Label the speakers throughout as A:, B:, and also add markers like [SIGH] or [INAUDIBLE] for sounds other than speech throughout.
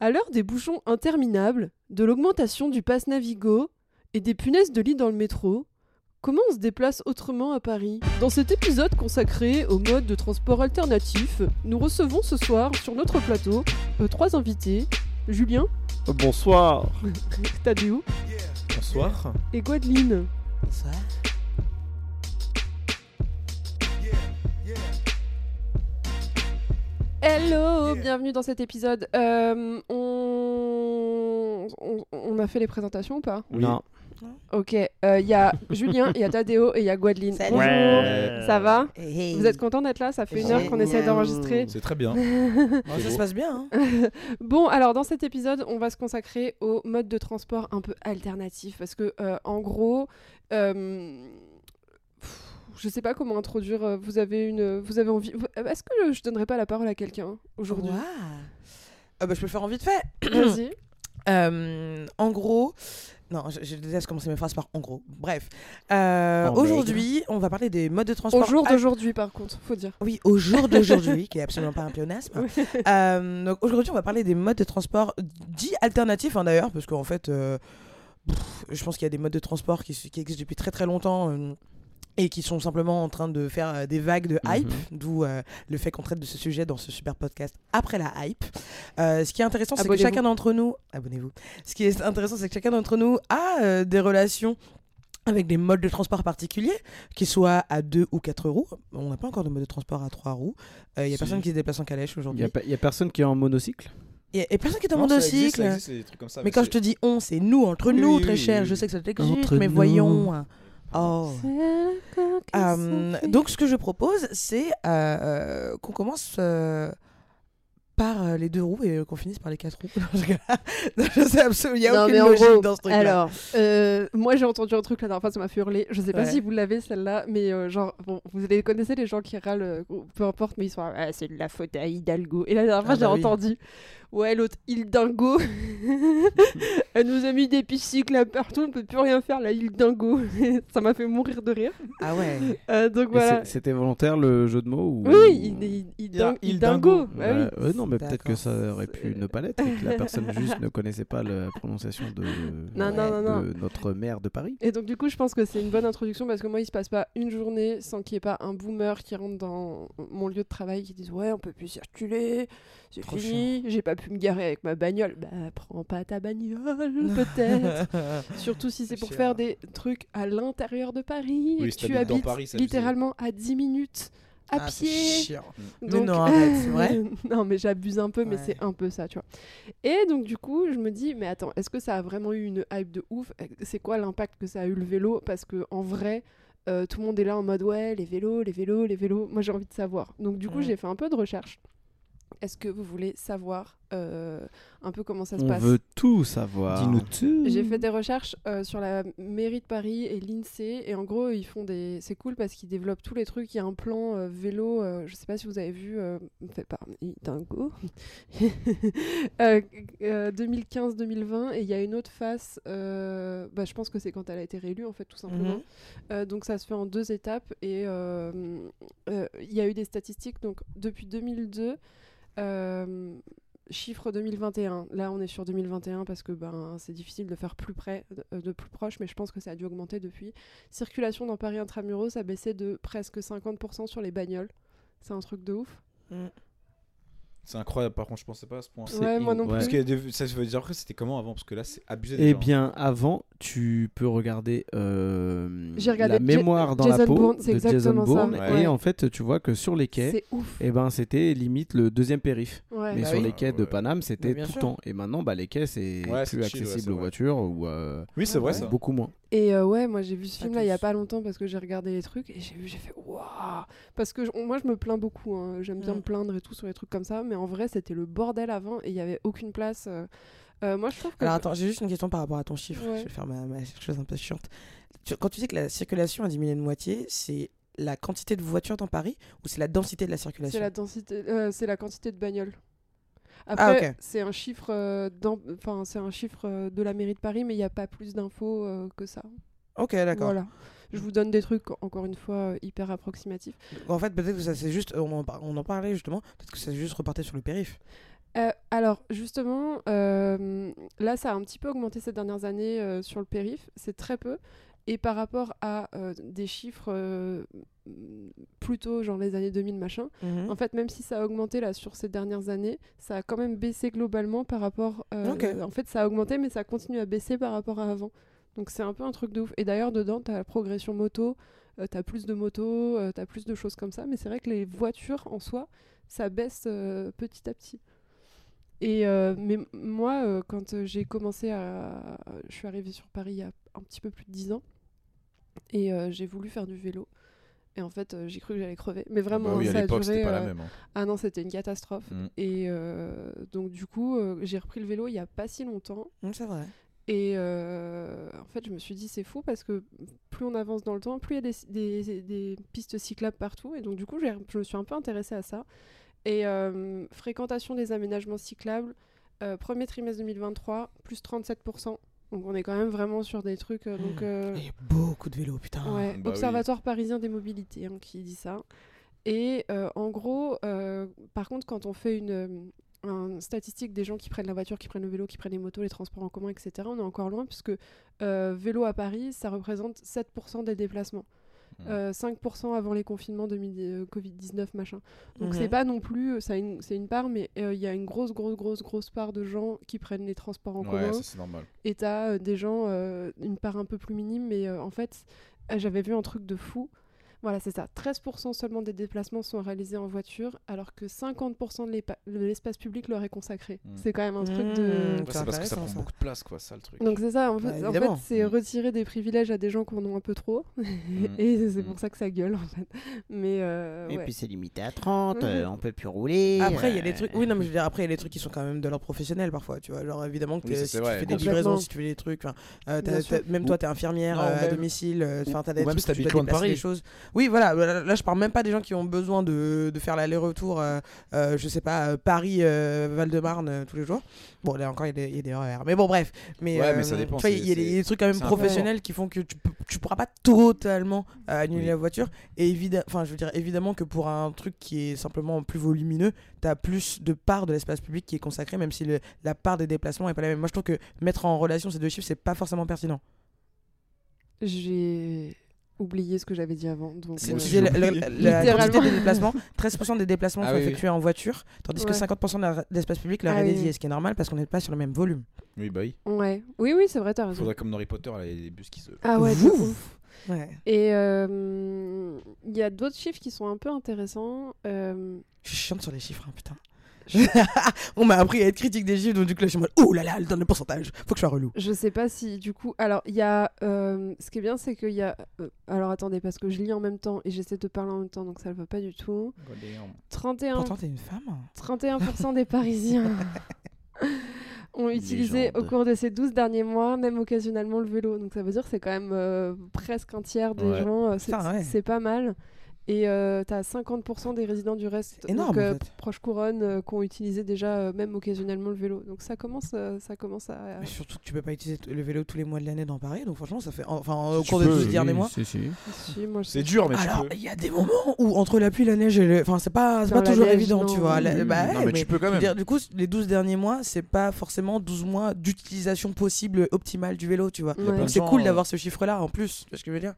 A: À l'heure des bouchons interminables, de l'augmentation du pass Navigo et des punaises de lit dans le métro, comment on se déplace autrement à Paris? Dans cet épisode consacré au mode de transport alternatif, nous recevons ce soir sur notre plateau euh, trois invités Julien,
B: Bonsoir. [LAUGHS]
A: Tadeo
B: Bonsoir.
A: et Gwadeline.
C: Ça
A: Hello, [LAUGHS] bienvenue dans cet épisode. Euh, on... on- on a fait les présentations ou pas
B: Non.
A: Ok, euh, il y a Julien, il y a Tadeo et il y a Gwadeline.
C: Salut.
A: Bonjour,
B: Ouais.
A: ça va
C: Hey.
A: Vous êtes content d'être là Ça fait une heure qu'on essaie d'enregistrer.
D: C'est très bien. [LAUGHS]
C: Bon, ça se passe bien. hein. [LAUGHS]
A: Bon, alors dans cet épisode, on va se consacrer au mode de transport un peu alternatif parce que euh, en gros, euh, je sais pas comment introduire. euh, Vous avez une, vous avez envie. vous- Est-ce que je donnerais pas la parole à quelqu'un aujourd'hui?
C: Ouah. Ah bah, je peux le faire en vite fait. [COUGHS]
A: Vas-y.
C: Euh, en gros, non, je, je déteste commencer mes phrases par en gros. Bref, Euh, aujourd'hui, on va parler des modes de transport.
A: Au jour d'aujourd'hui, par contre, faut dire.
C: Oui, au jour [LAUGHS] d'aujourd'hui, qui est absolument pas un pléonasme. Euh, donc aujourd'hui, on va parler des modes de transport dits alternatifs, hein, d'ailleurs, parce qu'en fait, euh, pff, je pense qu'il y a des modes de transport qui, qui existent depuis très très longtemps. Et qui sont simplement en train de faire euh, des vagues de hype, d'où euh, le fait qu'on traite de ce sujet dans ce super podcast après la hype. Euh, ce qui est intéressant, c'est que chacun d'entre nous, abonnez-vous. Ce qui est intéressant, c'est que chacun d'entre nous a euh, des relations avec des modes de transport particuliers, qu'ils soient à deux ou quatre roues. On n'a pas encore de mode de transport à trois roues. Il n'y a
D: Si.
C: personne qui se déplace en calèche
B: Il
C: aujourd'hui.
B: n'y a, personne qui est en monocycle?
C: Il y a personne qui est en
D: Non, ça existe,
C: monocycle.
D: ça existe, des trucs comme ça,
C: mais quand je te dis on, c'est nous, entre
D: Oui,
C: nous,
D: oui,
C: très
D: oui,
C: cher.
D: oui,
C: Je sais que ça existe,
B: Entre
C: mais
B: nous.
C: voyons. Oh. Euh,
A: Sophie.
C: donc, ce que je propose, c'est euh, euh, qu'on commence euh, par les deux roues et qu'on finisse par les quatre roues. [LAUGHS] Je sais absolument, il n'y a
A: Non,
C: aucune logique
A: gros,
C: dans ce truc-là.
A: Alors, moi j'ai entendu un truc la dernière fois, ça m'a fait hurler. Je sais pas
C: Ouais.
A: si vous l'avez celle-là, mais genre, bon, vous les connaissez les gens qui râlent, peu importe, mais ils sont ah, c'est de la faute à Hidalgo. Et la dernière fois,
C: Ah
A: j'ai
C: bah oui.
A: entendu, ouais, l'autre Hidalgo, [LAUGHS] elle nous a mis des pistes cyclables partout, on peut plus rien faire, la Hidalgo. [LAUGHS] ça m'a fait mourir de rire.
C: Ah ouais. [LAUGHS]
A: Euh, donc voilà.
B: C'était volontaire le jeu de mots ou...
A: Oui, il, il, il,
D: Il- dingo.
A: bah oui.
B: Non, mais peut-être que ça aurait pu ne pas l'être et que la personne juste ne connaissait pas la prononciation de,
A: Non, non, non, non.
B: de notre maire de Paris.
A: Et donc du coup, je pense que c'est une bonne introduction parce que moi, il se passe pas une journée sans qu'il n'y ait pas un boomer qui rentre dans mon lieu de travail qui dise ouais, on peut plus circuler, c'est fini, j'ai pas pu me garer avec ma bagnole. Bah prends pas ta bagnole [LAUGHS] peut-être. [LAUGHS] Surtout si c'est pour faire des trucs à l'intérieur de Paris
D: Oui,
A: et
D: si
A: que tu habites
D: Paris,
A: littéralement à 10 minutes à
C: Ah, c'est
A: pied.
C: chiant. Mais
A: Donc-
C: non, [LAUGHS] arrête, c'est vrai
A: non, mais j'abuse un peu, mais
C: Ouais.
A: c'est un peu ça, tu vois. Et donc, du coup, je me dis, mais attends, est-ce que ça a vraiment eu une hype de ouf? C'est quoi l'impact que ça a eu le vélo? Parce que en vrai, euh, tout le monde est là en mode, ouais, les vélos, les vélos, les vélos. Moi, j'ai envie de savoir. Donc, du coup,
C: Ouais.
A: j'ai fait un peu de recherche. Est-ce que vous voulez savoir euh, un peu comment ça se
B: On
A: passe
B: veut tout savoir.
D: Dis-nous tout.
A: j'ai fait des recherches euh, sur la mairie de Paris et l'INSEE et en gros ils font des c'est cool parce qu'ils développent tous les trucs il y a un plan euh, vélo euh, je sais pas si vous avez vu euh, fait par Dingo [LAUGHS] euh, euh, 2015-2020 et il y a une autre face euh, bah, je pense que c'est quand elle a été réélue en fait tout simplement
C: Mhm.
A: euh, donc ça se fait en deux étapes et euh, euh, il y a eu des statistiques. Donc depuis 2002, euh, chiffre 2021. Là on est sur 2021 parce que ben c'est difficile de faire plus près, de, de plus proche, mais je pense que ça a dû augmenter depuis. Circulation dans Paris intramuros, a baissé de presque 50% sur les bagnoles. C'est un truc de ouf.
C: Mm.
D: C'est incroyable, par contre, je pensais pas à ce point.
A: Ouais, moi non
B: ouais.
D: Parce
A: plus.
D: que ça veut dire que c'était comment avant? Parce que là, c'est abusé.
B: Eh bien, avant, tu peux regarder, euh,
A: regardé
B: la mémoire dans la peau
A: Bourne,
B: de Jason
A: ça.
B: Bourne.
D: Ouais.
B: Et en fait, tu vois que sur les quais, eh ben, c'était limite le deuxième périph'.
A: Ouais.
B: Mais
C: Bah
B: sur
C: oui.
B: les quais de. Paname, c'était tout le temps. Et maintenant, bah, les quais, c'est
D: Ouais,
B: plus
D: c'est chill, ouais,
B: accessible aux
D: vrai.
B: voitures ou euh,
D: Oui, c'est vrai ça.
B: beaucoup moins.
A: Et euh, ouais, moi j'ai vu ce
C: Pas
A: film là il y a pas longtemps parce que j'ai regardé les trucs et j'ai vu, j'ai fait waouh Parce que je- moi je me plains beaucoup, hein. j'aime bien
C: Mm.
A: me plaindre et tout sur les trucs comme ça, mais en vrai c'était le bordel avant et il y avait aucune place. euh. Euh, moi je trouve que.
C: Alors attends, j'ai juste une question par rapport à ton chiffre.
A: Ouais.
C: Je vais faire ma, ma chose un peu chiante. Tu- quand tu dis que la circulation a diminué de moitié, c'est la quantité de voitures dans Paris ou c'est la densité de la circulation
A: c'est la densité, euh, c'est la quantité de bagnoles.
C: Ah,
A: Après, c'est un chiffre, euh, enfin c'est un chiffre euh, de la mairie de Paris, mais il n'y a pas plus d'infos euh, que ça.
C: Ok, d'accord.
A: Voilà. Je vous donne des trucs encore une fois hyper approximatifs.
C: En fait, peut-être que ça c'est juste, on en, on en parlait justement, peut-être que ça s'est juste reparté sur le périph.
A: Euh, alors justement, euh, là ça a un petit peu augmenté ces dernières années euh, sur le périph, c'est très peu. Et par rapport à des chiffres plutôt genre les années 2000 machin,
C: Mhm.
A: en fait même si ça a augmenté là sur ces dernières années, ça a quand même baissé globalement par rapport... euh,
C: Ok.
A: En fait ça a augmenté mais ça continue à baisser par rapport à avant. Donc c'est un peu un truc de ouf. Et d'ailleurs dedans tu as la progression moto, tu as plus de motos, tu as plus de choses comme ça. Mais c'est vrai que les voitures en soi, ça baisse euh, petit à petit. Et euh, mais moi, euh, quand euh, j'ai commencé à... Je suis arrivée sur Paris il y a un petit peu plus de 10 ans. Et euh, j'ai voulu faire du vélo. Et en fait, euh, j'ai cru que j'allais crever. Mais vraiment,
D: Bah oui, à
A: ça a duré...
D: pas la
A: euh,
D: même. hein.
A: Ah non, c'était une catastrophe.
D: Mm.
A: Et euh, donc du coup, euh, j'ai repris le vélo il y a pas si longtemps.
C: Mm, C'est vrai.
A: Et euh, en fait, je me suis dit, c'est fou parce que plus on avance dans le temps, plus il y a des, des- des pistes cyclables partout. Et donc, du coup, je me suis un peu intéressée à ça. Et euh, fréquentation des aménagements cyclables, euh, premier trimestre 2023, plus 37%. Donc, on est quand même vraiment sur des trucs. euh, donc, euh,
C: Il y a beaucoup de vélos, putain.
A: Ouais,
D: Bah oui.
A: Observatoire parisien des mobilités hein, qui dit ça. Et euh, en gros, euh, par contre, quand on fait une, euh, un statistique des gens qui prennent la voiture, qui prennent le vélo, qui prennent les motos, les transports en commun, etc., on est encore loin, puisque euh, vélo à Paris, ça représente 7% des déplacements. Euh, 5% avant les confinements 2000, euh, Covid-19, machin. Donc c'est pas non plus, euh, une- c'est une part, mais euh, il y a une grosse, grosse, grosse, grosse part de gens qui prennent les transports en
D: Ouais,
A: commun.
D: ça normal.
A: Et t'as euh, des gens, euh, une part un peu plus minime, mais euh, en fait, j'avais vu un truc de fou. Voilà, c'est ça. 13% seulement des déplacements sont réalisés en voiture, alors que 50% de l'espace public leur est consacré.
D: Mm.
A: C'est quand même un truc
C: Mm.
A: de...
D: Ouais,
C: C'est
D: c'est parce que ça prend
C: ça.
D: beaucoup de place, quoi, ça le truc.
A: Donc c'est ça, en
C: Bah,
A: fait, en fait, c'est
D: Mm.
A: retirer des privilèges à des gens qui en ont un peu trop, [LAUGHS] et c'est pour ça que ça gueule, en fait. Mais euh,
E: Et
A: ouais.
E: puis c'est limité à 30,
A: Mhm.
E: euh, on peut plus rouler.
C: Après, il y a des trucs. Oui, non, mais je veux dire, après, il y a des trucs qui sont quand même de l'ordre professionnel parfois, tu vois. Genre, évidemment, que
D: Oui,
C: si tu fais des livraisons, si tu fais des trucs, euh, même toi, t'es infirmière euh, à domicile, euh, enfin, t'as des
D: ou même
C: trucs
D: si
C: où tu
D: t'habites
C: dois
D: loin de
C: déplacer
D: Paris.
C: des choses. Oui, voilà, là, là, je parle même pas des gens qui ont besoin de, de faire l'aller-retour, euh, euh, je sais pas, euh, Paris-Val-de-Marne euh, tous les jours. Bon, là encore, il y, a des- il y a des RER. Mais bon, bref. Mais,
D: Ouais,
C: euh,
D: mais ça dépend,
C: Il y a des, trucs quand même professionnels qui font que tu, tu pourras pas totalement euh, annuler
D: Oui.
C: la voiture. Et évidemment, enfin, je veux dire, évidemment que pour un truc qui est simplement plus volumineux, tu as plus de part de l'espace public qui est consacré, même si le- la part des déplacements est pas la même. Moi, je trouve que mettre en relation ces deux chiffres, c'est pas forcément pertinent.
A: J'ai oublié ce que j'avais dit avant. Donc,
C: C'est
A: euh,
C: la, la- la- la [LAUGHS]
A: Littéralement.
C: quantité des déplacements, 13% des déplacements
D: Ah
C: sont
D: oui, oui.
C: effectués en voiture, tandis que
A: Ouais.
C: 50% de l'espace public leur
A: Ah
C: est
A: oui.
C: dédié, ce qui est normal parce qu'on n'est pas sur le même volume.
D: Oui, bah oui.
A: Ouais. Oui, oui, c'est vrai, t'as raison.
D: Faudrait comme dans Harry Potter, là, il y a des bus qui se.
A: Ah ouais, ouf.
C: Ouais.
A: Et euh, il y a d'autres chiffres qui sont un peu intéressants. Euh,
C: Je suis chiante sur les chiffres, hein, putain. On m'a appris à être critique des chiffres, donc du coup là je suis en mode oh là là, le dernier pourcentage, faut que je sois relou.
A: je sais pas si du coup. Alors, il y a. euh, ce qui est bien, c'est qu'il y a. euh, alors, attendez, parce que je lis en même temps et j'essaie de parler en même temps, donc ça ne va pas du tout. 31,
C: Pourtant t'es une femme.
A: 31% des Parisiens [LAUGHS] [LAUGHS] ont utilisé au cours de ces 12 derniers mois, même occasionnellement, le vélo. Donc, ça veut dire que c'est quand même euh, presque un tiers des
D: Ouais.
A: gens. euh, c'est
C: Putain, ouais.
A: c'est pas mal. Et euh, t'as 50% des résidents du reste,
C: C'est énorme,
A: donc, euh,
C: en fait.
A: proche couronne, euh, qui ont utilisé déjà euh, même occasionnellement le vélo. Donc ça commence, euh, ça commence à.
C: Mais surtout que tu peux pas utiliser le vélo tous les mois de l'année dans Paris, donc franchement ça fait enfin au cours
D: tu
C: des
D: peux,
C: 12 derniers mois.
B: Si, si.
D: C'est dur, mais tu
C: Alors il y a des moments où entre la pluie, la neige et le enfin c'est pas pas
A: la
C: toujours
A: neige,
C: évident,
A: non.
C: tu vois. La-
D: Oui,
C: bah ouais,
D: non, mais, tu peux quand même.
C: dire, du coup, les 12 derniers mois, c'est pas forcément 12 mois d'utilisation possible optimale du vélo, tu vois.
A: Ouais.
C: c'est cool d'avoir ce chiffre-là en plus, tu vois ce que je veux dire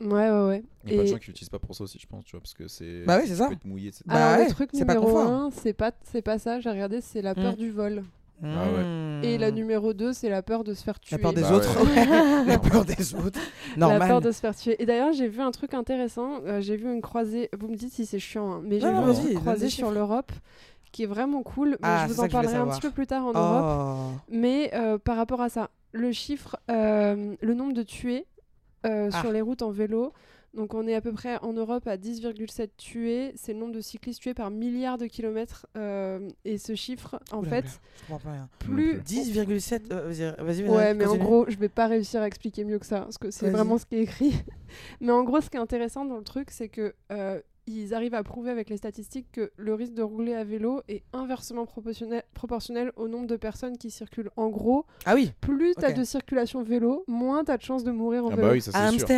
A: Ouais, ouais, ouais.
D: Il y a pas de
A: Et-
D: gens qui l'utilisent pas pour ça aussi, je pense, tu vois, parce que c'est.
C: Bah oui, c'est ça.
D: peux être mouillé, etc.
C: Bah
A: Alors
C: ouais,
A: le truc
C: c'est pas
A: numéro
C: confort.
A: 1, c'est pas, c'est pas ça, j'ai regardé, c'est la peur
C: Mm.
A: du vol.
D: Ah ouais.
A: Et la numéro 2, c'est la peur de se faire tuer.
C: La peur des
D: Bah
C: autres.
A: ouais. [LAUGHS]
C: la peur des autres.
A: La
C: Normal.
A: peur de se faire tuer. Et d'ailleurs, j'ai vu un truc intéressant. euh, j'ai vu une croisée. Vous me dites si c'est chiant, hein, mais j'ai vu une croisée sur l'Europe qui est vraiment cool. Mais
C: Ah,
A: je vous en parlerai un petit peu plus tard en Europe.
C: Oh.
A: Mais euh, par rapport à ça, le chiffre, euh, le nombre de tués euh,
C: Ah.
A: sur les routes en vélo. Donc on est à peu près en Europe à 10,7 tués. C'est le nombre de cyclistes tués par milliard de kilomètres. euh, et ce chiffre, en
C: Oula,
A: fait,
C: oula, je comprends pas rien.
A: plus...
C: 10,7. euh, vas-y, vas-y.
A: Ouais, mais en gros, je vais pas réussir à expliquer mieux que ça, parce que c'est vraiment ce qui est écrit. [LAUGHS] mais en gros, ce qui est intéressant dans le truc, c'est que euh, ils arrivent à prouver avec les statistiques que le risque de rouler à vélo est inversement proportionnel, proportionnel au nombre de personnes qui circulent. En gros,
C: Ah oui,
A: plus tu as
C: Ok.
A: de circulation vélo, moins tu as de chances de mourir en
D: Ah
A: vélo.
D: bah oui, ça.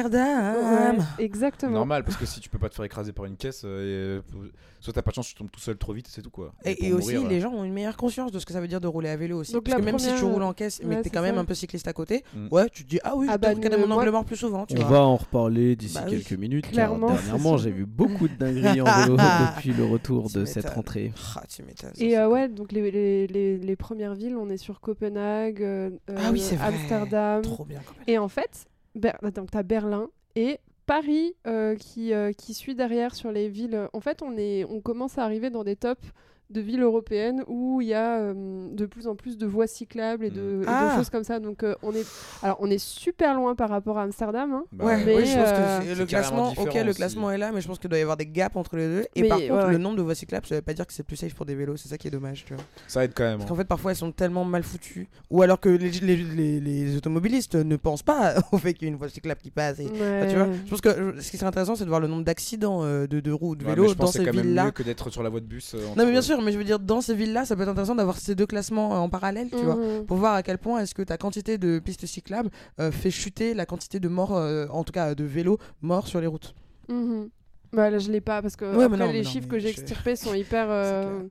C: Amsterdam.
A: Ouais, exactement.
D: Normal, parce que si tu peux pas te faire écraser par une caisse, euh, euh, soit t'as pas de chance, tu tombes tout seul trop vite, c'est tout quoi.
C: Et, aussi,
D: mourir,
C: les gens ont une meilleure conscience de ce que ça veut dire de rouler à vélo aussi.
A: Donc
C: Parce que même si tu roules en caisse, mais
A: Ouais,
C: t'es quand même un peu cycliste à côté,
D: Mm.
C: ouais, tu te dis, ah oui,
A: Ah
C: je
A: bah, ne-
C: mon angle mort plus souvent, tu
B: On
C: vois.
B: va en reparler d'ici
C: Bah oui.
B: quelques minutes. car
A: Clairement,
B: dernièrement,
A: c'est
B: j'ai vu beaucoup de dingueries en vélo [LAUGHS] depuis le retour
C: Tu
B: de cette rentrée.
C: Ah, tu m'étonnes.
A: Et euh, ouais, donc les, les, les, les premières villes, on est sur Copenhague, euh,
C: Ah oui.
A: Amsterdam.
C: Trop bien. quand même.
A: Et en fait, Ber- donc t'as Berlin et Paris euh, qui, euh, qui suit derrière sur les villes. En fait, on, est, on commence à arriver dans des tops de villes européennes où il y a euh, de plus en plus de voies cyclables et de, et de
C: Ah.
A: choses comme ça. Donc euh, on est, alors on est super loin par rapport à Amsterdam. hein.
D: Bah,
C: ouais,
A: mais,
C: oui, je pense
A: euh,
C: que c'est le classement, ok, le
D: aussi.
C: classement est là, mais je pense qu'il doit y avoir des gaps entre les deux. Et
A: Mais,
C: par contre,
A: ouais, ouais.
C: le nombre de voies cyclables, ça veut pas dire que c'est plus safe pour des vélos, c'est ça qui est dommage, tu vois.
D: Ça aide quand même.
C: Parce
D: hein.
C: qu'en fait, parfois, elles sont tellement mal foutues. Ou alors que les, les, les, les automobilistes ne pensent pas [LAUGHS] au fait qu'il y a une voie cyclable qui passe. et- Enfin, tu vois, je pense que euh, ce qui serait intéressant, c'est de voir le nombre d'accidents euh, de, de roues, de vélos
D: je pense
C: dans
D: que c'est
C: ces
D: quand même
C: villes-là.
D: mieux que d'être sur la voie de bus. euh,
C: Non, mais bien sûr, mais je veux dire, dans ces villes-là, ça peut être intéressant d'avoir ces deux classements euh, en parallèle, tu vois.
A: Mhm.
C: Pour voir à quel point est-ce que ta quantité de pistes cyclables euh, fait chuter la quantité de morts, euh, en tout cas de vélos morts sur les routes.
A: Mhm. Bah, là, je l'ai pas parce que
C: Ouais, mais
A: après,
C: non, mais
A: les chiffres que j'ai extirpés sont hyper. [LAUGHS]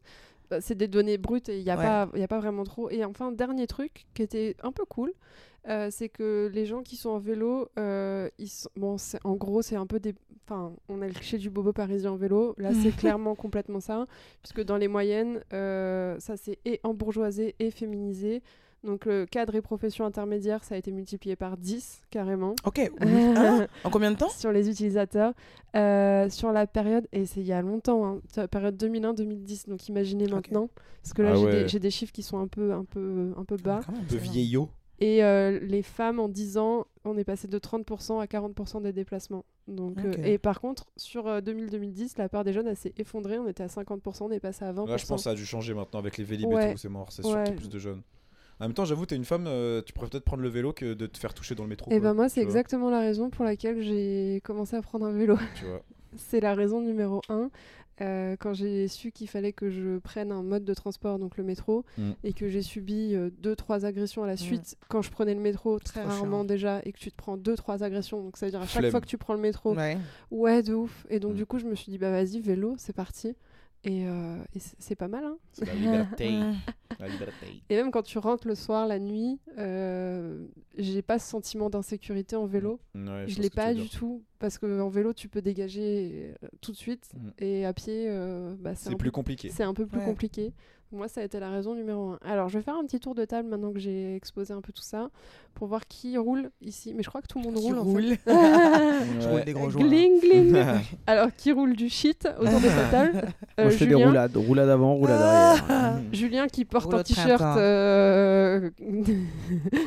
A: bah, c'est des données brutes et il n'y a,
C: Ouais.
A: pas- y a pas vraiment trop. Et enfin, dernier truc qui était un peu cool, euh, c'est que les gens qui sont en vélo, euh, ils sont... bon, en gros, c'est un peu des. Enfin, on a le cliché du bobo parisien en vélo. Là, c'est [LAUGHS] clairement complètement ça. Puisque dans les moyennes, euh, ça c'est et embourgeoisé et féminisé. Donc, le cadre et profession intermédiaire, ça a été multiplié par 10 carrément.
C: Ok, Hein [LAUGHS] en combien de temps
A: sur les utilisateurs euh, sur la période et c'est il y a longtemps hein, période 2001-2010 donc imaginez maintenant parce que là
D: Ah
A: j'ai
D: ouais.
A: des, chiffres qui sont un peu un peu un peu bas
C: même,
D: Un peu vieillot.
A: et euh, les femmes en 10 ans on est passé de 30% à 40% des déplacements donc euh, et par contre sur euh, 2000-2010 la part des jeunes s'est effondrée on était à 50% on est passé à 20%
D: Là, je pense que ça a dû changer maintenant avec les vélib
A: Ouais.
D: et tout, c'est mort. C'est sûr
A: Ouais.
D: qu'il y a plus de jeunes. En même temps, j'avoue, t'es une femme, euh, tu pourrais peut-être prendre le vélo que de te faire toucher dans le métro.
A: et
D: quoi,
A: ben moi c'est exactement la raison pour laquelle j'ai commencé à prendre un vélo [LAUGHS]
D: Tu vois.
A: C'est la raison numéro un. Euh, quand j'ai su qu'il fallait que je prenne un mode de transport, donc le métro,
D: Mm.
A: et que j'ai subi euh, deux, trois agressions à la suite quand je prenais le métro, très rarement
C: chiant.
A: déjà, et que tu te prends deux, trois agressions, donc ça veut dire à chaque
D: Flemme.
A: fois que tu prends le métro, ouais,
C: Ouais.
A: de ouf. Et donc
D: Mm.
A: du coup, je me suis dit, bah vas-y, vélo, c'est parti. Et, euh, et c'est- pas mal, hein.
D: C'est la liberté. [LAUGHS] la liberté.
A: Et même quand tu rentres le soir, la nuit, euh, j'ai pas ce sentiment d'insécurité en vélo.
D: Ouais, je
A: Je l'ai pas du
D: dire.
A: tout parce que en vélo tu peux dégager euh, tout de suite
D: Mhm.
A: et à pied euh, bah, c'est
D: plus
A: peu-
D: compliqué.
A: c'est un peu plus
C: Ouais.
A: compliqué. Moi ça a été la raison numéro un. Alors je vais faire un petit tour de table maintenant que j'ai exposé un peu tout ça pour voir qui roule ici. Mais je crois que tout le monde
C: Qui
A: roule en
C: roule.
A: fait. [LAUGHS]
C: Je roule des gros
A: gling gling. [LAUGHS] Alors qui roule du shit autour de cette table [LAUGHS] Euh,
B: Moi, je fais des
A: Julien.
B: roulades. Roulade avant, roulade
C: Ah.
B: arrière.
A: Julien qui porte
C: Roule
A: un t-shirt. euh,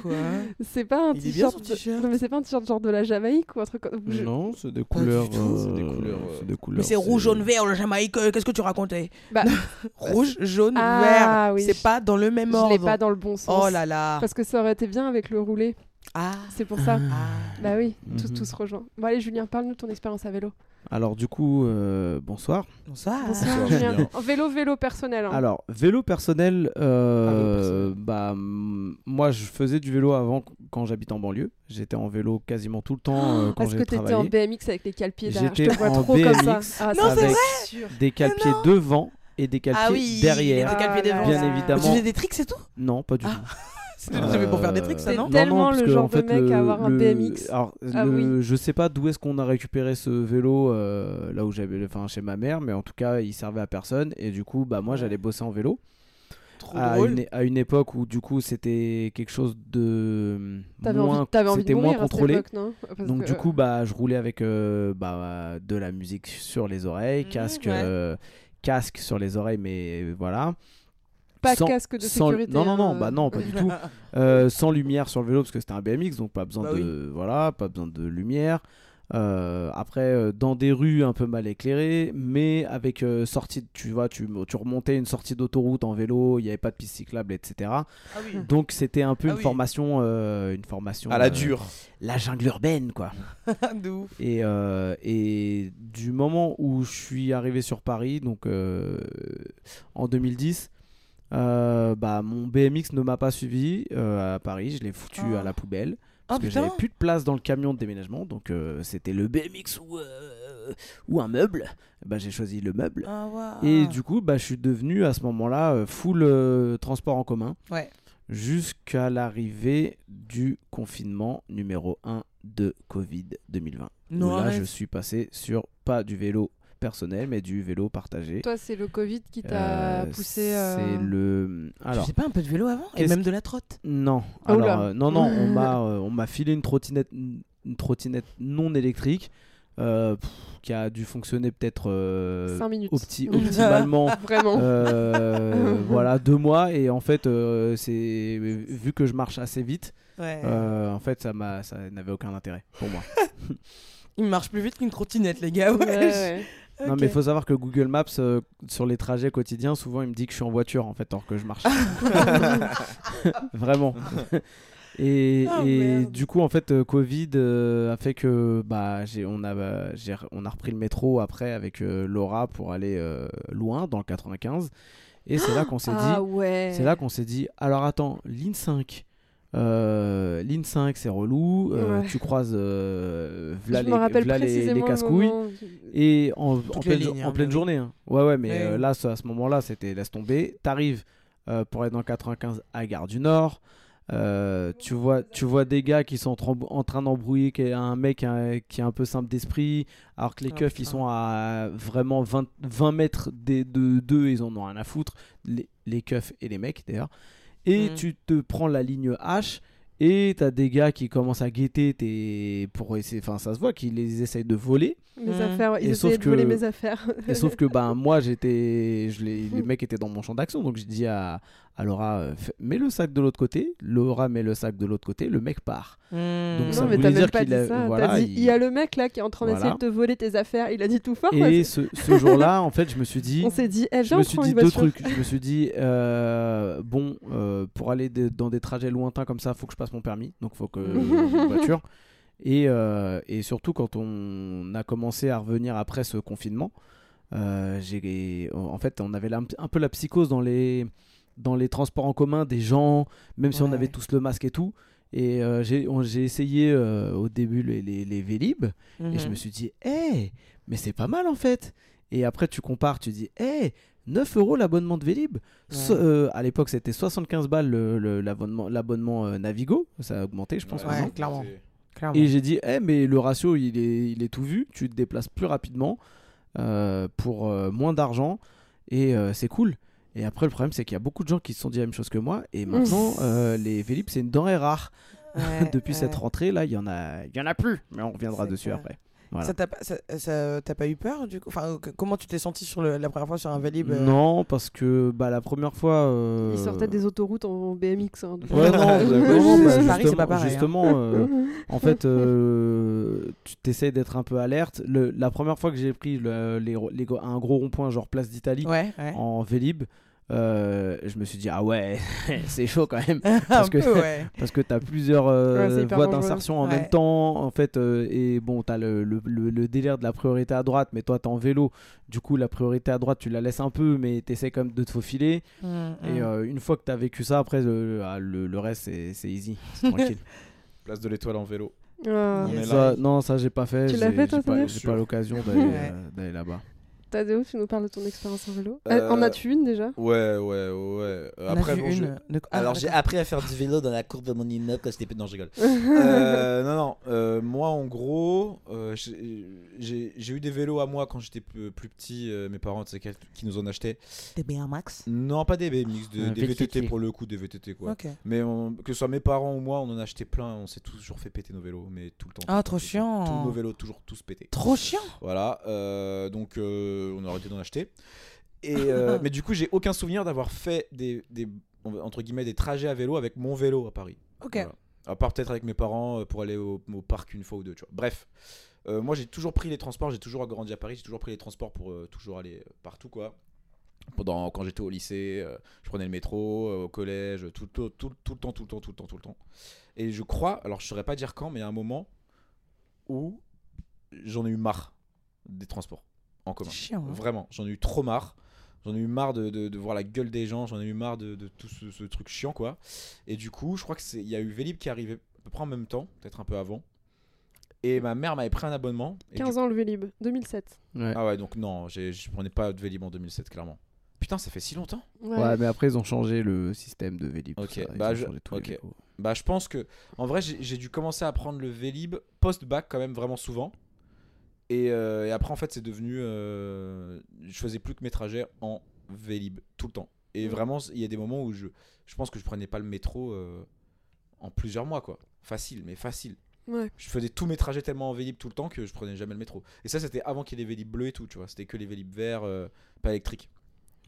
C: Quoi
A: c'est pas un t-shirt. Non mais c'est pas un t-shirt genre de la Jamaïque ou un truc. comme- je-
B: Non, c'est des couleurs. euh,
D: C'est des couleurs, euh,
B: c'est des couleurs.
C: Mais c'est rouge, jaune, vert, le Jamaïque, qu'est-ce que tu racontais
A: Bah,
C: Rouge, jaune,
A: Ah, oui.
C: C'est pas dans le même
A: je
C: ordre.
A: l'ai pas dans le bon sens.
C: Oh là là.
A: Parce que ça aurait été bien avec le roulé.
C: Ah.
A: C'est pour ça.
C: Ah.
A: Bah oui, tout, tout se rejoint. Bon allez Julien, parle-nous de ton expérience à vélo.
B: Alors, du coup, euh, bonsoir.
C: Bonsoir.
A: Bonsoir
D: Julien.
A: Julien. En vélo, vélo personnel. hein.
B: Alors, vélo personnel, euh,
D: Ah,
B: bah, mm, moi je faisais du vélo avant quand j'habitais en banlieue. J'étais en vélo quasiment tout le temps euh, quand
A: Parce que
B: j'ai
A: t'étais
B: travaillé.
A: en BMX avec les calpiers derrière. Je
B: J'étais
A: te vois
B: en
A: trop comme ça.
B: BMX
A: Ah,
C: Non, c'est
B: avec
A: sûr.
B: des calpiers
C: non.
B: devant et des calpiers
C: Ah oui,
B: derrière.
C: des calpiers
A: Ah là
C: devant.
B: Bien
A: là.
C: Tu
B: évidemment.
C: faisais des tricks et tout?
B: Non, pas du
C: Ah.
B: tout. [LAUGHS]
C: C'était jamais pour faire des tricks, ça,
A: C'est
C: non?
B: non,
A: tellement
B: parce
A: le
B: que,
A: genre
B: en fait,
A: de mec
B: le-
A: à avoir un
B: le-
A: BMX.
B: Alors,
A: Ah
B: le- je sais pas d'où est-ce qu'on a récupéré ce vélo euh, là où j'avais, enfin chez ma mère, mais en tout cas il servait à personne et du coup bah moi j'allais bosser en vélo
C: Trop
B: à
C: drôle.
B: une, à une époque où du coup c'était quelque chose de
A: T'avais
B: moins,
A: envie, t'avais envie de
B: c'était moins contrôlé.
A: époque, non? Parce
B: Donc
A: que-
B: du coup bah je roulais avec euh, bah, de la musique sur les oreilles,
C: Mhm,
B: casque,
C: ouais.
B: Euh, casque sur les oreilles, mais voilà.
A: pas
B: sans-
A: casque de
B: sans-
A: sécurité.
B: Non non non
A: hein,
B: bah
A: euh.
B: non pas du tout. [LAUGHS] Euh, sans lumière sur le vélo parce que c'était un BMX donc pas besoin
C: Bah
B: de voilà pas besoin de lumière Euh, après, euh, dans des rues un peu mal éclairées, mais avec euh, sortie, tu vois, tu, tu remontais une sortie d'autoroute en vélo, il n'y avait pas de piste cyclable, etc.
C: Ah oui.
B: Donc c'était un peu
C: Ah
B: une
C: oui.
B: formation, euh, une formation
D: À la
B: euh,
D: dure.
B: la jungle urbaine, quoi. [LAUGHS]
C: de ouf.
B: Et, euh, et du moment où je suis arrivé sur Paris, donc euh, en 2010, euh, bah, mon BMX ne m'a pas suivi euh, à Paris. Je l'ai foutu
C: Oh.
B: à la poubelle.
C: Oh
B: Parce que
C: putain.
B: j'avais plus de place dans le camion de déménagement. Donc euh, c'était le BMX ou, euh, ou un meuble. Bah, j'ai choisi le meuble.
C: Ah.
B: Et du coup, bah, je suis devenu à ce moment-là euh, full euh, transport en commun
C: Ouais.
B: jusqu'à l'arrivée du confinement numéro 1 de Covid 2020.
C: Non,
B: où là, je suis passé sur pas du vélo personnel, mais du vélo partagé.
A: Toi, c'est le Covid qui t'a
B: Euh,
A: poussé. euh,
B: C'est le.
C: Tu
B: Alors,
C: faisais pas un peu de vélo avant Et même de la trotte
B: non.
A: Oh.
B: Alors, euh, non, non, on m'a, [LAUGHS] euh, on m'a filé une trottinette, une trottinette non électrique euh, pff, qui a dû fonctionner peut-être euh,
A: 5 minutes.
B: opti- [LAUGHS] optimalement. [LAUGHS]
A: Vraiment.
B: Euh, voilà deux mois et en fait euh, c'est vu que je marche assez vite
C: Ouais.
B: euh, en fait ça m'a ça n'avait aucun intérêt pour moi
C: Il marche plus vite qu'une trottinette, les gars.
A: Ouais,
C: Ouais.
B: Non mais il faut savoir que Google Maps euh, sur les trajets quotidiens souvent il me dit que je suis en voiture en fait alors que je marche [LAUGHS] [LAUGHS] vraiment et, et
C: merde.
B: du coup en fait euh, Covid euh, a fait que bah j'ai on a on a repris le métro après avec Laura pour aller loin dans le 95 et c'est là [GASPS] qu'on s'est dit
A: Ah ouais.
B: C'est là qu'on s'est dit alors attends, ligne 5. Euh, ligne 5, c'est relou. euh,
A: Ouais.
B: Tu croises euh, v'là les, v'là casse-couilles.
A: moment.
B: Et en, pleine,
C: lignes,
B: en
C: hein,
B: pleine journée. hein. Ouais, ouais, mais
C: Ouais,
B: euh, là, à ce moment-là, c'était laisse tomber. T'arrives euh, pour être dans le 95 à Gare du Nord. Euh, tu, vois, tu vois des gars qui sont en, train- en train d'embrouiller un mec hein, qui est un peu simple d'esprit, alors que les
C: Ah,
B: keufs ils sont à vraiment 20, 20 mètres des, de d'eux, ils en ont rien à foutre, les, les keufs et les mecs d'ailleurs. Et
C: Mhm.
B: tu te prends la ligne H et t'as des gars qui commencent à guetter tes... pour essayer, enfin ça se voit qu'ils les essayent de voler.
A: Mes
C: Mm.
A: affaires,
B: Et
A: ils
B: sauf
A: essayaient de voler
B: que-
A: mes affaires. [LAUGHS]
B: Et sauf que ben [LAUGHS] moi j'étais, je les, les mecs étaient dans mon champ d'action, donc j'ai dit à, à Laura, euh, mets le sac de l'autre côté. Laura met le sac de l'autre côté, le mec part.
C: Hmm.
B: Donc, ça
A: non, mais
B: voulait
A: t'as
B: dire
A: même pas
B: qu'il
A: dit
B: a-
A: ça.
B: voilà,
A: T'as dit,
B: il-
A: il y a le mec là qui est en train d'essayer
B: Voilà.
A: de te voler tes affaires. Il a dit tout fort.
B: Et ce, ce [LAUGHS] jour-là, en fait, je me suis dit,
A: On s'est dit, eh,
B: je me suis dit deux
A: voiture.
B: trucs. Je me suis dit, euh, bon, euh, pour aller de- dans des trajets lointains comme ça, faut que je passe mon permis, donc faut que j'ai une voiture. Et, euh, et surtout quand on a commencé à revenir après ce confinement, euh, j'ai, en fait, on avait un peu la psychose dans les, dans les transports en commun des gens, même si on avait tous le masque et tout. Et euh, j'ai, on- j'ai essayé euh, au début les, les, les Vélib. Et je
C: Mhm.
B: me suis dit, hé, mais c'est pas mal en fait. Et après, tu compares, tu dis, hé, 9 euros l'abonnement de Vélib. So-
C: Ouais.
B: euh, à l'époque, c'était 75 balles le- le- l'abonnement, l'abonnement Navigo. Ça a augmenté, je pense.
C: Ouais, clairement. Clairement.
B: Et j'ai dit, eh, mais le ratio, il est, il est tout vu. Tu te déplaces plus rapidement euh, pour euh, moins d'argent. Et euh, c'est cool. Et après, le problème, c'est qu'il y a beaucoup de gens qui se sont dit la même chose que moi. Et maintenant, les Vélib, c'est une denrée rare.
C: Ouais, [LAUGHS]
B: Depuis cette rentrée, là, il y en a, il y en a plus. Mais on reviendra dessus
C: clair.
B: après. Voilà.
C: Ça t'a pas, ça- ça- t'as pas eu peur du coup? Enfin, que- Comment tu t'es senti sur le- la première fois sur un Vélib euh,
B: Non, parce que bah, la première fois. euh,
A: Il sortait des autoroutes en BMX. hein.
B: Ouais, non, [LAUGHS]
C: Ouais,
B: non,
C: ouais,
B: bah,
C: Paris, c'est pas pareil, hein.
B: justement, euh, en fait, euh, tu t'essayes d'être un peu alerte. Le- la première fois que j'ai pris le- les, un gros rond-point, genre place d'Italie,
C: Ouais, ouais.
B: en Vélib, euh, je me suis dit, ah ouais, [LAUGHS] c'est chaud quand même. [LAUGHS] parce que-
C: peu, ouais. [LAUGHS]
B: Parce que tu as plusieurs euh,
A: Ouais,
B: voies d'insertion en
C: Ouais.
B: même temps, en fait, euh, et bon, tu as le, le- le- le délire de la priorité à droite, mais toi, tu en vélo, du coup, la priorité à droite, tu la laisses un peu, mais tu essaies quand même de te faufiler.
C: Mm,
B: Et
C: mm.
B: euh, une fois que tu as vécu ça, après, le, ah, le, le reste, c'est c'est easy, tranquille.
D: Place de l'étoile en vélo. Est
B: Ça, non, ça, j'ai pas fait.
A: Tu
B: j'ai- pas, pas l'occasion d'aller
C: Ouais.
B: euh, d'aller là-bas.
A: Tadeo, tu nous parles de ton expérience en vélo.
D: Euh,
A: En as-tu une déjà?
D: Ouais, ouais, ouais. euh,
C: On
D: Après, bon, je-
C: une. de- Ah,
E: Alors j'ai appris à faire du vélo dans la cour de mon immeuble quand j'étais petit. Non, je rigole. [LAUGHS]
D: Euh, non, non. euh, moi, en gros, euh, j'ai- eu des vélos à moi quand j'étais plus, plus petit. euh, mes parents, tu sais, qui qui nous en achetaient.
C: Des BMX
D: Non, pas des BMX, de- des VTT
B: VTT.
D: pour le coup, des VTT quoi.
C: Ok.
D: Mais on- que ce soit mes parents ou moi, on en a acheté plein. On s'est toujours fait péter nos vélos, mais tout le temps.
C: Ah, trop chiant.
D: Tous nos vélos, toujours tous pétés.
C: Trop chiant.
D: Voilà, euh, donc euh, on a arrêté d'en acheter. Et, euh, [LAUGHS] mais du coup, j'ai aucun souvenir d'avoir fait des, des, entre guillemets, des trajets à vélo avec mon vélo à Paris.
C: Ok.
D: Voilà. À part peut-être avec mes parents euh, pour aller au, au parc une fois ou deux, tu vois. Bref. Euh, moi, j'ai toujours pris les transports. J'ai toujours grandi à Paris. J'ai toujours pris les transports pour euh, toujours aller partout, quoi. Pendant, quand j'étais au lycée, euh, je prenais le métro, au collège, tout, tout, tout, tout le temps, tout le temps, tout le temps, tout le temps. Et je crois, alors je saurais pas dire quand, mais il y a un moment où j'en ai eu marre des transports en commun.
C: Chiant. hein.
D: Vraiment, j'en ai eu trop marre. J'en ai eu marre de, de- de voir la gueule des gens, j'en ai eu marre de, de tout ce, ce truc chiant, quoi. Et du coup, je crois que c'est il y a eu Vélib qui est arrivé à peu près en même temps, peut-être un peu avant. Et ma mère m'avait pris un abonnement. et du
A: 15 ans le Vélib, 2007.
B: Ouais.
D: ah ouais, donc non, j'ai- je prenais pas de Vélib en 2007, clairement. Putain, ça fait si longtemps
A: Ouais.
B: Ouais, mais après ils ont changé le système de Vélib.
D: Ok, bah,
B: ont
D: je-. Bah, je pense que. En vrai, j'ai j'ai dû commencer à prendre le Vélib post-bac, quand même, vraiment souvent. Et, euh, et après, en fait, c'est devenu. euh, je faisais plus que mes trajets en Vélib, tout le temps. Et
A: Mm.
D: vraiment, il y a des moments où je, je pense que je prenais pas le métro euh, en plusieurs mois, quoi. Facile, mais facile.
A: Ouais.
D: Je faisais tous mes trajets tellement en Vélib tout le temps que je prenais jamais le métro. Et ça, c'était avant qu'il y ait les Vélib bleus et tout, tu vois. C'était que les Vélib verts, euh, pas électriques.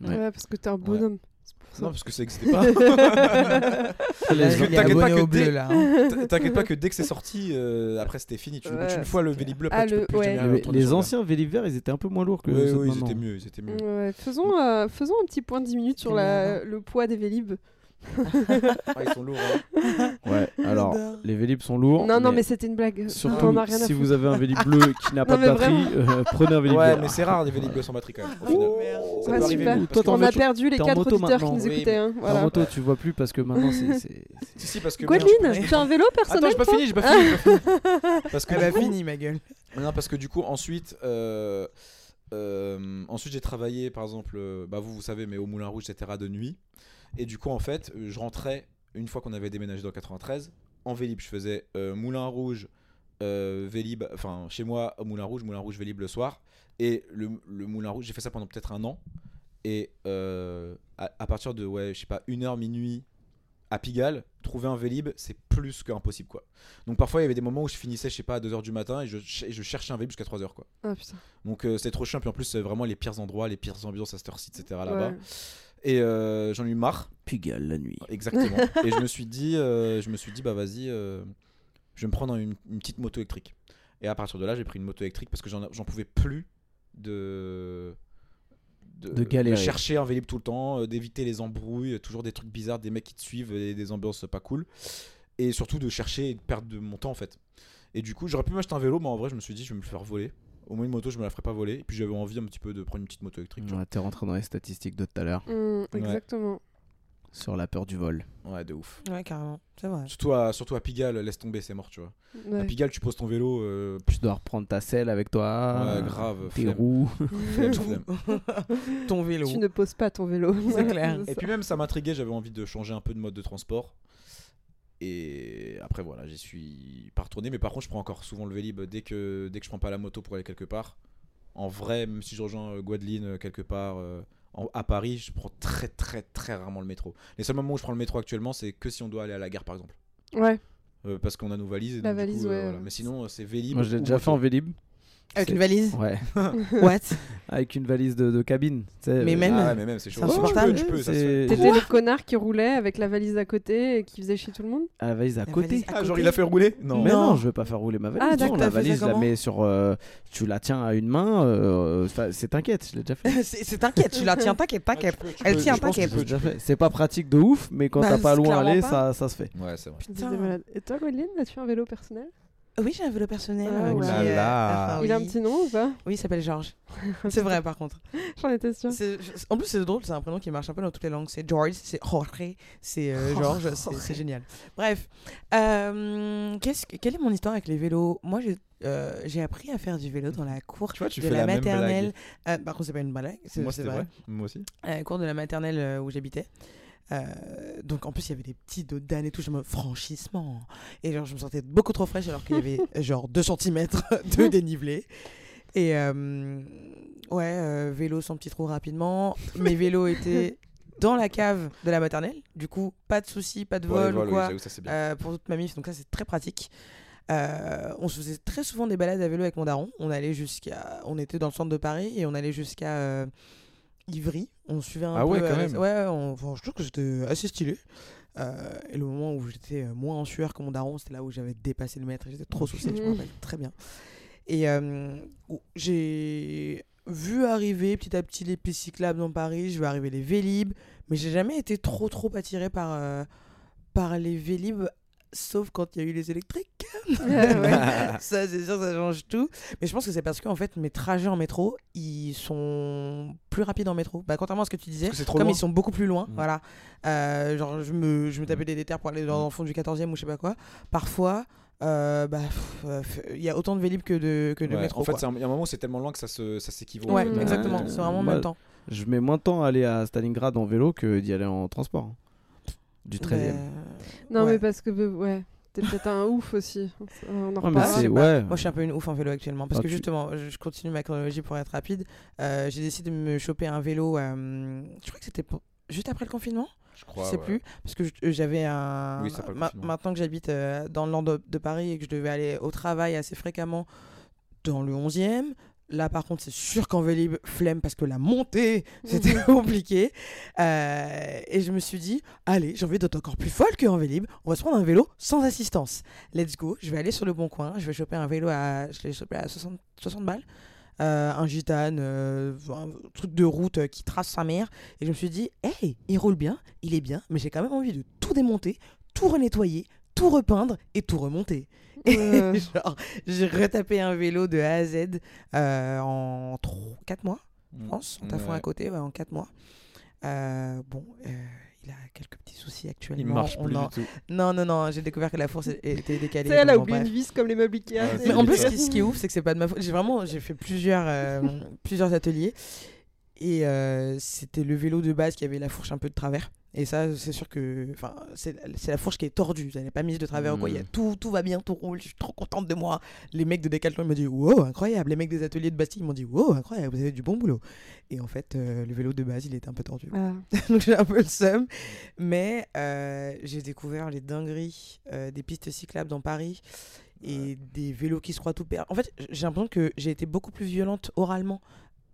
B: Ouais.
A: Ouais. parce que t'es un bonhomme. C'est pour ça.
D: Non, parce que ça n'existait pas. [LAUGHS] T'inquiète pas que dès-
C: là. hein.
D: Pas que dès que c'est sorti, euh, après c'était fini. Tu
A: Ouais,
D: une fois le Vélib bleu,
A: clair.
D: après tu
A: Ah,
D: peux
A: le-
D: plus
A: ouais.
D: jamais
B: Les, les anciens Vélib verts, ils étaient un peu moins lourds que
D: oui, ils étaient mieux, ils étaient mieux.
A: Ouais, faisons, euh, faisons un petit point de 10 minutes sur la, le poids des Vélib.
D: Ah, ils sont lourds. hein. [LAUGHS]
B: Ouais, alors les Vélib sont lourds.
A: non, non, mais c'était une blague.
B: Surtout
A: on en a rien à
B: si vous avez un Vélib bleu qui n'a pas
A: Non,
B: de batterie, euh, prenez un Vélib
D: Ouais,
B: vert.
D: mais c'est rare des Vélib bleus sans batterie quand même. Au final.
C: Oh, merde.
D: Ça
A: Ouais,
D: peut arriver. nous,
A: On
D: que-
A: a perdu les
B: t'es en
A: 4
B: moto
A: auditeurs qui
B: maintenant.
A: nous
D: Oui,
A: écoutaient. hein,
B: En moto, tu vois plus parce que maintenant c'est- [LAUGHS] c'est.
D: Si, si, parce que.
A: Gwendoline, tu as un vélo
D: Attends,
A: personnel
D: j'ai pas
A: toi
D: fini, j'ai pas fini. j'ai pas fini. [LAUGHS] Parce que
C: Elle
D: du
C: a
D: coup-
C: fini ma gueule.
D: Non, parce que du coup, ensuite, euh, euh, ensuite j'ai travaillé, par exemple, euh, bah, vous, vous savez, mais au Moulin Rouge, etc., de nuit. Et du coup, en fait, euh, je rentrais, une fois qu'on avait déménagé dans 93, en Vélib. Je faisais euh, Moulin Rouge, euh, Vélib, enfin, chez moi, au Moulin Rouge, Moulin Rouge, Vélib le soir. Et le, le Moulin Rouge, j'ai fait ça pendant peut-être un an. Et euh, à, à partir de, ouais, je sais pas, une heure, minuit, à Pigalle, trouver un Vélib, c'est plus qu'impossible, quoi. Donc parfois, il y avait des moments où je finissais, je sais pas, à 2h du matin et je, je cherchais un Vélib jusqu'à 3h, quoi.
A: Ah putain.
D: Donc c'était trop chiant. Puis en plus, c'est vraiment les pires endroits, les pires ambiances à cette heure-ci, etc. là-bas.
A: Ouais.
D: Et euh, j'en ai eu marre,
B: Pigalle la nuit.
D: exactement. [LAUGHS] et je me suis dit, euh, je me suis dit, bah vas-y, euh, je vais me prendre une, une petite moto électrique. Et à partir de là, j'ai pris une moto électrique parce que j'en pouvais plus de.
B: De galérer.
D: chercher un Vélib tout le temps, d'éviter les embrouilles, toujours des trucs bizarres, des mecs qui te suivent et des ambiances pas cool. Et surtout de chercher et de perdre de mon temps en fait. Et du coup, j'aurais pu m'acheter un vélo, mais en vrai, je me suis dit, je vais me le faire voler. Au moins une moto, je me la ferais pas voler. Et puis j'avais envie un petit peu de prendre une petite moto électrique. tu.
B: Ouais, T'es rentré dans les statistiques de tout à l'heure
A: Hum, exactement.
B: sur la peur du vol.
D: Ouais, de ouf.
C: Ouais, carrément. C'est vrai.
D: Surtout à, surtout à Pigalle, laisse tomber, c'est mort, tu vois. À
A: Ouais.
D: Pigalle, tu poses ton vélo, euh,
B: Tu dois reprendre ta selle avec toi.
D: Ouais, grave,
B: Tes
D: flemme.
B: roues.
D: flemme, flemme.
C: Ton vélo.
A: Tu ne poses pas ton vélo.
C: C'est [LAUGHS] clair.
D: Et puis même, ça m'intriguait, j'avais envie de changer un peu de mode de transport. Et après, voilà, j'y suis pas retourné. Mais par contre, je prends encore souvent le Vélib dès que, dès que je prends pas la moto pour aller quelque part. En vrai, même si je rejoins euh, Guadeloupe euh, quelque part euh, en- à Paris, je prends très très très rarement le métro. Les seuls moments où je prends le métro actuellement, c'est que si on doit aller à la gare par exemple.
A: Ouais.
D: Euh, parce qu'on a nos valises. et
A: La
D: donc, du
A: valise,
D: coup, euh,
A: ouais.
D: voilà. Mais sinon, c'est Vélib.
B: Moi, je l'ai déjà fait en. Vélib.
C: Avec une valise
B: Ouais, [LAUGHS]
C: What
B: avec une valise de, de cabine.
C: Mais
B: euh,
C: même-
D: Ah ouais, mais même, c'est chaud.
C: C'est
D: Tu peux,
C: insupportable.
A: T'étais le connard qui roulait avec la valise à côté et qui faisait chier tout le monde
B: à la valise à
C: La
B: côté.
C: valise à
D: Ah, genre il a fait rouler Non.
B: Mais
C: Non.
B: non, je veux pas faire rouler ma valise.
A: Ah,
B: non,
A: d'accord,
B: la valise, je la mets sur. euh, tu la tiens à une main. euh, c'est t'inquiète, je l'ai déjà fait. [LAUGHS]
C: C'est t'inquiète, tu la tiens, t'inquiète, t'inquiète.
D: Ah,
C: Elle
D: peux,
C: tient t'inquiète.
B: C'est pas pratique de ouf, mais quand
C: Bah,
B: t'as pas loin à aller, ça, ça se fait.
D: Ouais, c'est vrai.
A: Et toi, Gwendoline, as-tu un vélo personnel?
C: Oui, j'ai un vélo personnel.
A: Ah,
C: euh,
A: ouais.
C: qui,
D: Là, là.
A: Il a un
C: oui.
A: petit nom ou pas?
C: Oui, il s'appelle Georges. [LAUGHS] C'est vrai, par contre.
A: J'en étais sûre.
C: En plus, c'est drôle, c'est un prénom qui marche un peu dans toutes les langues. C'est George, c'est Jorge, c'est euh, Georges, c'est- génial. Bref, euh, qu'est-ce que- quelle est mon histoire avec les vélos? Moi, j'ai euh, j'ai appris à faire du vélo dans la cour
D: Tu vois, tu
C: de
D: fais
C: la, maternelle. Euh, par contre, c'est pas une blague,
D: Moi,
C: c'est vrai.
D: vrai. Moi aussi.
C: À la cour de la maternelle où j'habitais. Euh, donc en plus il y avait des petits dos d'âne et tout, je me franchissement. Et genre je me sentais beaucoup trop fraîche alors qu'il y avait [LAUGHS] genre 2 cm de dénivelé. Et euh, ouais, euh, vélo sans petit trou rapidement. Mes vélos étaient dans la cave de la maternelle. Du coup, pas de soucis, pas de vol ou
D: oui,
C: quoi
D: ça
C: euh, pour toute ma mif. Donc ça, c'est très pratique. Euh, on se faisait très souvent des balades à vélo avec mon daron. On allait jusqu'à, on était dans le centre de Paris et on allait jusqu'à euh, Ivry. On suivait un
D: Ah
C: peu.
D: ouais, quand
C: euh,
D: même.
C: Ouais, on- enfin, je trouve que c'était assez stylé. Euh, et le moment où j'étais euh, moins en sueur que mon daron, c'était là où j'avais dépassé le mètre. et J'étais trop soucié, je me rappelle très bien. Et euh, où j'ai vu arriver petit à petit les pistes cyclables dans Paris, je vais arriver les Vélib, mais j'ai jamais été trop trop attiré par, euh, par les Vélib, sauf quand il y a eu les électriques. [LAUGHS]
A: Ouais. [LAUGHS]
C: ça, c'est sûr, ça change tout. Mais je pense que c'est parce que en fait, mes trajets en métro, ils sont plus rapides en métro. Bah, contrairement à ce que tu disais,
D: que
C: comme
D: loin.
C: ils sont beaucoup plus loin,
D: Mm.
C: voilà. Euh, genre, je me, je me tapais des déterres pour aller dans
D: Mm.
C: le fond du 14e ou je sais pas quoi. Parfois, euh, bah, euh, il y a autant de Vélib que de, que de
D: Ouais,
C: métro.
D: en fait, il y a un moment où c'est tellement loin que ça se- ça s'équivaut.
C: Ouais, exactement. C'est vraiment en
B: Moi,
C: même temps.
B: Je mets moins de temps à aller à Stalingrad en vélo que d'y aller en transport. Du 13e.
C: Mais-
A: Non,
C: Ouais.
A: mais parce que, euh, ouais, t'es peut-être un ouf aussi. On en reparle.
C: je sais
B: ouais.
C: Moi, je suis un peu une ouf en vélo actuellement. Parce
B: Ah,
C: que
B: tu-
C: justement, je je continue ma chronologie pour être rapide. Euh, J'ai décidé de me choper un vélo. euh, je crois que c'était pour- juste après le confinement.
D: Je
C: Je
D: crois.
C: sais
D: ouais.
C: plus. Parce que je- j'avais un.
D: Oui,
C: ma- maintenant que j'habite euh, dans le nord de, de Paris et que je devais aller au travail assez fréquemment dans le 11e. Là, par contre, c'est sûr qu'en Vélib, flemme parce que la montée, c'était [LAUGHS] compliqué. Euh, et je me suis dit, allez, j'ai envie d'être encore plus folle qu'en Vélib. On va se prendre un vélo sans assistance. Let's go. Je vais aller sur le bon coin. Je vais choper un vélo à, je l'ai chopé à 60, 60 balles. Euh, un gitane, euh, un truc de route qui trace sa mère. Et je me suis dit, hey, il roule bien, il est bien, mais j'ai quand même envie de tout démonter, tout renettoyer, tout repeindre et tout remonter.
A: Ouais. [LAUGHS]
C: genre, j'ai retapé un vélo de A à Z euh, en 4 mois, je
D: Mm.
C: pense, en taffant
D: Ouais.
C: à côté, ouais, en 4 mois. Euh, bon, euh, il a quelques petits soucis actuellement.
D: Il marche plus
C: en-
D: du tout.
C: Non, non, non, j'ai découvert que la fourche [LAUGHS] était décalée.
A: Elle a oublié une vis comme les meubles Ikea.
C: Mais en plus, ce qui, ce qui est ouf, c'est que c'est pas de ma faute. J'ai vraiment j'ai fait plusieurs, euh, [LAUGHS] plusieurs ateliers. Et euh, c'était le vélo de base qui avait la fourche un peu de travers. Et ça, c'est sûr que. Enfin, c'est c'est la fourche qui est tordue. Elle n'est pas mise de travers quoi. Il y a tout, tout va bien, tout roule. Je suis trop contente de moi. Les mecs de Decathlon ils m'ont dit Wow, incroyable. Les mecs des ateliers de Bastille ils m'ont dit Wow, incroyable, vous avez du bon boulot. Et en fait, euh, le vélo de base, il était un peu tordu.
A: Ah. [LAUGHS]
C: Donc j'ai un peu le seum. Mais euh, j'ai découvert les dingueries euh, des pistes cyclables dans Paris et des vélos qui se croient tout perdus. En fait, j'ai l'impression que j'ai été beaucoup plus violente oralement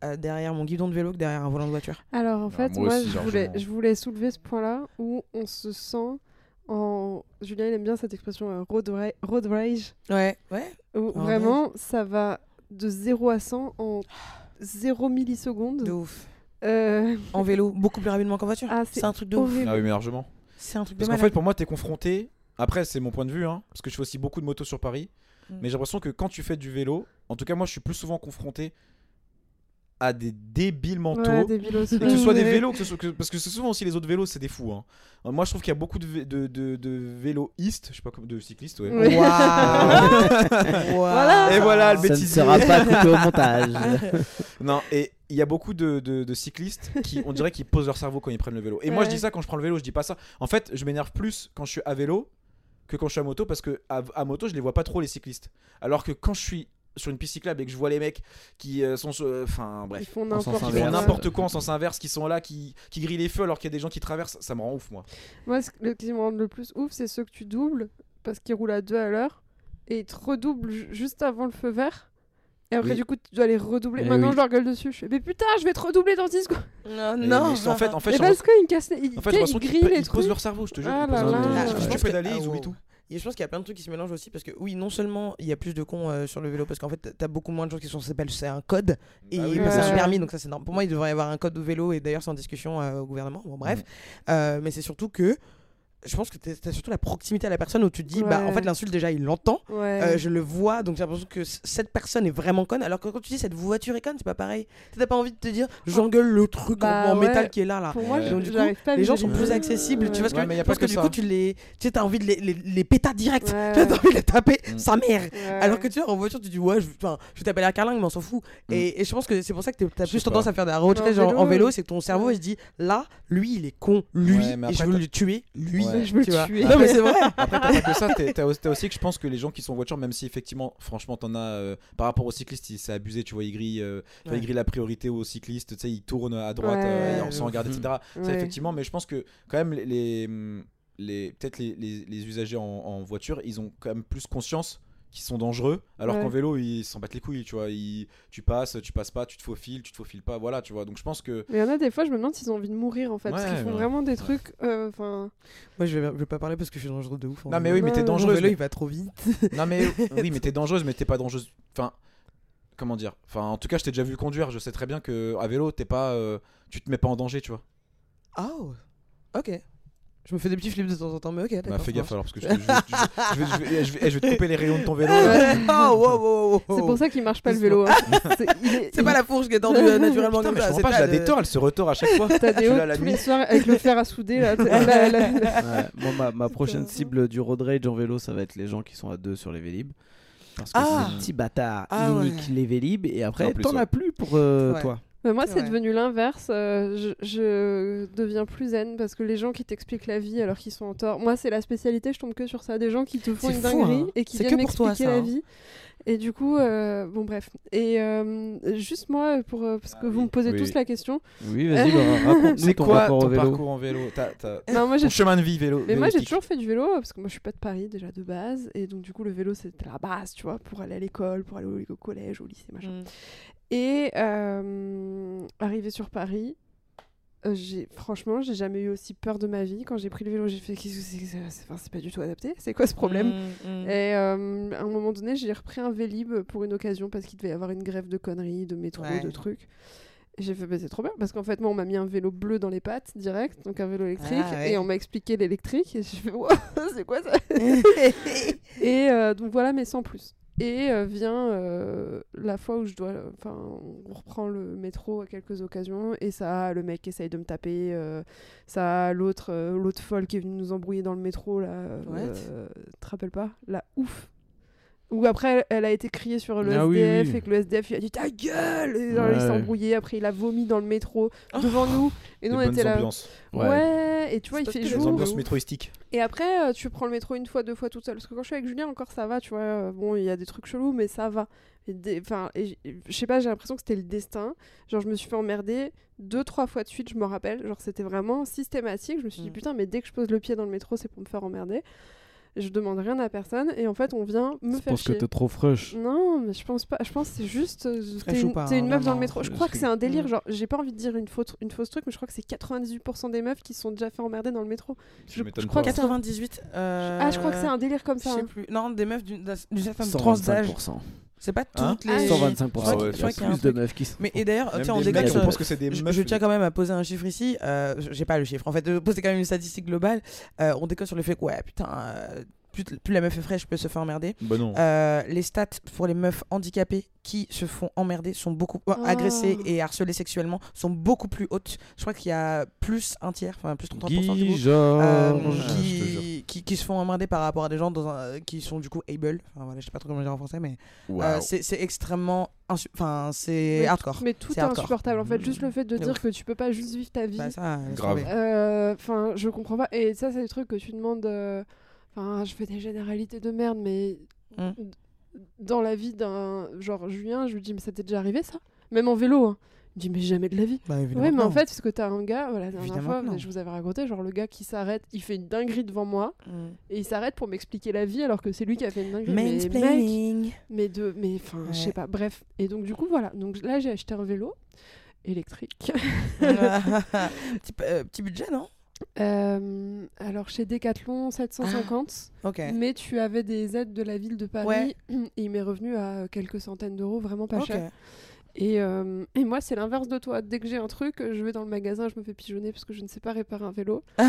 C: euh, derrière mon guidon de vélo que derrière un volant de voiture.
A: Alors en
D: Ah,
A: fait,
D: moi
A: moi,
D: aussi,
A: je, voulais,
D: largement.
A: je voulais soulever ce point-là où on se sent en. Julien, il aime bien cette expression euh, road, ra- road rage,
C: Ouais, ouais.
A: où
C: En
A: vraiment ça va de 0 à 100 en 0 millisecondes.
C: De ouf.
A: Euh,
C: En vélo, beaucoup plus rapidement qu'en voiture.
A: Ah, c'est
C: un truc de ouf.
D: Ah oui, mais largement.
C: C'est un truc de
D: Parce qu'en fait, pour moi, t'es confronté. Après, c'est mon point de vue, hein, parce que je fais aussi beaucoup de motos sur Paris.
C: Mm.
D: Mais j'ai l'impression que quand tu fais du vélo, en tout cas, moi, je suis plus souvent confronté à des débiles mentaux.
A: ouais.
D: Et que ce soit des vélos, que ce soit- que- parce que c'est souvent aussi les autres vélos, c'est des fous. hein. Euh, Moi, je trouve qu'il y a beaucoup de, vé- de, de, de véloistes, je sais pas comme de cyclistes, ouais. [LAUGHS]
A: Voilà.
D: Et voilà, le
B: Ça ne
D: bêtisier.
B: sera pas coupé au montage. [LAUGHS]
D: Non, et il y a beaucoup de, de- de cyclistes qui, on dirait qu'ils posent leur cerveau quand ils prennent le vélo. Et moi, je dis ça quand je prends le vélo, je dis pas ça. En fait, je m'énerve plus quand je suis à vélo que quand je suis à moto parce que à, à moto, je les vois pas trop les cyclistes. Alors que quand je suis sur une piste cyclable et que je vois les mecs qui euh, sont sur- enfin
A: Ils
D: bref
B: inverse.
D: font
A: quoi.
D: n'importe quoi en sens inverse qui sont là qui, qui grillent les feux alors qu'il y a des gens qui traversent ça me rend ouf moi
A: Moi, ce qui me rend le plus ouf, c'est ceux que tu doubles parce qu'ils roulent à deux à l'heure et ils te redoublent ju- juste avant le feu vert. Et après,
D: Oui.
A: du coup, tu dois les redoubler.
B: Eh
A: Maintenant,
B: oui.
A: je leur gueule dessus. Je fais, mais putain, je vais te redoubler dans 10 secondes.
C: Non,
D: Et-
C: non.
D: mais en fait en fait
A: parce qu'ils me cassent les. Ils,
D: en fait,
A: ils
D: pe-
A: les
D: ils posent
A: trucs.
D: leur cerveau, je te jure.
A: Ah
D: ils
A: là là.
D: ils
A: Ah, je
C: pense que-
D: d'aller,
C: ah,
D: ils oublient
C: wow.
D: tout.
C: Et je pense qu'il y a plein de trucs qui se mélangent aussi parce que oui, non seulement il y a plus de cons euh, sur le vélo parce qu'en fait t'as beaucoup moins de gens qui sont s'appellent c'est un code et
D: Bah oui,
C: bah, c'est un permis donc ça c'est normal. Pour moi il devrait y avoir un code au vélo et d'ailleurs c'est en discussion euh, au gouvernement. Bon bref, Euh, mais c'est surtout que je pense que t'as t'as surtout la proximité à la personne où tu te dis bah en fait l'insulte déjà il l'entend,
A: Ouais.
C: euh, je le vois donc j'ai l'impression que cette personne est vraiment conne alors que quand tu dis cette voiture est conne c'est pas pareil. T'as pas envie de te dire j'engueule le truc en-
A: Bah
C: en,
A: ouais.
C: métal qui est là là.
A: Pour moi,
C: Donc, du coup,
A: pas
C: Les gens sont plus accessibles, tu vois ce que
D: y a
C: pense
D: pas que
C: du coup tu les tu sais t'as envie de les les, les pétas direct.
A: Ouais.
C: Tu t'as envie de les taper
D: Mm.
C: sa mère.
A: Ouais.
C: Alors que tu vois, en voiture, tu dis, ouais, je, enfin, je vais taper la carlingue, mais on s'en fout.
D: Mm.
C: Et, et je pense que c'est pour ça que t'as plus tendance à faire de la road
A: En vélo,
C: c'est que ton cerveau, il se dit, là, lui, il est con, lui, et je veux le tuer, lui.
D: Ouais.
A: Je veux
C: tu
A: le
C: vois.
A: tuer.
C: Non, mais [LAUGHS] c'est vrai.
D: Après, t'as pas que ça, t'es- t'as aussi- que je pense que les gens qui sont en voiture, même si effectivement, franchement, t'en as euh, par rapport aux cyclistes, c'est abusé, tu vois, ils grillent, euh, tu vois,
C: Ouais.
D: ils grillent la priorité aux cyclistes, tu sais, ils tournent à droite
A: Ouais.
D: euh, sans
C: de
D: regarder, etc. Ça, effectivement, mais je pense que quand même, les, les, les- peut-être les, les- les usagers en, en voiture, ils ont quand même plus conscience qu'ils sont dangereux, alors
A: Ouais.
D: qu'en vélo, ils s'en battent les couilles, tu vois, ils- tu passes, tu passes pas, tu te faufiles, tu te faufiles pas, voilà, tu vois, donc je pense que.
A: Mais il y en a des fois, je me demande s'ils ont envie de mourir en fait. parce
D: Ouais,
A: qu'ils font
D: ouais.
A: vraiment des trucs. euh, Enfin.
C: Moi, je vais, je vais pas parler parce que je suis dangereux de ouf. en
D: Non, mais oui, mais t'es dangereuse.
C: vélo,
D: mais-
C: il va trop vite. [LAUGHS]
D: Non mais [LAUGHS] oui mais t'es dangereuse mais t'es pas dangereuse enfin comment dire? Enfin, en tout cas, je t'ai déjà vu conduire. Je sais très bien que à vélo, t'es pas, euh, tu te mets pas en danger, tu vois.
C: Oh, ok. Je me fais des petits flips de temps en temps, mais ok.
D: Bah, fais
C: ça
D: gaffe alors, parce que je, je- je- je vais, je je je te couper les rayons de ton vélo. [LAUGHS]
C: Oh, wow, wow, wow.
A: C'est pour ça qu'il marche pas le vélo. hein. [LAUGHS] C'est
C: pas la fourche qui est tendue euh, [LAUGHS] naturellement
D: Putain,
C: comme
D: mais je
C: ça.
D: comprends
C: c'est
D: pas, je la elle se retord à chaque fois.
A: T'as des
D: Je
A: hauts tous les soirs avec le fer à souder. Là, t'as- la- la-
B: Ouais, moi, ma, ma prochaine cible du road rage en vélo, ça va être les gens qui sont à deux sur les Vélib. Parce que
C: Ah.
B: ces petits bâtards,
C: Ah
B: ils
C: ouais.
B: niquent les Vélib et après, t'en as plus pour euh,
C: Ouais.
B: toi.
A: Mais moi,
C: C'est
A: devenu l'inverse. euh, je, je deviens plus zen parce que les gens qui t'expliquent la vie alors qu'ils sont en tort. Moi, c'est la spécialité, je tombe que sur ça. Des gens qui te font une
C: fou,
A: dinguerie
C: hein.
A: et qui viennent m'expliquer la
C: hein.
A: vie. Et du coup, euh, bon, bref. Et euh, juste moi, pour, euh, parce que vous me posez
D: oui,
A: tous la question.
B: Oui, vas-y, Laura, [LAUGHS] raconte-nous
D: C'est
B: ton
D: quoi ton
B: vélo.
D: parcours en vélo? [LAUGHS]
A: Non, moi, j'ai
D: Ton chemin de vie vélo
A: Mais moi j'ai toujours fait du vélo parce que moi je suis pas de Paris déjà de base et donc du coup le vélo c'était la base tu vois pour aller à l'école, pour aller au, au collège, au lycée machin.
C: Mm.
A: Et euh, arrivé sur Paris, euh, j'ai franchement j'ai jamais eu aussi peur de ma vie quand j'ai pris le vélo. J'ai fait qu'est-ce que c'est c'est enfin, c'est pas du tout adapté. C'est quoi ce problème?
C: Mm, mm.
A: et euh, à un moment donné j'ai repris un Vélib pour une occasion parce qu'il devait y avoir une grève de conneries de métro
C: Ouais.
A: de trucs. J'ai fait bah, c'est trop bien. Parce qu'en fait moi on m'a mis un vélo bleu dans les pattes direct donc un vélo électrique.
C: Ah, ouais.
A: et on m'a expliqué l'électrique. Et j'ai fait [LAUGHS] Wow, c'est quoi ça? [LAUGHS] Et euh, donc voilà, mais sans plus. Et euh, vient euh, la fois où je dois. Enfin, on reprend le métro à quelques occasions, et ça le mec qui essaye de me taper, euh, ça l'autre l'autre folle qui est venue nous embrouiller dans le métro, là. Euh, te rappelles pas? La ouf Ou après, elle, a été criée sur le
B: Ah
A: SDF
B: oui.
A: et que le SDF il a dit ta gueule Et genre, il
B: Ouais.
A: s'est embrouillé, après il a vomi dans le métro
C: Oh.
A: devant nous. Et nous on était là.
D: ambiances.
A: Ouais. et tu vois, il fait jour.
D: Des ambiances
C: ouf.
D: métroïstiques.
A: Et après, euh, tu prends le métro une fois, deux fois toute seule. Parce que quand je suis avec Julien, encore ça va, tu vois. euh, bon, il y a des trucs chelous, mais ça va. Enfin, je sais pas, j'ai l'impression que c'était le destin. Genre, je me suis fait emmerder deux, trois fois de suite, je me rappelle. Genre, c'était vraiment systématique. Je me suis dit,
C: Mm.
A: putain, mais dès que je pose le pied dans le métro, c'est pour me faire emmerder. Je demande rien à personne. Et en fait, on vient me
B: Je
A: faire
B: pense que
A: chier.
B: t'es trop fresh.
A: Non, mais je pense pas. Je pense que c'est juste. euh, T'es une,
C: hein,
A: une meuf dans le métro. Je
B: je
A: crois que c'est un délire.
C: Mm.
A: Genre, j'ai pas envie de dire une fausse, une fausse truc, mais je crois que c'est 98% des meufs qui se sont déjà fait emmerder dans le métro. Je- je crois
D: pas.
A: que c'est-
C: 98. euh,
A: Ah, je crois que c'est un délire comme
C: Je
A: ça.
C: sais
A: hein.
C: plus. Non, des meufs d'une certaine tranche d'âge.
B: 125%.
C: C'est pas
D: Hein
C: toutes
A: Ah,
C: les.
B: 125%.
D: Ah ouais,
C: je crois qu'il y a
B: plus de meufs qui sont.
C: Mais et d'ailleurs, tiens, on déconne.
D: on pense que c'est des
C: Je,
D: meufs.
C: je tiens quand même à poser un chiffre ici. Euh, J'ai pas le chiffre. En fait, de poser quand même une statistique globale. Euh, on déconne sur le fait que, ouais, putain, euh, plus, plus la meuf est fraîche, plus elle se fait emmerder.
D: Bah non.
C: Euh, les stats pour les meufs handicapées qui se font emmerder sont beaucoup euh,
A: Oh.
C: agressées et harcelées sexuellement sont beaucoup plus hautes. Je crois qu'il y a plus un tiers, enfin plus 33% du coup.
B: Guy
C: euh.
D: Ah,
C: qui, qui, qui se font emmerder par rapport à des gens dans un- qui sont du coup able. Enfin, voilà, je sais pas trop comment dire en français, mais euh, c'est c'est extrêmement. Enfin, c'est
A: Mais-
C: hardcore.
A: Mais tout est insupportable. En fait, juste le fait de dire
C: ouf.
A: que tu peux pas juste vivre ta vie.
C: Bah, ça,
D: Grave.
A: Euh, Enfin, je comprends pas. Et ça, c'est des trucs que tu demandes. Enfin, je fais des généralités de merde, mais d- dans la vie d'un genre Julien, je lui dis mais ça t'est déjà arrivé ça? Même en vélo. Hein. Il me dit mais jamais de la vie.
C: Bah,
A: Ouais, mais en fait, parce que t'as un gars, voilà, la dernière
C: Évidemment
A: fois, je vous avais raconté, genre le gars qui s'arrête, il fait une dinguerie devant moi
C: Mm.
A: et il s'arrête pour m'expliquer la vie alors que c'est lui qui a fait une dinguerie. Mais mec, mais de, mais enfin, je sais pas. Bref. Et donc du coup voilà. Donc là j'ai acheté un vélo électrique. [LAUGHS]
C: petit, euh, petit budget, non?
A: Euh, alors chez Decathlon 750,
C: Ok.
A: mais tu avais des aides de la ville de Paris
C: Ouais. [CLEARS THROAT]
A: et il m'est revenu à quelques centaines d'euros, vraiment pas cher. Et, euh, et moi c'est l'inverse de toi. Dès que j'ai un truc, je vais dans le magasin, je me fais pigeonner parce que je ne sais pas réparer un vélo. [LAUGHS] et,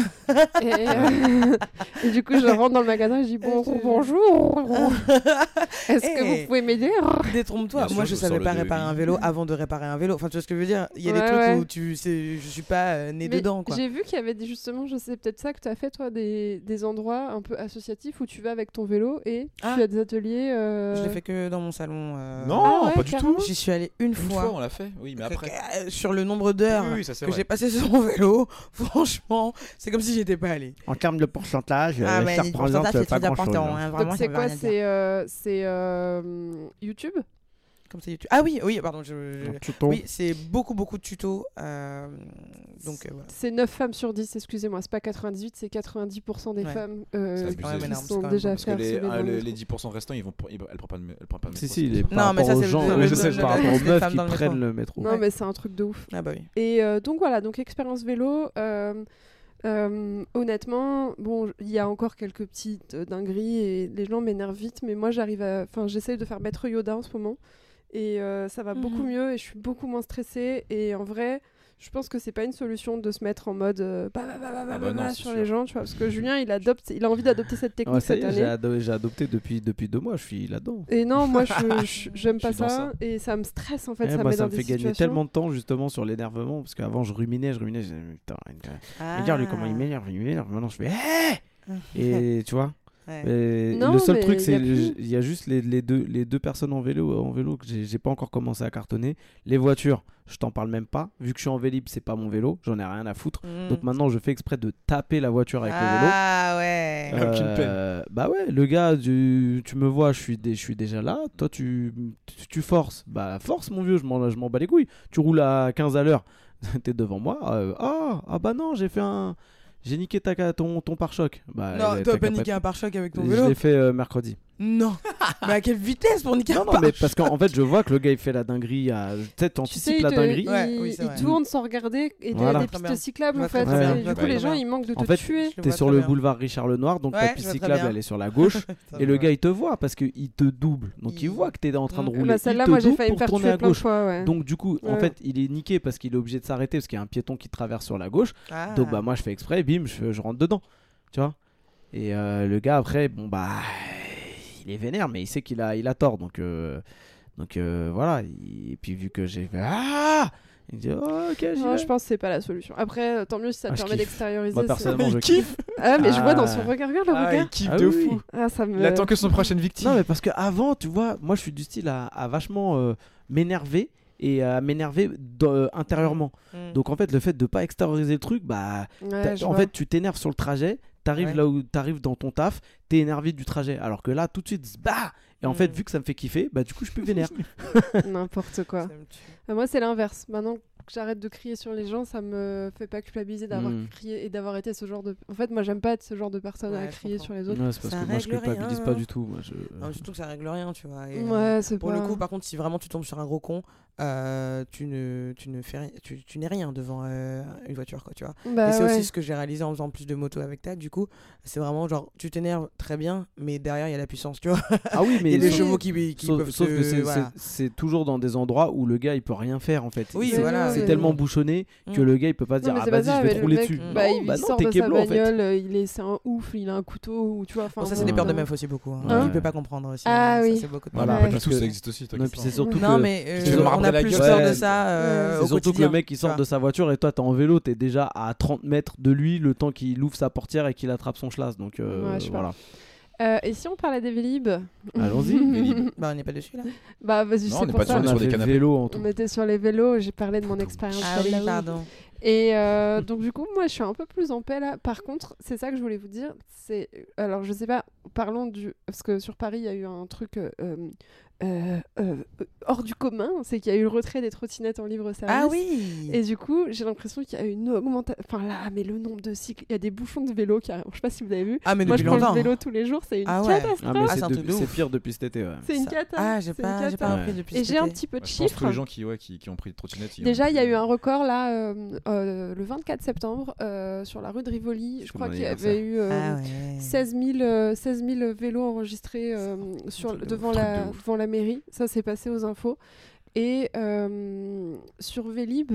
A: euh, [LAUGHS] et du coup je rentre dans le magasin, et je dis bon, bonjour. [LAUGHS] Est-ce que
C: Eh.
A: vous pouvez m'aider?
C: Détrompe-toi, moi
D: sûr,
C: je
D: je
C: savais pas réparer un vélo avant de réparer un vélo. Enfin, tu vois ce que je veux dire? Il y a des trucs
A: ouais.
C: où tu sais, je suis pas euh, né
A: Mais
C: dedans.
A: J'ai vu qu'il y avait des, justement, je sais peut-être ça que tu as fait toi, des, des endroits un peu associatifs où tu vas avec ton vélo et
C: Ah.
A: tu as des ateliers. euh,
C: Je l'ai fait que dans mon salon. euh,
D: Non,
A: Ah ouais,
D: pas du
A: carrément.
D: tout.
C: J'y suis allé une,
D: Une
C: fois.
D: fois, on l'a fait. Oui, mais après.
C: Euh, Sur le nombre d'heures
D: Oui, oui,
C: que j'ai passé sur mon vélo, [LAUGHS] franchement, c'est comme si j'étais pas allé.
B: En termes de pourcentage,
C: Ah,
B: euh, ça représente
C: c'est
B: pas
C: très
B: grand chose.
C: important. hein, vraiment,
A: Donc
C: ça
A: c'est quoi. C'est euh, euh, YouTube?
C: Comme ça, YouTube. Ah oui, oui, pardon. je- je-
B: Tuto.
C: Oui, c'est beaucoup, beaucoup de tutos. euh, donc euh, voilà.
A: C'est 9 femmes sur 10, excusez-moi, c'est pas 98, c'est 90% des
C: Ouais.
A: femmes euh, qui
C: même énorme,
A: sont déjà
D: Parce que
A: fait
D: les, ah,
A: le
D: les, les 10% restants, ils vont, ils vont- elle prend pas de, elle prend pas
B: Si,
D: métro,
B: si,
D: c'est
B: les, par
C: Non, mais ça, c'est
B: gens,
C: le-
B: oui,
C: le-
B: je sais,
C: le-
B: par
C: le-
B: rapport aux meufs qui
C: le
B: prennent
C: métro.
B: le métro.
A: Non, mais c'est un truc de ouf.
C: Ah bah oui.
A: Et euh, donc voilà, donc expérience vélo. euh, euh, honnêtement, bon, il y a encore quelques petites dingueries et les gens m'énervent vite, mais moi j'arrive à. Enfin, j'essaye de faire maître Yoda en ce moment. Et euh, ça va beaucoup
C: Mhm.
A: mieux et je suis beaucoup moins stressée. Et en vrai, je pense que c'est pas une solution de se mettre en mode euh, bah, bah, bah, bah, bah,
D: Ah bah non,
A: bah
D: c'est
A: sur
D: sûr.
A: les gens, tu vois. Parce que Julien, il, adopte, il a envie d'adopter cette technique
B: Ouais,
A: cette année.
B: ado- j'ai adopté depuis, depuis deux mois, je suis là-dedans.
A: Et non, moi, je- [LAUGHS] je- j'aime pas ça,
D: ça.
A: et ça me stresse en fait.
B: Eh,
A: ça
B: moi, ça
A: dans
B: me fait gagner
A: situations-
B: tellement de temps justement sur l'énervement parce qu'avant je ruminais, je ruminais, je disais, putain, regarde lui comment il m'énerve, il m'énerve. Maintenant je fais Hé [LAUGHS] et tu vois.
C: Ouais.
B: Et
A: Non,
B: le seul truc c'est il y a juste les, les deux les deux personnes en vélo en vélo que j'ai pas encore commencé à cartonner. Les voitures, je t'en parle même pas. Vu que je suis en vélib, c'est pas mon vélo, j'en ai rien à foutre.
C: Mm.
B: Donc maintenant je fais exprès de taper la voiture avec le vélo.
C: Ah ouais.
D: Euh,
B: bah ouais, le gars, tu, tu me vois, je suis, dé- je suis déjà là. Toi, tu, tu, tu forces. Bah force, mon vieux, je m'en je m'en bats les couilles. Tu roules à 15 à l'heure, [LAUGHS] t'es devant moi. euh, ah, ah bah non, j'ai fait un. J'ai niqué ta, ton, ton pare-choc. Bah,
C: non,
B: t'as
C: pas niqué un pare-choc avec ton
B: Je
C: vélo
B: l'ai fait euh, mercredi.
C: Non. [LAUGHS] mais à quelle vitesse pour niquer
B: Non, non, mais parce qu'en en fait, je vois que le gars il fait la dinguerie. À... Peut-être
A: Tu sais,
B: t'anticipes
A: il,
B: la
A: te-
B: dinguerie.
A: il,
C: Ouais, oui, c'est
A: il
C: vrai.
A: tourne sans regarder et il y a
B: Voilà.
A: des pistes cyclables en fait.
C: très
B: bien,
A: et
B: je
A: du coup,
C: très
A: les
C: bien.
A: gens ils manquent de
B: En
A: te
B: fait,
A: tuer.
C: Je
B: T'es
C: vois
B: sur
C: très
B: le
C: bien.
B: boulevard Richard Lenoir, donc
C: Ouais,
B: ta
C: je
B: piste
C: vois très
B: cyclable
C: bien.
B: elle est sur la gauche. [LAUGHS] Et le gars il te voit parce qu'il te double. Donc il
C: Il-
B: voit que t'es en train de
C: Mm.
B: rouler.
A: Bah,
B: il
A: celle-là,
B: te
A: moi j'ai
B: double
A: failli me
B: pour
A: faire
B: tourner
A: tuer
B: à
A: plein de
B: gauche.
A: fois. Ouais.
B: Donc du coup, en
A: Ouais.
B: fait, il est niqué parce qu'il est obligé de s'arrêter parce qu'il y a un piéton qui traverse sur la gauche.
C: Ah.
B: Donc bah moi je fais exprès, bim, je, je rentre dedans, tu vois? Et euh, le gars après, bon bah, il est vénère, mais il sait qu'il a, il a tort, donc euh, donc euh, voilà. Il- Et puis vu que j'ai fait ah, il dit oh, ok,
A: Ouais, je pense que c'est pas la solution. Après, euh, tant mieux si ça te
B: Ah,
A: permet d'extérioriser.
B: Moi personnellement, je [LAUGHS]
D: Il
B: kiffe.
A: Ah, mais je vois dans
B: Ah.
A: son regard, regarde le
D: Ah,
A: regard.
D: il kiffe
B: Ah
D: de
B: oui.
D: fou.
A: Ah, ça me.
D: Il attend que son prochaine victime.
B: Non mais parce que avant, tu vois, moi je suis du style à, à vachement euh, m'énerver et à m'énerver de- intérieurement.
C: Mm.
B: Donc en fait, le fait de pas extérioriser le truc, bah
A: Ouais,
B: en
A: vois.
B: fait, tu t'énerves sur le trajet, t'arrives
C: Ouais.
B: là où t'arrives dans ton taf, t'es énervé du trajet. Alors que là, tout de suite, bah Et en
C: Mm.
B: fait, vu que ça me fait kiffer, bah du coup, je suis plus vénère. [LAUGHS] [LAUGHS]
A: N'importe quoi. Euh, Moi, c'est l'inverse. Maintenant que j'arrête de crier sur les gens, ça me fait pas culpabiliser d'avoir
B: Mm.
A: crié et d'avoir été ce genre de. En fait, moi, j'aime pas être ce genre de personne à
C: Ouais,
A: crier
C: comprends.
A: sur les autres.
B: Ouais, c'est parce
C: Ça
B: que moi, je
C: règle
B: culpabilise
C: rien.
B: pas du tout. Moi, je...
C: Non, surtout que ça règle rien, tu vois. et, euh,
A: Ouais, c'est
C: Pour
A: pas.
C: le coup, par contre, si vraiment tu tombes sur un gros con, euh, tu ne, tu ne fais rien, tu, tu n'es rien devant euh, une voiture, quoi, tu vois.
A: Bah
C: et c'est
A: ouais.
C: aussi ce que j'ai réalisé en faisant plus de moto avec ta. Du coup, c'est vraiment genre, tu t'énerves très bien, mais derrière il y a la puissance, tu vois.
B: Ah oui, [LAUGHS]
C: Il
B: mais
C: y a des
B: sauf-
C: chevaux qui, qui
B: sauf,
C: peuvent
B: sauf que c'est-
C: voilà.
B: c'est c'est toujours dans des endroits où le gars il peut rien faire en fait.
C: Oui,
B: c'est
C: voilà.
B: C'est
A: ouais.
B: tellement bouchonné que
C: Mm.
B: le gars il peut pas se dire ah vas-y je vais te
A: le
B: rouler dessus.
A: Bah,
B: Non,
A: il
B: bah t'es
A: de sa
B: keblo en fait.
A: bagnole, il est, c'est un ouf, il a un couteau, ou tu vois. enfin,
C: Bon, ça, c'est des peurs de meuf aussi beaucoup. hein.
B: Ouais.
C: Il peut pas comprendre aussi.
A: Ah
C: hein,
A: oui.
B: Voilà.
D: Pas tout,
B: que-
D: ça existe aussi.
B: Non,
D: t'inquiète
B: puis
D: pas.
B: c'est surtout
C: Non,
B: que
C: mais euh, on a plus peur de ça euh,
B: c'est surtout que le mec il sort de sa voiture et toi t'es en vélo, t'es déjà à 30 mètres de lui le temps qu'il ouvre sa portière et qu'il attrape son schlass. Donc euh, voilà.
A: Euh, et si on parlait des Vélib
B: Allons-y. [LAUGHS]
D: Vélib.
C: Bah, on n'est pas dessus là.
A: Bah, vas-y,
D: Non,
A: c'est
D: on n'est
A: pour
D: pas
A: ça.
D: dessus, on est sur des canapés.
B: vélo en tout.
A: On était sur les vélos, j'ai parlé de mon expérience
C: Ah
A: sur
C: oui, pardon.
A: Et euh, donc du coup, moi, je suis un peu plus en paix là. Par contre, c'est ça que je voulais vous dire. C'est alors, je sais pas. Parlons du parce que sur Paris, il y a eu un truc euh, euh, euh, euh, hors du commun. C'est qu'il y a eu le retrait des trottinettes en libre service.
C: Ah oui.
A: Et du coup, j'ai l'impression qu'il y a eu une augmentation. Enfin là, mais le nombre de cycles, il y a des bouchons de vélo qui arrivent. Je sais pas si vous avez vu.
C: Ah mais
A: Moi, je prends
C: longtemps.
A: le vélo tous les jours. C'est une
C: Ah ouais.
A: catastrophe.
B: Ah, mais
C: Ah,
B: c'est de-
C: truc de
B: c'est
C: ouf.
B: pire depuis cet été. ouais.
A: C'est une
C: Ça-
A: cata.
C: Ah, j'ai pas, pas repris depuis
A: Et j'ai un petit peu de
D: Ouais,
A: chiffres.
D: tous les gens qui, ouais, qui, qui ont pris des trottinettes.
A: Déjà, il y a eu un record là, euh, euh, le 24 septembre, euh, sur la rue de Rivoli. Je crois qu'il y avait eu euh,
C: Ah ouais.
A: 16, 000, euh, 16 000 vélos enregistrés sur, devant, la, devant la mairie. Ça, s'est passé aux infos. Et euh, sur Vélib,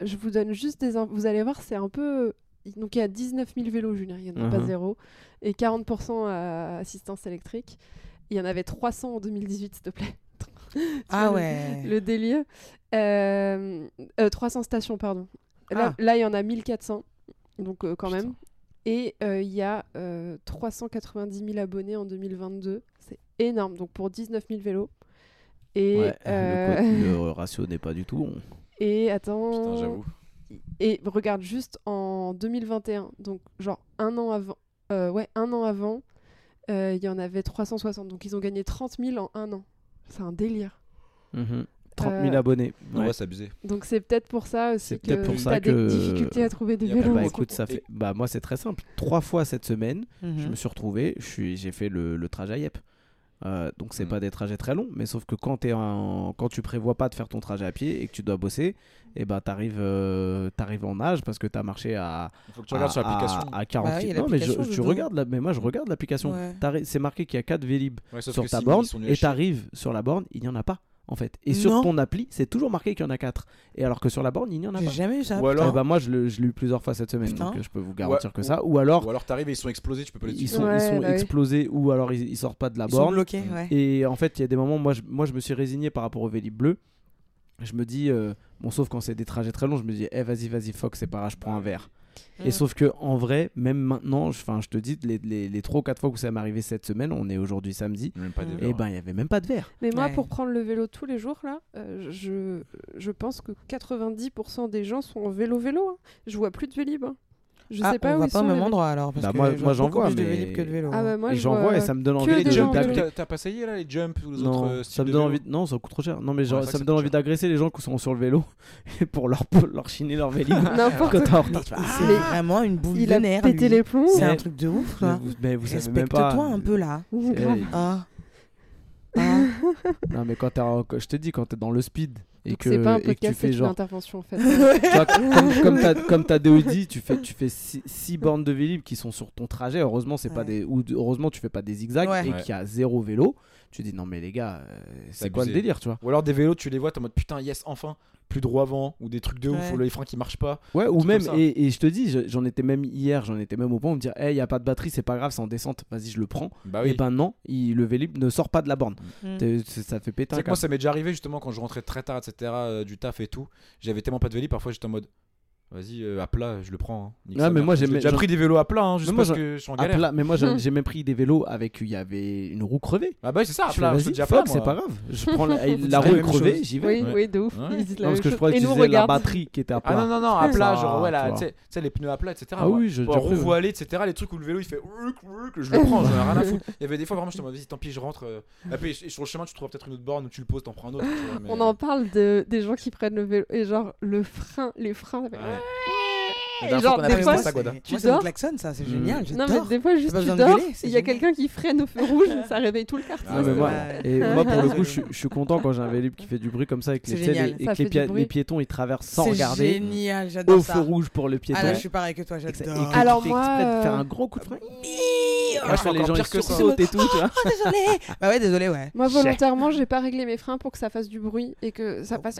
A: je vous donne juste des infos. Vous allez voir, c'est un peu. Donc il y a 19 000 vélos, Julien, il n'y en a pas
B: Mhm.
A: zéro. Et 40% à assistance électrique. Il y en avait 300 en 2018, s'il te plaît. [LAUGHS]
C: Ah
A: Le-
C: ouais.
A: Le délire. Euh, euh, 300 stations, pardon. Là,
C: Ah.
A: là, il y en a 1400, donc euh, quand
D: Putain.
A: même. Et euh, il y a euh, 390 000 abonnés en 2022. C'est énorme. Donc pour 19 000 vélos. Et,
B: Ouais,
A: euh,
B: le, le ratio n'est pas du tout bon.
A: et attends.
D: Putain, j'avoue.
A: Et regarde juste en 2021, donc genre un an avant. euh, ouais, un an avant, euh, il y en avait 360. Donc ils ont gagné 30 000 en un an. C'est un délire.
B: Mhm. 30 000
A: Euh,
B: abonnés. Ouais.
D: vrai, c'est abusé.
A: Donc c'est peut-être pour ça aussi
B: C'est
A: que
B: peut-être pour ça
A: des
B: que-
A: difficultés à trouver des
D: Y a
B: Eh
D: pas
A: vélos.
B: bah écoute, ça fait. Bah moi c'est très simple. Trois fois cette semaine, je
C: Mhm.
B: me suis retrouvé, je suis, j'ai fait le, le trajet à Yep. Euh, donc c'est
D: Mm.
B: pas des trajets très longs, mais sauf que quand, es en, quand tu prévois pas de faire ton trajet à pied et que tu dois bosser, et ben t'arrives euh, t'arrives en âge parce que t'as marché à,
D: Il faut que tu regardes sur
B: à-
D: l'application.
B: à, à 40
C: Bah
B: Non mais je, tu
C: dedans.
B: regardes la, mais moi je regarde l'application.
C: Ouais.
B: C'est marqué qu'il y a 4 Vélib
D: Ouais,
B: sur ta
D: si,
B: borne et t'arrives sur la borne, il y en a pas. En fait. Et sur
C: Non.
B: ton appli, c'est toujours marqué qu'il y en a 4. Et alors que sur la borne, il n'y en a
C: J'ai
B: pas.
C: jamais eu ça.
D: Ou alors-
B: Eh ben, moi, je le- je l'ai eu plusieurs fois cette semaine,
C: Putain.
B: donc euh, je peux vous garantir
D: Ouais,
B: que
D: ou-
B: ça. Ou alors,
D: Ou alors t'arrives et ils sont explosés, tu peux pas les
B: ils
D: tuer.
B: sont,
A: Ouais,
B: ils sont
A: bah oui.
B: explosés, ou alors ils, ils sortent pas de la
C: Ils sont
B: borne.
C: bloqués, ouais.
B: Et en fait, il y a des moments, moi je, moi, je me suis résigné par rapport au Vélib bleu. Je me dis, euh, bon, sauf quand c'est des trajets très longs, je me dis, eh, vas-y, vas-y, Fox, c'est pas grave, je prends un verre. Et
C: Mm.
B: sauf que en vrai, même maintenant, je, 'fin, je te dis, les, les, les 3 ou 4 fois que ça m'est arrivé cette semaine, on est aujourd'hui samedi,
D: des
C: Mm.
B: et
D: verres.
B: ben il y avait même pas de verre.
A: Mais moi,
C: Ouais.
A: pour prendre le vélo tous les jours, là, euh, je, je pense que 90% des gens sont en vélo-vélo. hein. Je vois plus de Vélib. hein. Je
C: Ah,
A: sais pas
C: on
A: où
C: va
A: ils
C: pas
A: sont.
C: au même endroit alors. Parce
B: Bah,
C: que
B: moi-
C: je
B: moi, j'en
C: beaucoup
B: vois,
C: plus de
B: mais-
C: Vélib que de vélo.
A: Ah bah moi,
B: et
A: je
B: j'en vois et ça me donne envie
A: des
B: de
A: gens en vélo.
D: T'as t'as pas essayé là les jumps ou les
B: Non,
D: autres euh,
B: ça
D: styles
B: me
D: de
B: donne
D: vélo
B: envie. Non, ça coûte trop cher. Non, mais
D: Ouais,
B: genre,
D: c'est vrai
B: ça
D: que
B: me
D: ça
B: donne
D: coûte
B: envie
D: cher.
B: d'agresser les gens qui sont sur le vélo [LAUGHS] et pour leur, pour leur chiner leur Vélib. [LAUGHS]
A: N'importe
B: Quand t'es en retard, tu fais,
C: c'est
A: Mais
C: vraiment une boule
A: Il
C: de
A: a pété
C: lui.
A: les plombs.
C: C'est un truc de ouf,
B: Mais
C: quoi.
B: vous, mais vous savez même pas.
C: Respecte-toi un peu là. Ah. [LAUGHS] Ah.
B: Non, mais quand t'es en- je te dis, quand t'es dans le speed et
A: Donc
B: que,
A: c'est pas un
B: et que tu
A: podcast, une
B: genre.
A: intervention en fait. [LAUGHS]
B: Tu vois, [LAUGHS] comme comme t'as comme t'as DOD, tu fais tu fais 6 bornes de Vélib qui sont sur ton trajet. Heureusement c'est pas
C: Ouais.
B: des ou heureusement tu fais pas des zigzags
C: Ouais.
B: et
D: Ouais.
B: qu'il y a zéro vélo. Tu dis non mais les gars, euh, c'est quoi le délire, tu vois?
D: Ou alors des vélos, tu les vois, t'es en mode putain, yes, enfin, plus droit avant, ou des trucs de ouf, ou les freins qui marchent pas.
B: Ouais, ou même et, et je te dis, je- j'en étais même hier, j'en étais même au point de me dire, hey, il y a pas de batterie, c'est pas grave, c'est en descente, vas-y je le prends.
D: Bah
B: Et
D: oui.
B: ben non, il, le Vélib ne sort pas de la borne.
C: Mm.
B: Ça fait péter
D: Tu
B: un
D: sais que moi, ça m'est déjà arrivé justement quand je rentrais très tard, etc., euh, du taf et tout. J'avais tellement pas de vélo, parfois j'étais en mode. Vas-y, euh, à plat, je le prends. hein.
B: Ah, mais moi, j'ai-
D: déjà pris des vélos à plat, hein, juste
B: Mais moi,
D: parce que je suis en
B: À
D: galère.
B: plat, mais moi j'ai même [LAUGHS] pris des vélos avec il y avait une roue crevée.
D: Ah bah c'est ça, à
B: Je
D: plat. je déjà à plat,
B: fuck, c'est pas grave. Je [LAUGHS] prends la, la roue crevée, j'y vais.
A: Oui,
D: Ouais.
A: oui, de ouf.
D: Ouais.
B: Non, parce que je crois
A: Et nous
B: utiliser la batterie qui était à
D: Ah
B: plat.
D: non, non, non, à plat,
B: Ça,
D: genre, ouais,
B: tu
D: là, tu sais- tu les pneus à plat, etc.
B: Ah oui, déjà
D: roue voilée, etc. Les trucs où le vélo il fait je le prends, j'en ai rien à foutre. Il y avait des fois vraiment, je te dis, vas-y, tant pis, je rentre. euh. Et puis et sur le chemin, tu trouves peut-être une autre borne où tu le poses, t'en prends un autre. tu [LAUGHS]
A: On en parle de, des gens qui prennent le vélo et genre le frein, les freins.
D: La
A: genre, des fois,
D: ça,
A: tu dors.
C: klaxon, ça, c'est génial.
A: Non, mais des fois, juste tu dors, il y a quelqu'un qui freine au feu [LAUGHS] rouge, ça réveille tout le quartier.
D: Ah,
B: moi, et moi, pour le coup, je, suis-
C: Absolument.
B: je suis content quand j'ai un Vélib qui fait du bruit comme ça et que, les, piétons ils traversent sans
C: C'est
B: regarder
C: génial,
B: au
C: j'adore
B: feu
C: ça.
B: rouge pour le piéton.
C: Ah là, je suis pareil que toi, j'adore.
A: Alors moi,
B: de faire
A: euh,
B: un gros coup de frein. [LAUGHS]
D: Moi, je fais
B: les
D: encore
B: gens
D: pire
B: ils
D: que ça.
B: sursautent et tout, tu vois.
C: Oh, désolé. Bah ouais, désolé, ouais.
A: Moi, volontairement, j'ai pas réglé mes freins pour que ça fasse du bruit et que ça fasse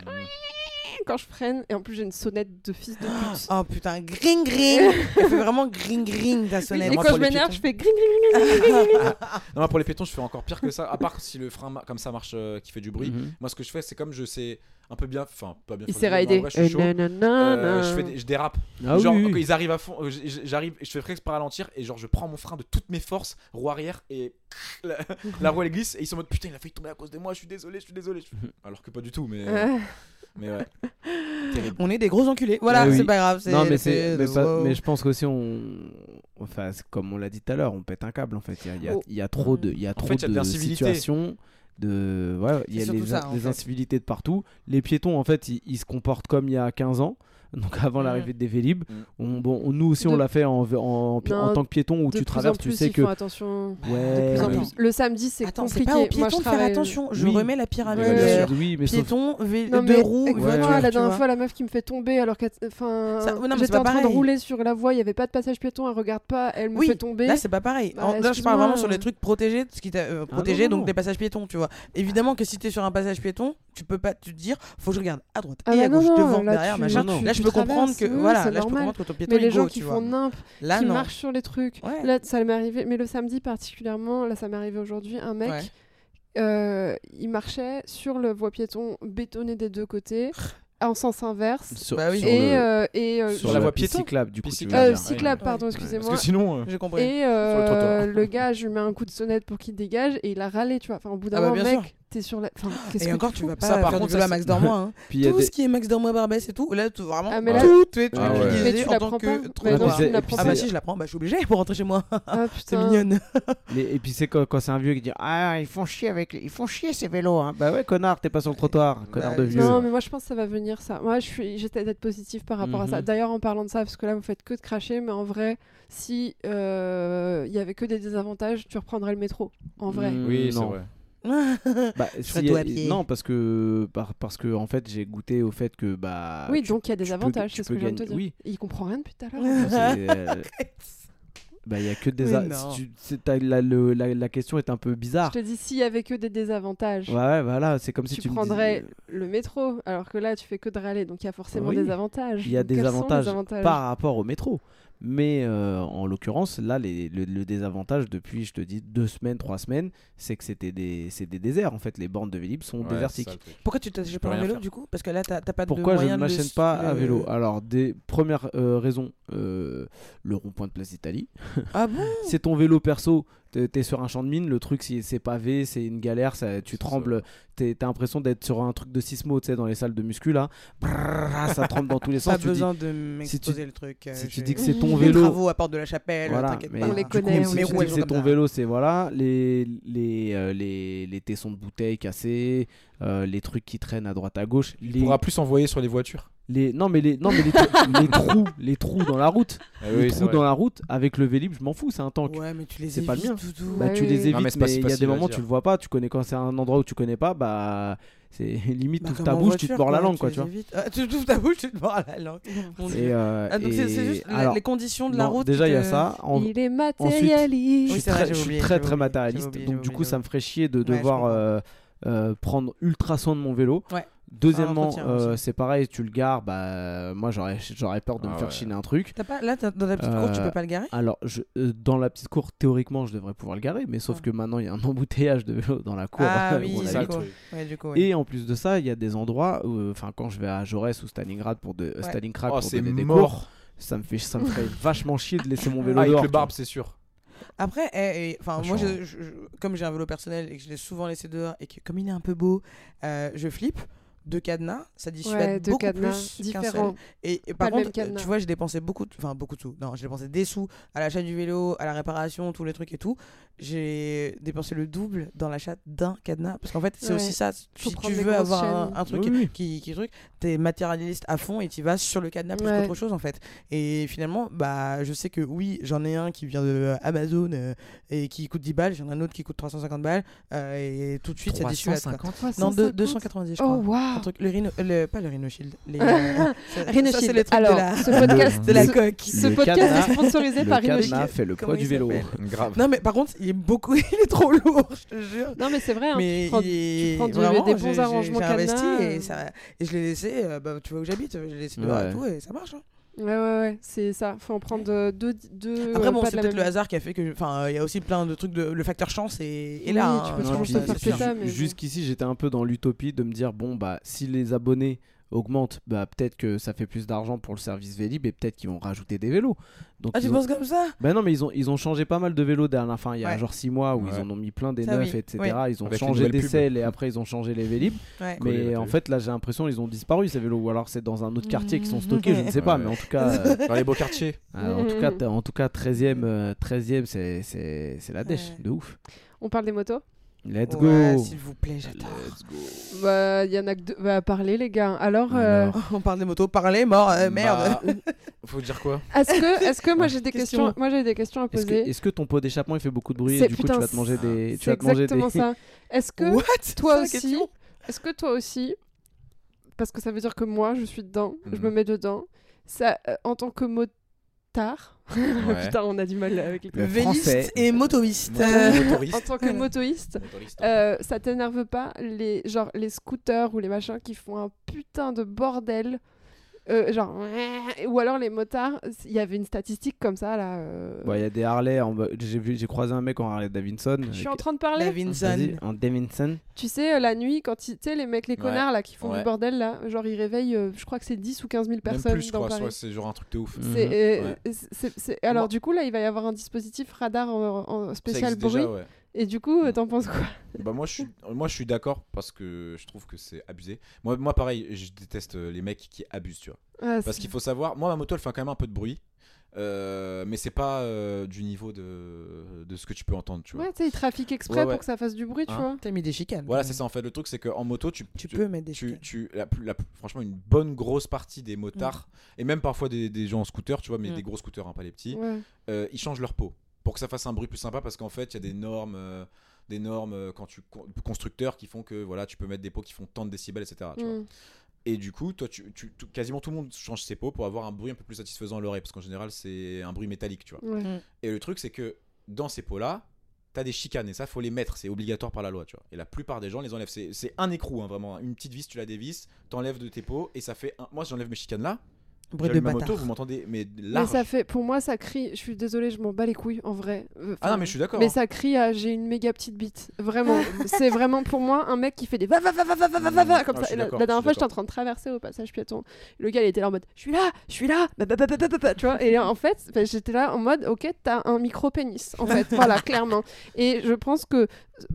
A: quand je freine. Et en plus, j'ai une sonnette de fils de pute.
C: Oh putain, gring gring. Elle fait vraiment gring gring ta sonnette.
A: et
D: moi,
A: quand je m'énerve, je fais gring gring gring gring, gring, gring. [LAUGHS]
D: Non, moi, pour les piétons, je fais encore pire que ça. À part si le frein comme ça marche, euh, qui fait du bruit.
B: Mhm.
D: Moi, ce que je fais, c'est comme je sais un peu bien, enfin, pas bien.
A: Il s'est raidé.
D: en vrai, je suis chaud.
A: Euh,
D: je, fais des- je dérape.
B: Ah
D: genre,
B: oui,
D: quand
B: oui.
D: ils arrivent à fond, euh, j'arrive, je fais presque par ralentir et genre, je prends mon frein de toutes mes forces, roue arrière et [LAUGHS] la, la roue elle glisse et ils sont en mode putain, il a failli tomber à cause de moi, je suis désolé, je suis désolé. Je fais- Alors que pas du tout, mais. Mais ouais. [LAUGHS] Terrible.
C: On est des gros enculés. Voilà,
B: Ah oui.
C: c'est pas grave.
B: Non, mais, c'est, mais,
C: wow.
B: je pense qu'aussi, on. Enfin, comme on l'a dit tout à l'heure, on pète un câble en fait. Il y a, il y a-
A: Oh.
B: il y a trop de, il y a trop
D: fait, il y a de
B: de situations. De, ouais, il y a les,
C: ça,
B: incivilités de partout. Les piétons, en fait, ils, ils se comportent comme il y a 15 ans. [LAUGHS] Donc avant
C: Mm.
B: l'arrivée des Vélib,
D: Mm.
B: on, bon, on- nous aussi on
A: De-
B: l'a fait en, en, en,
A: Non,
B: tant que piéton où
A: De
B: tu traverses,
A: plus,
B: tu sais que
A: font attention.
B: ouais,
A: De plus en
D: mais-
A: plus. Le samedi, c'est
C: Attends, c'est
A: compliqué.
C: pas aux
A: Moi,
C: piétons
A: je
C: de faire attention. Je
B: Oui.
C: remets la pyramide.
A: Ouais,
B: bien
A: ouais.
B: sûr, oui, mais
C: Piéton, vé-
A: Non,
C: deux
A: mais
C: roues,
A: écoute-moi,
C: voiture,
A: la
C: tu
A: dernière fois, la meuf qui me fait tomber alors qu'elle. Enfin,
C: ouais,
A: j'étais en train de rouler sur la voie, il n'y avait pas de passage piéton, elle regarde pas, elle me fait tomber.
C: Là, c'est pas pareil.
A: Bah,
C: là, je parle vraiment sur les trucs protégés, ce qui t'a euh, protégé,
B: non,
C: donc des passages piétons, tu vois. Évidemment que si t'es sur un passage piéton, tu peux pas te dire, faut que je regarde à droite
A: Ah
C: et
A: bah
C: à gauche, devant, derrière,
A: tu-
C: machin. Là,
A: tu
C: je peux comprendre que,
A: oui,
C: voilà,
A: c'est
C: là, je peux
A: normal.
C: comprendre que ton piéton
A: mais les gens
C: go,
A: qui
C: tu
A: font nimp, qui
C: non.
A: marchent sur les trucs.
C: Ouais.
A: Là, ça m'est arrivé, mais le samedi particulièrement, là, ça m'est arrivé aujourd'hui, un mec,
C: Ouais.
A: euh, il marchait sur le voie piéton bétonné des deux côtés, en sens inverse.
B: sur,
C: Bah oui.
B: sur
A: Et,
B: le-
A: euh, et euh,
B: sur
D: la voie piéton
B: cyclable du coup.
A: Euh, cyclable, pardon,
D: Parce
A: excusez-moi.
D: que sinon. euh,
C: J'ai compris.
A: Et
D: le
A: euh, gars, je lui mets un coup de sonnette pour qu'il dégage et il a râlé, tu vois. Enfin, au bout d'un
C: Ah bah,
A: moment, mec, t'es sur la. Enfin, [GASPS] qu'est-ce
C: Et
A: que
C: encore,
A: tu
C: tu
A: fous
C: vas pas
D: Ça, par
C: faire
D: contre,
C: du
D: ça,
C: à Max Dormois. Hein. [LAUGHS]
B: Puis il y a
C: Tout
B: des-
C: ce qui est Max Dormois Barbès et tout, là, tout, vraiment,
A: Ah, mais là-
C: tout est
B: Ah ouais.
A: Mais tu
C: en tant que
A: pas. Mais non, tu
C: Ah
A: pas.
C: bah si, je la prends, bah je suis obligée pour rentrer chez moi.
A: Ah, [LAUGHS]
C: C'est
A: putain.
C: mignonne. [LAUGHS]
B: Mais, et puis c'est quand, quand c'est un vieux qui dit Ah, ils font chier avec ils font chier ces vélos. Hein. Bah ouais, connard, t'es pas sur le trottoir, connard de vieux.
A: Non, mais moi je pense que ça va venir ça. Moi je suis, j'essaie d'être positif par rapport à ça.
B: Mhm.
A: D'ailleurs, en parlant de ça, parce que là vous faites que de cracher, mais en vrai, si euh, il y avait que des désavantages, tu reprendrais le métro. En vrai.
B: Mm,
D: Oui, c'est
B: non.
D: vrai. [LAUGHS]
B: Bah, si, euh,
C: pied.
B: Non, parce que par- parce que en fait j'ai goûté au fait que bah.
A: oui,
B: tu-
A: donc il y a des avantages, c'est ce que je viens de te dire.
B: Oui.
A: Il comprend rien depuis tout à l'heure. [LAUGHS]
B: euh, Bah, il y a que des.
C: Mais
B: a-
C: non.
B: si tu- la, le- la- la question est un peu bizarre.
A: Je te dis, s'il y avait que des désavantages,
B: Ouais, voilà, c'est comme si
A: tu,
B: tu, me
A: prendrais
B: disais-
A: le métro, alors que là, tu fais que de râler, donc il y a forcément
B: Oui.
A: des avantages.
B: Il y a
A: Donc,
B: des avantages? par rapport au métro. Mais euh, en l'occurrence, là, les- le, le désavantage depuis, je te dis, deux semaines, trois semaines, c'est que c'était des, c'est des déserts. En fait, les bornes de Vélib sont
D: Ouais,
B: désertiques.
D: ça.
C: Pourquoi tu t'achètes pas un vélo
D: faire.
C: du coup? Parce que là, t'as t'as pas
B: Pourquoi
C: de
B: je ne
C: de
B: m'achète pas à vélo? Alors, des premières euh, raisons, euh, le rond-point de Place d'Italie.
C: Ah [LAUGHS] bon?
B: C'est ton vélo perso, t'es sur un champ de mine, le truc si c'est pavé, c'est une galère, ça, tu trembles, t'es- t'as l'impression d'être sur un truc de sismo, tu sais, dans les salles de muscu là, Brrr, ça tremble dans tous les sens.
C: Pas
B: tu dis-
C: besoin de m'exposer le truc. euh,
B: si tu dis que c'est ton
C: Les
B: vélo,
C: travaux à Porte de la Chapelle,
B: voilà, mais
C: pas.
A: On les connaît,
B: coup,
A: on
B: si
A: les
B: tu dis que c'est ton vélo, c'est voilà, les, les, euh, les, les tessons de bouteilles cassés, euh, les trucs qui traînent à droite à gauche,
D: Il
B: les,
D: pourra plus s'envoyer sur les voitures.
B: Les, non mais les, non mais les, [LAUGHS] les trous, les trous dans la route,
D: Ah
B: les
D: oui,
B: trous dans la route avec le Vélib, je m'en fous, c'est un tank.
C: Ouais, mais tu les
B: C'est pas le
C: évites,
B: mien. Bah,
A: Ouais,
B: tu les évites,
D: Non, mais
B: il y a des moments tu le vois pas, tu connais quand c'est un endroit où tu connais pas, bah c'est [LAUGHS] limite
C: Bah,
B: toute
C: comme
B: ta bouche, tu te mords la
C: quoi,
B: langue quoi,
C: les
B: tu vois.
C: évites. Ah, tu ouvres ta bouche, tu te mords la langue.
B: Et, euh,
C: Ah, donc c'est juste
B: alors,
C: les conditions de la
B: non,
C: route.
B: Déjà il y a ça. En-
A: Il est
B: je
A: matérialiste.
C: Oui,
B: suis
C: c'est vrai,
B: très,
C: j'avais
B: je suis très très matérialiste, donc du coup ça me ferait chier de devoir euh, euh, prendre ultra soin de mon vélo.
C: Ouais.
B: Deuxièmement, euh, c'est pareil, tu le gares, bah moi j'aurais j'aurais peur de me
D: Ah
B: faire
D: ouais.
B: chiner un truc.
C: T'as pas, là, dans ta petite cour, tu
B: Euh,
C: peux pas le garer?
B: Alors, je, euh, dans la petite cour, théoriquement, je devrais pouvoir le garer, mais sauf
C: Ah.
B: que maintenant, il y a un [LAUGHS] embouteillage de vélo dans la cour.
C: Ah oui,
B: on.
C: Ouais, du coup, ouais.
B: Et en plus de ça, il y a des endroits, où, enfin, quand je vais à Jaurès ou Stalingrad pour, de, Stalingrad
D: Oh,
B: pour donner des cours, ça me, fait, ça me ferait [LAUGHS] vachement chier de laisser mon vélo
D: Avec
B: dehors.
D: le barbe, c'est sûr.
C: Après, eh, eh, enfin, moi, je- je- comme j'ai un vélo personnel et que je l'ai souvent laissé dehors et que comme il est un peu beau, euh, je flippe. Deux cadenas, ça dissuade
A: Ouais, deux
C: beaucoup
A: cadenas
C: plus qu'un seul.
A: différents.
C: Et, par contre,
A: cadenas.
C: tu vois, j'ai dépensé beaucoup, de- enfin beaucoup de sous. Non, j'ai dépensé des sous à l'achat du vélo, à la réparation, tous les trucs et tout. J'ai dépensé le double dans l'achat d'un cadenas. Parce qu'en fait, c'est
A: Ouais.
C: aussi ça.
A: Faut
C: Si tu veux avoir un, truc
B: Oui,
C: qui, qui truc, t'es matérialiste à fond et tu vas sur le cadenas plus
A: Ouais.
C: qu'autre chose en fait. Et finalement, bah, je sais que oui, j'en ai un qui vient de euh, Amazon euh, et qui coûte 10 balles, j'en ai un autre qui coûte 350 balles euh, et tout de suite ça dissuade. quoi.
D: 350
C: Non, deux-
A: 350.
C: 290 je
A: Oh,
C: crois. Un truc, le rhino, le, pas le Rhino Shield. Les, [LAUGHS] euh, ça-
A: Rhino
C: ça, c'est
A: Shield.
C: trucs
A: Alors,
C: de la,
A: ce podcast, [LAUGHS]
C: de la
A: ce-
C: coque.
A: ce
B: Le
A: podcast
B: cadenas-
A: est sponsorisé
B: Le
A: par Rhino
B: cadenas
A: Shield.
B: fait le poids du vélo.
D: Grave.
C: Non mais par contre, il est beaucoup, [LAUGHS] il est trop lourd, je te jure.
A: Non, mais c'est vrai. hein,
C: mais
A: tu prends-
C: il est
A: prends du-
C: vraiment,
A: des bons arrangements
C: J'ai investi
A: cadenas,
C: et,
A: euh.
C: ça, et je l'ai laissé, euh, bah, tu vois où j'habite, je l'ai laissé dehors et tout et ça marche. hein.
A: Ouais, ouais, ouais, c'est ça. Faut en prendre euh, deux. deux
C: Après
A: euh,
C: bon,
A: pas
C: c'est peut-être le hasard qui a fait que, enfin, il y a aussi plein de trucs de, le facteur chance est, est là.
A: Oui,
C: hein,
A: tu peux
C: pense,
A: te
C: ça,
A: mais bon.
B: Jusqu'ici, j'étais un peu dans l'utopie de me dire bon, bah, si les abonnés augmentent, bah, peut-être que ça fait plus d'argent pour le service Vélib et peut-être qu'ils vont rajouter des vélos. Donc,
C: Ah, tu
B: ont-
C: penses comme ça?
B: Bah non, mais ils ont, ils ont changé pas mal de vélos dernière enfin, il y a
C: Ouais.
B: genre 6 mois où
D: Ouais.
B: ils en ont mis plein des
C: Ça,
B: neufs,
C: oui.
B: etc.
C: Oui.
B: Ils ont
D: Avec
B: changé des selles et après ils ont changé les Vélib.
C: Ouais.
B: Mais en fait, là j'ai l'impression ils ont disparu ces vélos. Ou alors c'est dans un autre quartier qui sont stockés, je ne sais [LAUGHS] pas.
D: Ouais.
B: Mais en tout cas, euh,
D: Dans les beaux quartiers. [LAUGHS]
B: euh, en, tout cas en tout cas 13e, euh, 13e c'est- c'est c'est la dèche,
C: Ouais.
B: de ouf.
A: On parle des motos?
B: Let's
C: Ouais,
B: go!
C: s'il vous plaît, j'adore.
B: Let's go!
A: Bah, il y en a que deux. Bah, parlez, les gars. Alors, euh, [LAUGHS]
C: On parle des motos, parler, mort, euh, merde.
D: Bah, [LAUGHS] faut dire quoi?
A: Est-ce que, est-ce que moi j'ai des
C: Question.
A: questions Moi j'ai des questions à
B: Est-ce que,
A: poser?
B: est-ce que ton pot d'échappement il fait beaucoup de bruit et du coup tu vas te manger des. Tu
A: C'est
B: vas te manger
A: exactement
B: des...
A: ça. Est-ce que
C: What?
A: toi aussi, est-ce que toi aussi, parce que ça veut dire que moi je suis dedans, je me
D: Mhm.
A: mets dedans, ça, euh, en tant que motard,
D: Ouais. [LAUGHS]
A: putain on a du mal avec les
B: Le
C: Véliste et motoïste.
A: Euh,
D: Motoriste.
A: en tant que motoïste,
D: Motoriste.
A: euh, ça t'énerve pas les genre les scooters ou les machins qui font un putain de bordel euh, genre ou alors les motards il y avait une statistique comme ça là euh,
B: Ouais, il y a des Harley. en J'ai vu- j'ai croisé un mec en Harley Davidson.
A: je suis
B: avec-
A: en train de parler
C: Davinson.
B: Vas-y, en Davidson.
A: tu sais euh, la nuit quand ils- tu sais les mecs les
D: Ouais.
A: connards là qui font
D: Ouais.
A: du bordel là genre ils réveillent euh, je crois que c'est 10 ou 15 000
D: Même
A: personnes
D: plus, je
A: dans
D: crois.
A: Paris
D: ouais, C'est genre un truc de ouf.
B: Mhm.
A: C'est, euh,
D: Ouais.
A: c'est- c'est- Alors du coup là il va y avoir un dispositif radar en, en spécial bruit
D: déjà, ouais.
A: Et du coup euh,
D: Mhm.
A: t'en penses quoi?
D: Bah moi je suis moi je suis d'accord parce que je trouve que c'est abusé. Moi moi pareil, je déteste euh, les mecs qui abusent, tu vois.
A: Ouais,
D: Parce qu'il faut savoir, moi ma moto elle fait quand même un peu de bruit. euh, mais c'est pas euh, du niveau de, de ce que tu peux entendre, tu vois.
A: Ouais, tu sais, ils trafiquent exprès
D: Ouais, ouais.
A: pour que ça fasse du bruit, tu
D: Hein.
A: vois.
C: T'as mis des chicanes.
D: Voilà, c'est ça en fait. Le truc, c'est qu'en moto, tu,
C: Tu peux mettre des
D: tu,
C: chicanes.
D: tu, la, plus- la plus- franchement, une bonne grosse partie des motards, et même parfois des, des gens en scooter, tu vois, mais
C: Mm.
D: des gros scooters, hein, pas les petits,
A: Ouais.
D: euh, ils changent leur peau pour que ça fasse un bruit plus sympa parce qu'en fait, il y a des normes. euh, des normes euh, quand tu con- constructeurs qui font que voilà tu peux mettre des pots qui font tant de décibels etc tu vois.
A: Mm.
D: Et du coup, toi, tu, quasiment tout le monde change ses pots pour avoir un bruit un peu plus satisfaisant à l'oreille, parce qu'en général, c'est un bruit métallique, tu vois.
A: Ouais.
D: Et le truc, c'est que dans ces pots-là, t'as des chicanes, et ça, faut les mettre, c'est obligatoire par la loi, tu vois. Et la plupart des gens les enlèvent. C'est c'est un écrou, hein, vraiment. Une petite vis, tu la dévisses, t'enlèves de tes pots, et ça fait. Un... Moi, j'enlève mes chicanes là.
C: Bruit de
D: ma moto, vous m'entendez, mais
A: Mais
D: large.
A: ça fait, pour moi, ça crie. Je suis désolée, je m'en bats les couilles en vrai. Euh,
D: Ah non, mais je suis d'accord.
A: Mais ça crie à j'ai une méga petite bite. Vraiment. [LAUGHS] c'est vraiment pour moi un mec qui fait des va va va va va va va va va comme
D: Ah,
A: ça. la, dernière fois, j'étais en train de traverser au passage piéton. Le gars, il était là en mode je suis là, je suis là, bah, bah, bah, bah, bah, bah, bah, tu vois. Et en fait, j'étais là en mode ok, t'as un micro pénis en fait. [LAUGHS] voilà, clairement. Et je pense que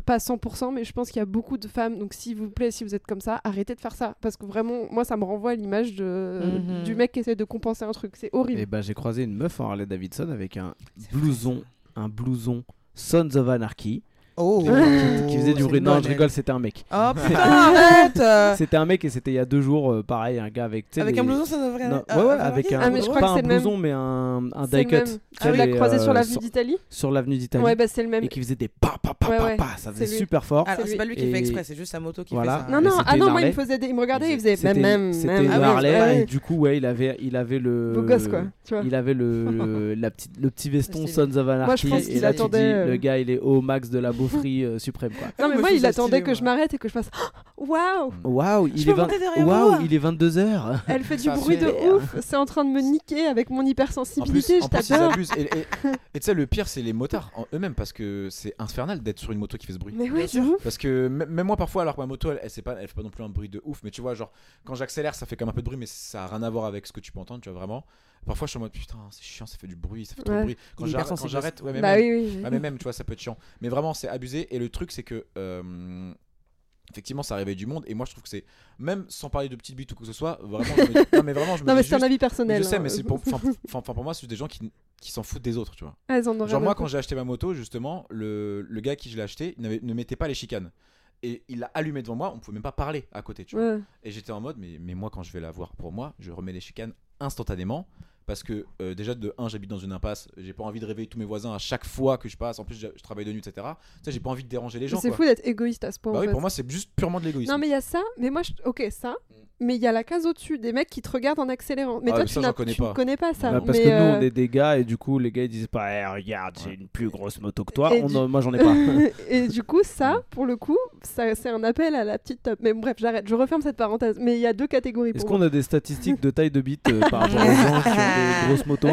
A: pas 100%, mais je pense qu'il y a beaucoup de femmes. Donc s'il vous plaît, si vous êtes comme ça, arrêtez de faire ça parce que vraiment, moi, ça me renvoie à l'image de
C: Mhm.
A: du mec qui essaie de compenser un truc. C'est horrible.
B: Et bah j'ai croisé une meuf en Harley Davidson avec un blouson, un blouson Sons of Anarchy
C: Oh.
B: qui faisait du bruit.
C: une
B: Non, je rigole, c'était un mec.
C: Oh [LAUGHS] putain, arrête
B: C'était un mec et c'était il y a deux jours, euh, pareil, un gars avec.
C: Avec
B: les-
C: un blouson, ça devrait.
B: Non, ouais, ouais,
C: ah,
B: avec un.
A: Ah, mais je crois
B: pas
A: que
B: un
A: même.
B: blouson, mais un, un die cut.
A: Ah, il l'a croisé
B: euh,
A: sur l'avenue d'Italie
B: Sur l'avenue d'Italie.
A: Ouais, bah c'est le même.
B: Et qui faisait des pa pa pa pa pa. Ça faisait super fort.
C: Alors, c'est pas lui qui fait exprès, c'est juste sa moto qui
B: Voilà.
C: fait ça.
A: Non, non, ah non, moi il me faisait des... il me regardait, il faisait même, même,
B: C'était
C: oui,
B: Harley. Et du coup, ouais, il avait, il avait le.
A: Beau gosse quoi.
B: Il avait le, le- [LAUGHS] la petite, le petit veston Sons of Anarchy.
A: Moi, je pense
B: et
A: qu'il
B: là, tu
A: attendait,
B: dis,
A: euh,
B: le gars, il est au max de la beaufrie euh, suprême. Quoi.
A: Non mais
C: Moi,
A: il attendait
C: stylé,
A: que je m'arrête et que je fasse waouh
B: Waouh,
C: Je
B: il, est vingt-
C: monter derrière
B: Waouh,
C: vous
B: il est 22h.
A: Elle fait du
D: Ça
A: bruit de ouf, c'est en train de me niquer avec mon hypersensibilité,
D: en
A: je
D: plus, ils
A: t'adore.
D: abusent. Et tu sais, le pire, c'est les motards en eux-mêmes parce que c'est infernal d'être sur une moto qui fait ce bruit.
A: Mais ouais.
D: Parce que même moi, parfois, alors que ma moto, elle, elle, c'est pas, elle fait pas non plus un bruit de ouf, mais tu vois, genre, quand j'accélère, ça fait comme un peu de bruit, mais ça a rien à voir avec ce que tu peux entendre, tu vois, vraiment. Parfois, je suis en mode putain, c'est chiant, ça fait du bruit, ça fait trop de bruit. Quand j'arrête, ouais, mais
A: Bah
D: même,
A: oui, oui. oui.
D: ah, mais même, tu vois, ça peut être chiant. Mais vraiment, c'est abusé. Et le truc, c'est que. euh, Effectivement, ça réveille du monde, et moi je trouve que c'est même sans parler de petites bites ou quoi que ce soit, vraiment. Je me dis- [LAUGHS] non, mais vraiment, je me
A: Non mais c'est un avis personnel.
D: Je sais,
A: hein.
D: mais c'est pour, [LAUGHS] enfin, pour moi, c'est juste des gens qui, qui s'en foutent des autres, tu vois.
A: Ah,
D: Genre moi quand j'ai acheté ma moto justement le, le gars qui je l'ai acheté ne mettait pas les chicanes et il l'a allumé devant moi on pouvait même pas parler à côté tu vois
A: Ouais.
D: et j'étais en mode mais, mais moi quand je vais la voir pour moi je remets les chicanes instantanément parce que euh, déjà de 1 j'habite dans une impasse j'ai pas envie de réveiller tous mes voisins à chaque fois que je passe en plus je, je travaille de nuit etc tu sais j'ai pas envie de déranger les gens
A: C'est fou d'être égoïste à ce point.
D: bah oui pour moi c'est juste purement de l'égoïsme
A: Non mais il y a ça, mais moi je... ok ça. Mais il y a la case au-dessus des mecs qui te regardent en accélérant. Mais
D: Ah,
A: toi
D: mais
A: tu
D: ça,
A: n'as
D: j'en connais
A: tu
D: pas.
A: ne connais pas ça.
B: Bah, parce
A: mais,
B: que nous,
A: euh,
B: on est des gars et du coup, les gars ils disent pas, Eh, regarde, j'ai une plus grosse moto que toi. On
A: du-
B: Moi, j'en ai pas. [LAUGHS]
A: et [LAUGHS] du coup, ça, pour le coup, ça, c'est un appel à la petite top. Mais bref, j'arrête, je referme cette parenthèse. Mais il y a deux catégories
B: Est-ce
A: pour
B: qu'on
A: moi.
B: a des statistiques de taille de bite euh, par rapport aux gens qui ont des [LAUGHS] grosses motos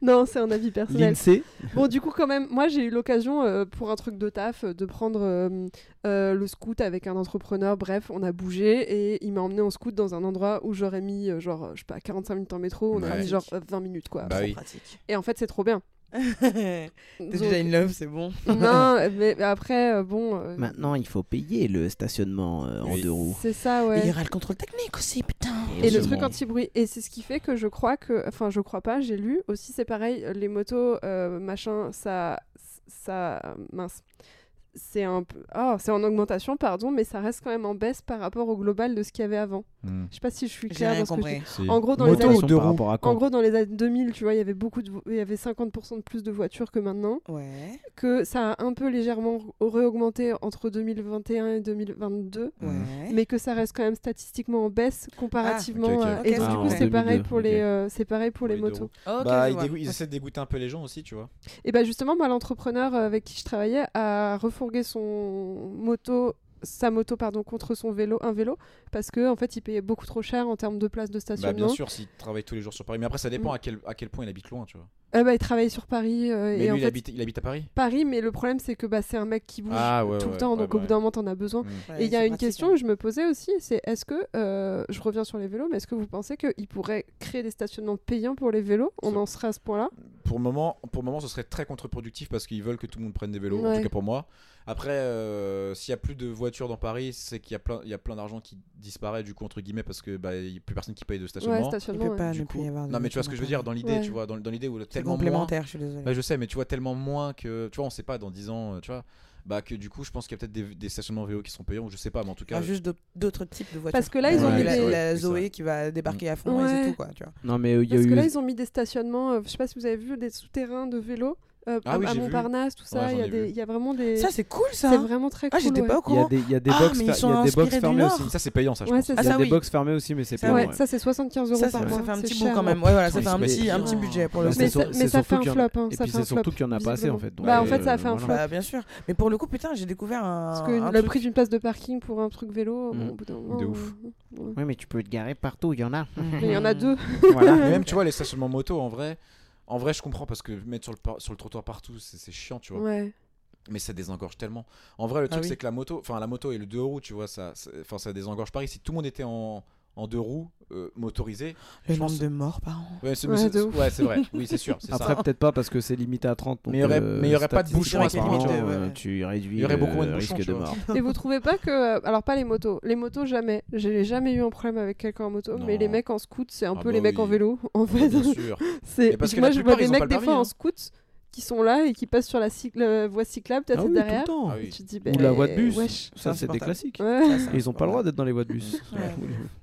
A: Non, c'est un avis personnel.
B: L'INSEE
A: Bon, du coup, quand même, moi j'ai eu l'occasion euh, pour un truc de taf de prendre euh, euh, le scoot avec un entrepreneur. Bref, on a bougé et il m'a emmené en scoot dans un endroit où j'aurais mis euh, genre, je sais pas, 45 minutes en métro. On a
D: Ouais.
A: mis genre euh, 20 minutes quoi.
D: Bah oui.
C: pratique.
A: Et en fait, c'est trop bien. [LAUGHS]
C: T'es déjà in love, c'est bon.
A: non, [LAUGHS] mais après, euh, bon. euh,
B: Maintenant, il faut payer le stationnement euh, en
D: Oui.
B: deux roues.
A: c'est ça,
C: Et Il y
A: ouais.
C: aura le contrôle technique aussi, putain.
A: Et le truc anti-bruit. Et c'est ce qui fait que je crois que. Enfin, je crois pas, j'ai lu aussi, c'est pareil, les motos, euh, machin, ça. ça mince. C'est un peu. Oh, c'est en augmentation, pardon, mais ça reste quand même en baisse par rapport au global de ce qu'il y avait avant.
D: Hmm.
A: Je sais pas si je suis claire dans ce que je. En gros, dans les années... En gros, dans les années 2000, tu vois, il y avait beaucoup de, il y avait 50% de plus de voitures que maintenant,
C: Ouais,
A: que ça a un peu légèrement réaugmenté entre 2021 et 2022,
C: ouais.
A: mais que ça reste quand même statistiquement en baisse comparativement.
D: ok, ok.
A: à-
C: Ok,
A: Et
C: ah,
A: du
C: en
A: coup, c'est pareil
B: 2002,
A: pour les, euh, c'est pareil pour les motos.
D: Bah, ils,
C: vois.
D: dégo- ils essaient de dégoûter un peu les gens aussi, tu vois.
A: Et bah justement, moi, l'entrepreneur euh, avec qui je travaillais a son moto, sa moto pardon, contre son vélo, un vélo, parce que en fait, il payait beaucoup trop cher en termes de place de
D: Bah,
A: stationnement.
D: bien sûr, s'ils travaillent tous les jours sur Paris. Mais après, ça dépend
A: Mm.
D: à quel, à quel point il habite loin, tu vois.
A: Euh, bah, il travaillait sur Paris euh,
D: Mais
A: et en
D: lui, il,
A: fait,
D: habite, il habite à Paris?
A: Paris, mais le problème c'est que bah, c'est un mec qui bouge
D: Ah, ouais,
A: tout
D: ouais,
A: le temps,
D: ouais,
A: donc
D: bah
A: au bout d'un moment, t'en as besoin.
D: Mm.
C: Ouais,
A: Et il y a une
C: pratique,
A: question
C: hein.
A: que je me posais aussi, c'est est-ce que, euh, je reviens sur les vélos, mais est-ce que vous pensez qu'il pourrait créer des stationnements payants pour les vélos? On en serait à ce point-là?
D: Pour le moment, pour le moment, ce serait très contre-productif parce qu'ils veulent que tout le monde prenne des vélos, en tout cas pour moi. Après, euh, s'il y a plus de voitures dans Paris, c'est qu'il y a plein, il y a plein d'argent qui disparaît du coup entre guillemets parce que bah, il y a plus personne qui paye de
A: Ouais,
D: stationnement.
C: Il
A: stationnement.
C: peut
A: ouais.
C: pas
D: Du
C: ne
D: coup-
C: plus y avoir de
D: non mais tu vois ce que je veux dire dans l'idée,
A: Ouais.
D: tu vois, dans, dans l'idée où tellement moins.
C: complémentaire, je suis désolée.
D: Bah, je sais, mais tu vois tellement moins que, tu vois, on sait pas dans 10 ans, euh, tu vois, bah que du coup, je pense qu'il y a peut-être des, des stationnements vélo qui sont payants, ou je sais pas, mais en tout cas.
C: Ah, juste d'au- d'autres types de voitures.
A: Parce que là, ils
B: ont
C: Ouais,
B: mis
C: la, Zoé qui va débarquer à fond et c'est tout quoi, tu vois.
B: Non, mais euh, il y a
A: Parce que là, ils ont mis des stationnements, euh, je sais pas si vous avez vu, des souterrains de vélos euh,
D: Ah
A: à,
D: oui,
A: à
D: j'ai vu.
A: Montparnasse, tout ça.
D: Ouais,
A: Il y, a y vraiment des.
C: Ça, c'est cool ça.
A: c'est vraiment très
C: Ah,
A: cool.
C: j'étais
A: ouais.
C: pas au
B: y
C: courant.
B: des, il y a des
C: Ah,
B: box, y fermées
C: Nord.
B: aussi.
D: Ça, c'est payant, ça, je
A: Ouais,
D: pense.
A: c'est
C: Ah,
B: Il y a
C: ça,
B: des
C: oui.
B: box fermées aussi, mais c'est payant.
A: Ouais,
B: ouais.
A: ça c'est 75 euros par mois.
C: ça fait un
A: c'est
C: petit bout quand même. Ouais, voilà, ça fait un
D: c'est
C: petit, un
D: payant.
C: petit budget pour le.
A: Mais ça- fait un
B: y
A: flop, hein,
B: Et
A: ça
B: puis c'est surtout qu'il n'y en a pas assez en fait.
A: Bah, en
B: euh,
A: fait, ça a fait un flop.
C: Bah, bien sûr. Mais pour le coup, putain, j'ai découvert un.
A: Parce que le prix d'une place de parking pour un truc vélo,
B: Mm.
A: au bout d'un moment,
D: De ouf.
A: euh, ouais.
B: Oui, mais tu peux te garer partout, il y en a.
A: Il y en a deux.
D: même, tu vois, les stationnements moto, en vrai, en vrai, je comprends parce que mettre sur le, par- sur le trottoir partout, c'est chiant, tu vois.
A: Ouais.
D: Mais ça désengorge tellement. En vrai, le truc,
C: oui.
D: c'est que la moto, enfin, la moto et le deux roues, tu vois, ça, enfin, ça désengorge pareil. Si tout le monde était en, en deux roues, euh, motorisé,
C: Le
D: je
C: nombre
D: pense-
C: de morts par an.
D: ouais, c'est
A: Ouais,
D: vrai. Oui, c'est sûr.
B: Après, peut-être pas parce que c'est limité à 30. donc,
D: Mais il y aurait-
B: euh,
D: mais y aurait pas de bouchons
C: à ce
B: parlant,
C: ouais.
B: Tu réduis
D: Il y aurait beaucoup moins de
B: risque de mort.
A: Et vous trouvez pas que. euh, Alors, pas les motos. Les motos, jamais. J'ai jamais eu un problème avec quelqu'un en moto. Mais les mecs en scoot, c'est un
D: Ah
A: peu
D: bah
A: les mecs en vélo. En fait,
D: Bien sûr. [LAUGHS] parce que
A: Moi, je vois des mecs des fois en
D: hein.
A: scoot qui sont là et qui passent sur la, cycle- la voie cyclable, peut-être
B: Ah oui, tout le
A: derrière.
B: temps.
D: Ah
A: Et
D: oui.
A: tu te dis,
B: Ou
A: ben,
B: la voie de bus.
A: wesh.
B: Ça, c'est des classiques.
A: Ouais.
C: Ça, ça,
B: Et ils ont pas le droit d'être dans les voies de bus.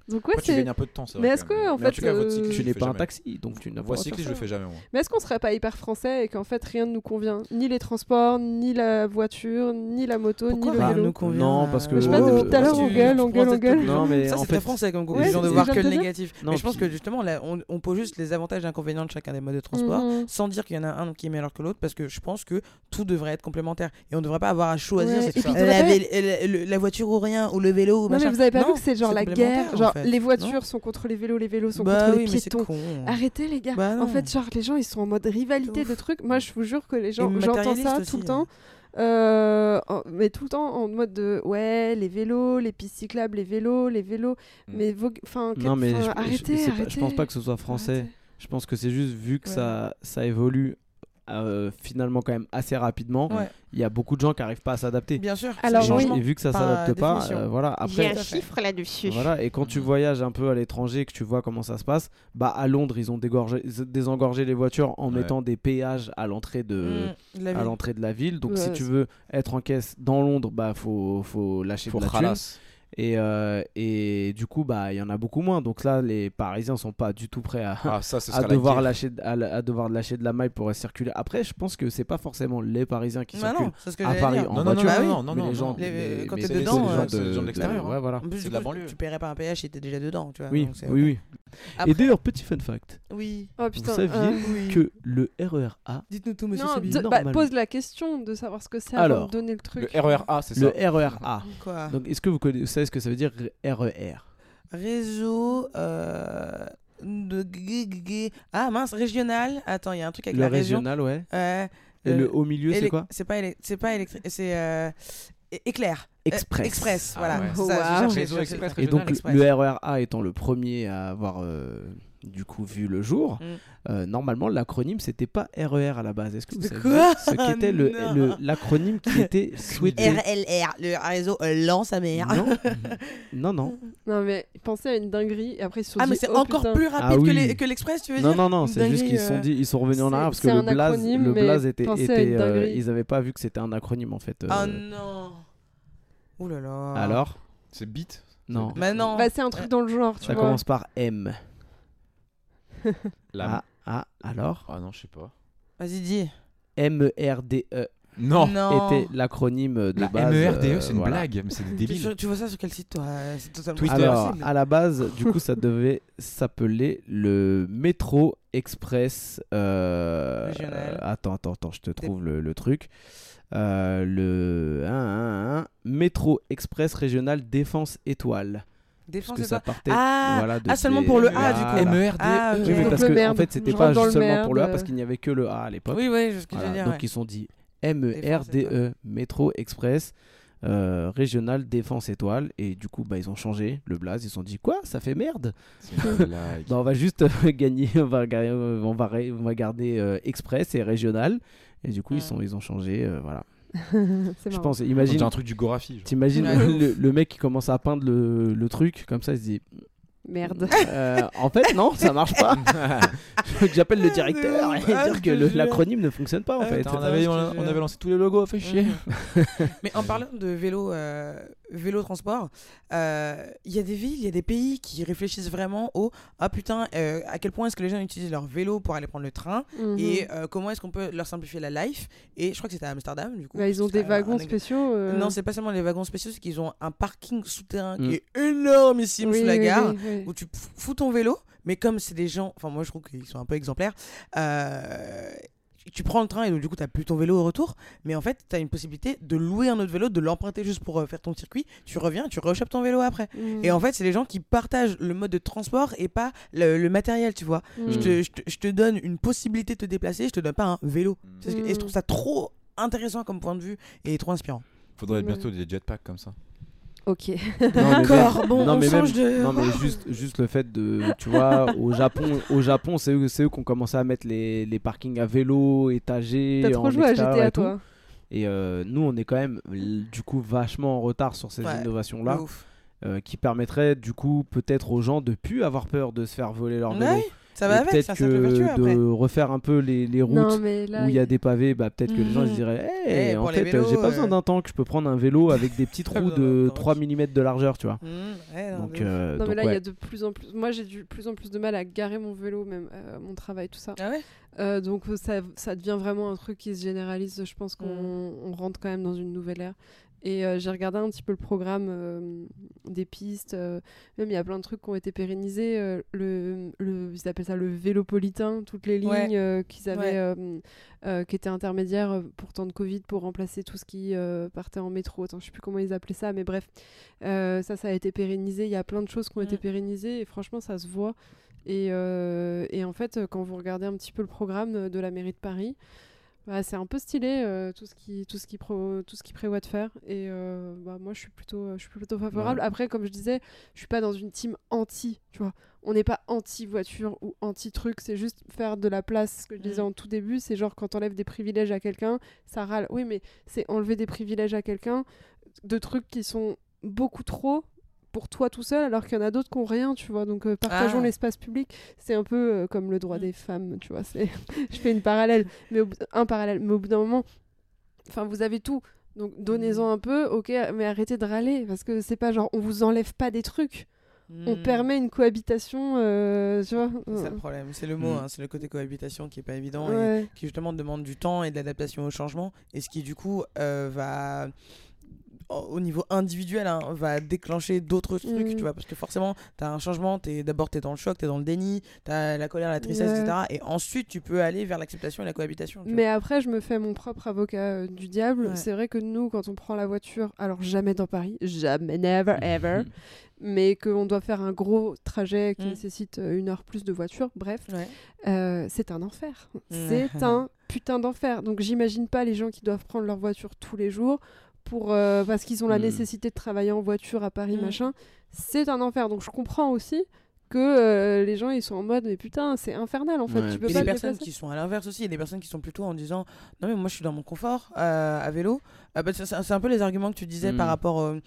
A: Donc, ouais,
D: Après, tu
A: c'est.
D: gagnes un peu de temps, c'est
A: Mais est-ce que, en fait,
D: tout cas, votre
A: euh,
D: cycle,
B: Tu n'es pas un taxi, donc tu n'as pas
D: Voie
B: le droit de
D: cycliste, je le fais jamais, moi.
A: Mais est-ce qu'on serait pas hyper français et qu'en fait rien ne nous convient? Ni les transports, ni la voiture, ni la moto,
C: Pourquoi
A: ni le vélo.
C: nous convient?
B: Non, parce que-
A: Je sais pas, depuis tout à l'heure, on gueule, on gueule, on gueule.
B: Non, mais
C: Ça, c'est très français comme conclusion de voir que le négatif.
B: Non,
C: mais je pense que justement, là, on, pose juste les avantages et inconvénients de chacun des modes de transport.
A: Mhm.
C: Sans dire qu'il y en a un qui est meilleur que l'autre, parce que je pense que tout devrait être complémentaire. Et on ne devrait pas avoir à choisir ça. la, voiture ou rien, ou le vélo ou
A: Non, mais
C: machin.
A: vous avez pas vu que c'est genre la guerre Genre
C: fait.
A: les
C: Non
A: voitures sont contre les vélos, les vélos sont
C: Bah
A: contre
C: oui,
A: les piétons.
C: con.
A: Arrêtez les gars.
C: Bah
A: en fait, genre les gens ils sont en mode rivalité
C: Ouf.
A: de trucs. Moi je vous jure que les gens, j'entends ça
C: aussi,
A: tout le
C: hein.
A: temps. Euh, en- mais tout le temps en mode de ouais les vélos, les pistes cyclables, les vélos, les vélos.
D: Mm.
A: Mais enfin que-
B: Non, mais
A: enfin,
B: je- je-
A: arrêtez,
B: pas-
A: arrêtez.
B: je pense pas que ce soit français.
A: Arrêtez.
B: Je pense que c'est juste vu que
C: Ouais.
B: ça, ça évolue euh, finalement quand même assez rapidement.
C: Ouais.
B: Il y a beaucoup de gens qui arrivent pas à s'adapter.
C: Bien sûr.
A: Alors, oui.
B: Et vu que ça
C: par
B: s'adapte pas, euh, voilà. Après,
C: un chiffre
A: là-dessus.
B: voilà. Et quand tu voyages un peu à l'étranger, que tu vois comment ça se passe, bah à Londres ils ont dégorgé- désengorgé les voitures en
D: Ouais.
B: mettant des péages à l'entrée de
C: Mmh,
B: à l'entrée de la ville. Donc si tu veux être en caisse dans Londres, bah faut faut lâcher
D: Faut
B: de la. Et, euh, et du coup, bah, il y en a beaucoup moins. Donc là, les Parisiens sont pas du tout prêts à,
D: Ah, ça, ce
B: à,
D: la
B: devoir lâcher, à, à devoir lâcher de la maille pour circuler. Après, je pense que c'est pas forcément les Parisiens qui
C: Bah
B: circulent
C: non, c'est ce que
B: à Paris
C: dire.
B: en
D: Non, non,
B: voiture,
D: non, non,
B: mais
D: non,
B: les gens,
C: Les- quand
B: mais
C: t'es dedans, euh,
D: c'est les gens de
B: de-
D: l'extérieur,
B: ouais, voilà.
C: En plus,
D: C'est
C: du
D: de la banlieue.
C: Tu paierais pas un péage si t'es déjà dedans, tu vois.
B: Oui,
C: donc
B: oui, oui.
C: Après-
B: Et d'ailleurs, petit fun fact.
C: Oui.
A: Oh putain.
B: Vous saviez
A: euh,
B: que le RER A,
C: Dites-nous tout, monsieur
A: Non, de- bah, pose la question de savoir ce que c'est avant
B: Alors,
A: de donner le truc.
D: Le RER A, c'est ça.
B: le RER A.
C: Quoi
B: Donc, est-ce que vous, connaissez, vous savez ce que ça veut dire RER
C: Réseau euh, de Ah mince, régional. Attends, il y a un truc avec
B: Le
C: la région.
B: régional, ouais.
C: Ouais.
B: Et
C: Euh,
B: le haut milieu, c'est quoi?
C: C'est pas élec- c'est pas électrique, c'est euh, éclair. Euh,
B: Express.
C: Express,
D: Ah
C: voilà.
D: ouais.
A: Wow.
D: Réseau. Express
B: Et donc le RER A étant le premier à avoir euh, du coup vu le jour,
C: Mm.
B: euh, normalement l'acronyme c'était pas RER à la base. Est-ce que vous
C: C'était
B: savez ce qu'était le l'acronyme qui était [LAUGHS] souhaité
C: RLR, le réseau euh, lance sa mère.
B: Non, [LAUGHS] non, non,
A: Non mais pensez à une dinguerie et après ils se sont
C: Ah,
A: dit,
C: mais c'est
A: oh,
C: encore
A: putain.
C: plus rapide
B: Ah
C: que
B: oui.
C: les- que l'Express, tu veux
B: non,
C: dire
B: non, non. C'est juste
C: dinguerie,
B: qu'ils se sont
C: euh,
B: dit, ils sont revenus en
A: c'est-
B: arrière parce que
A: c'est
B: le
A: un
B: blaze,
A: acronyme,
B: le
A: mais
B: blaze était,
A: pensez à
B: était,
A: une
B: euh,
A: dinguerie.
B: ils avaient pas vu que c'était un acronyme en fait. euh.
C: Oh non. Ouh là là.
B: Alors,
D: C'est bit
B: non,
C: Mais non.
A: Bah c'est un truc dans le genre, tu
B: ça
A: vois.
B: commence par M.
D: La...
B: Ah, ah, alors
D: Ah non, je sais pas.
C: Vas-y, dis.
B: M R D E
D: Non,
C: Non.
B: était l'acronyme de
D: La
B: base.
D: MERDE,
B: euh,
D: c'est une
B: voilà.
D: blague, mais c'est des
C: Tu,
D: débiles.
C: tu vois ça sur quel site, toi? C'est totalement
D: Twitter.
B: Alors, à la base, du coup, ça devait s'appeler le Métro Express. euh,
C: Régional.
B: euh, attends, attends, attends, je te trouve le, le truc. Euh, le 1, 1, 1, Métro Express Régional Défense Étoile.
C: Défense
B: Parce que ça partait.
C: Ah,
B: voilà, de
C: ah, seulement pour le A, du coup.
D: MERDE.
C: Ah, ok.
B: Oui, mais parce que en fait, c'était pas seulement pour le A parce qu'il n'y avait que le A à l'époque.
C: Oui, oui, c'est ce que
B: Voilà,
C: je veux dire.
B: donc
C: ouais.
B: ils se sont dit MERDE, Métro Express, euh, Régional Défense Étoile. Et du coup, bah, ils ont changé le blaze. Ils se sont dit quoi Ça fait merde
D: blague. [LAUGHS]
B: Bah, on va juste euh, [LAUGHS] gagner, on va, on va, ré- on va garder euh, Express et Régional. Et du coup, ils, sont, ils ont changé. euh, voilà. [LAUGHS]
A: c'est
B: Je pense, imagine,
D: un truc du Gorafi.
B: t'imagines le, le mec qui commence à peindre le, le truc comme ça, il se dit
A: Merde.
B: euh, En fait, non, ça marche pas. [LAUGHS] J'appelle le directeur et
C: Ah,
B: dire que le-
C: jure.
B: l'acronyme ne fonctionne pas en
C: Ah,
B: fait.
D: on, avait, on, avait lancé tous les logos, fait chier. [LAUGHS]
C: Mais en parlant de vélo, euh, vélo transport, euh, il y a des villes, il y a des pays qui réfléchissent vraiment au ah putain, euh, à quel point est-ce que les gens utilisent leur vélo pour aller prendre le train
A: Mhm.
C: et euh, comment est-ce qu'on peut leur simplifier la life. Et je crois que c'était à Amsterdam du coup.
A: Bah, ils ont des wagons
C: un-
A: spéciaux. euh,
C: Non, c'est pas seulement les wagons spéciaux, c'est qu'ils ont un parking souterrain
B: Mm.
C: qui est énormissime
A: oui,
C: sous la
A: oui,
C: gare
A: oui, oui.
C: où tu fous ton vélo, mais comme c'est des gens, enfin moi je trouve qu'ils sont un peu exemplaires, euh, tu prends le train et donc du coup tu n'as plus ton vélo au retour, mais en fait tu as une possibilité de louer un autre vélo, de l'emprunter juste pour euh, faire ton circuit, tu reviens, tu rechopes ton vélo après.
A: Mhm.
C: Et en fait c'est les gens qui partagent le mode de transport et pas le, le matériel, tu vois.
A: Mhm.
C: Je, te, je, te, je te donne une possibilité de te déplacer, je te donne pas un vélo. Que- Et je trouve ça trop intéressant comme point de vue et trop inspirant.
D: Faudrait bientôt des jetpacks comme ça.
A: Ok. [LAUGHS]
B: Même-
C: bon,
B: non,
C: on
B: mais
C: change
B: même-
C: de...
B: Non, mais juste, juste le fait de. Tu vois, au Japon, au Japon c'est eux, c'est eux qui ont commencé à mettre les, les parkings à vélo, étagés.
A: T'as trop
B: en
A: joué à
B: extérieur
A: GTA,
B: et tout.
A: toi.
B: Et euh, nous, on est quand même, du coup, vachement en retard sur ces
C: Ouais,
B: innovations-là, euh, qui permettraient, du coup, peut-être aux gens de plus avoir peur de se faire voler leur vélo.
C: Ouais, ça va
B: peut-être que
C: après.
B: de refaire un peu les, les routes
A: Non, mais là.
B: où il y a des pavés, bah, peut-être que les gens ils se
C: Mhm.
B: diraient hey,
C: Eh,
B: en fait,
C: vélos,
B: j'ai pas
C: euh,
B: besoin d'un tank, je peux prendre un vélo avec des trous [LAUGHS]
C: besoin
B: de
C: d'un tank.
B: 3 mm de largeur, tu vois.
C: Mmh, ouais, non,
B: Donc,
C: de
B: euh,
A: Non,
B: donc,
A: mais là, il y a de plus en plus. Moi, j'ai du plus en plus de mal à garer mon vélo, même euh, mon travail, tout ça.
C: Ah ouais?
A: Euh, donc, euh, ça, ça devient vraiment un truc qui se généralise. Je pense qu'on
C: Mm.
A: on rentre quand même dans une nouvelle ère. Et euh, j'ai regardé un petit peu le programme euh, des pistes. euh, même, il y a plein de trucs qui ont été pérennisés. le, le, ils appellent ça le vélopolitain, toutes les lignes
C: Ouais.
A: qu'ils avaient,
C: Ouais.
A: qui étaient intermédiaires pour temps de Covid pour remplacer tout ce qui partait en métro. Attends, je sais plus comment ils appelaient ça, mais bref, ça, ça a été pérennisé. Il y a plein de choses qui ont été
C: Mm.
A: pérennisées et franchement, ça se voit. Et, et en fait, quand vous regardez un petit peu le programme de la mairie de Paris, bah, c'est un peu stylé euh, tout ce qui tout ce qui pro- tout ce qui prévoit de faire. Et euh, bah, moi, je suis plutôt je suis plutôt favorable. Après, comme je disais, je suis pas dans une team anti. Tu vois, on n'est pas anti voiture ou anti truc. C'est juste faire de la place. Ce que je disais en tout début, c'est genre quand on enlève des privilèges à quelqu'un, ça râle. Oui, mais c'est enlever des privilèges à quelqu'un de trucs qui sont beaucoup trop pour toi tout seul alors qu'il y en a d'autres qui ont rien tu vois. Donc euh, partageons
C: Ah.
A: l'espace public. C'est un peu euh, comme le droit
C: Mm.
A: des femmes tu vois. C'est [LAUGHS] je fais une parallèle mais au bout- un parallèle mais au bout d'un moment enfin vous avez tout. Donc donnez-en un peu ok mais arrêtez de râler parce que c'est pas genre on vous enlève pas des trucs. On
C: Mmh.
A: permet une cohabitation euh, tu vois.
C: C'est le problème, c'est le mot,
B: Mm.
C: hein, c'est le côté cohabitation qui est pas évident et qui justement demande du temps et de l'adaptation au changement. Et ce qui du coup euh, va au au niveau individuel hein, va déclencher d'autres trucs
A: Mm.
C: tu vois parce que forcément tu as un changement es, d'abord tu es dans le choc tu es dans le déni tu as la colère la tristesse
A: Ouais.
C: etc et ensuite tu peux aller vers l'acceptation et la cohabitation vois.
A: Mais après, je me fais mon propre avocat euh, du diable.
C: Ouais.
A: C'est vrai que nous, quand on prend la voiture, alors jamais dans Paris, jamais, never, ever, [LAUGHS] mais qu'on doit faire un gros trajet qui
C: Mm.
A: nécessite euh, une heure plus de voiture, bref,
C: Ouais.
A: euh, c'est un enfer.
C: Ouais.
A: C'est [LAUGHS] un putain d'enfer. Donc j'imagine pas les gens qui doivent prendre leur voiture tous les jours pour, euh, parce qu'ils ont la
B: Mm.
A: nécessité de travailler en voiture à Paris,
C: Mm.
A: machin. C'est un enfer. Donc je comprends aussi que euh, les gens ils sont en mode mais putain c'est infernal en fait
B: Ouais.
A: tu peux
C: Et
A: pas
C: les personnes qui sont à l'inverse aussi, il y a des personnes qui sont plutôt en disant non mais moi je suis dans mon confort euh, à vélo. Euh, bah, c'est un peu les arguments que tu disais
B: Mm.
C: par rapport euh,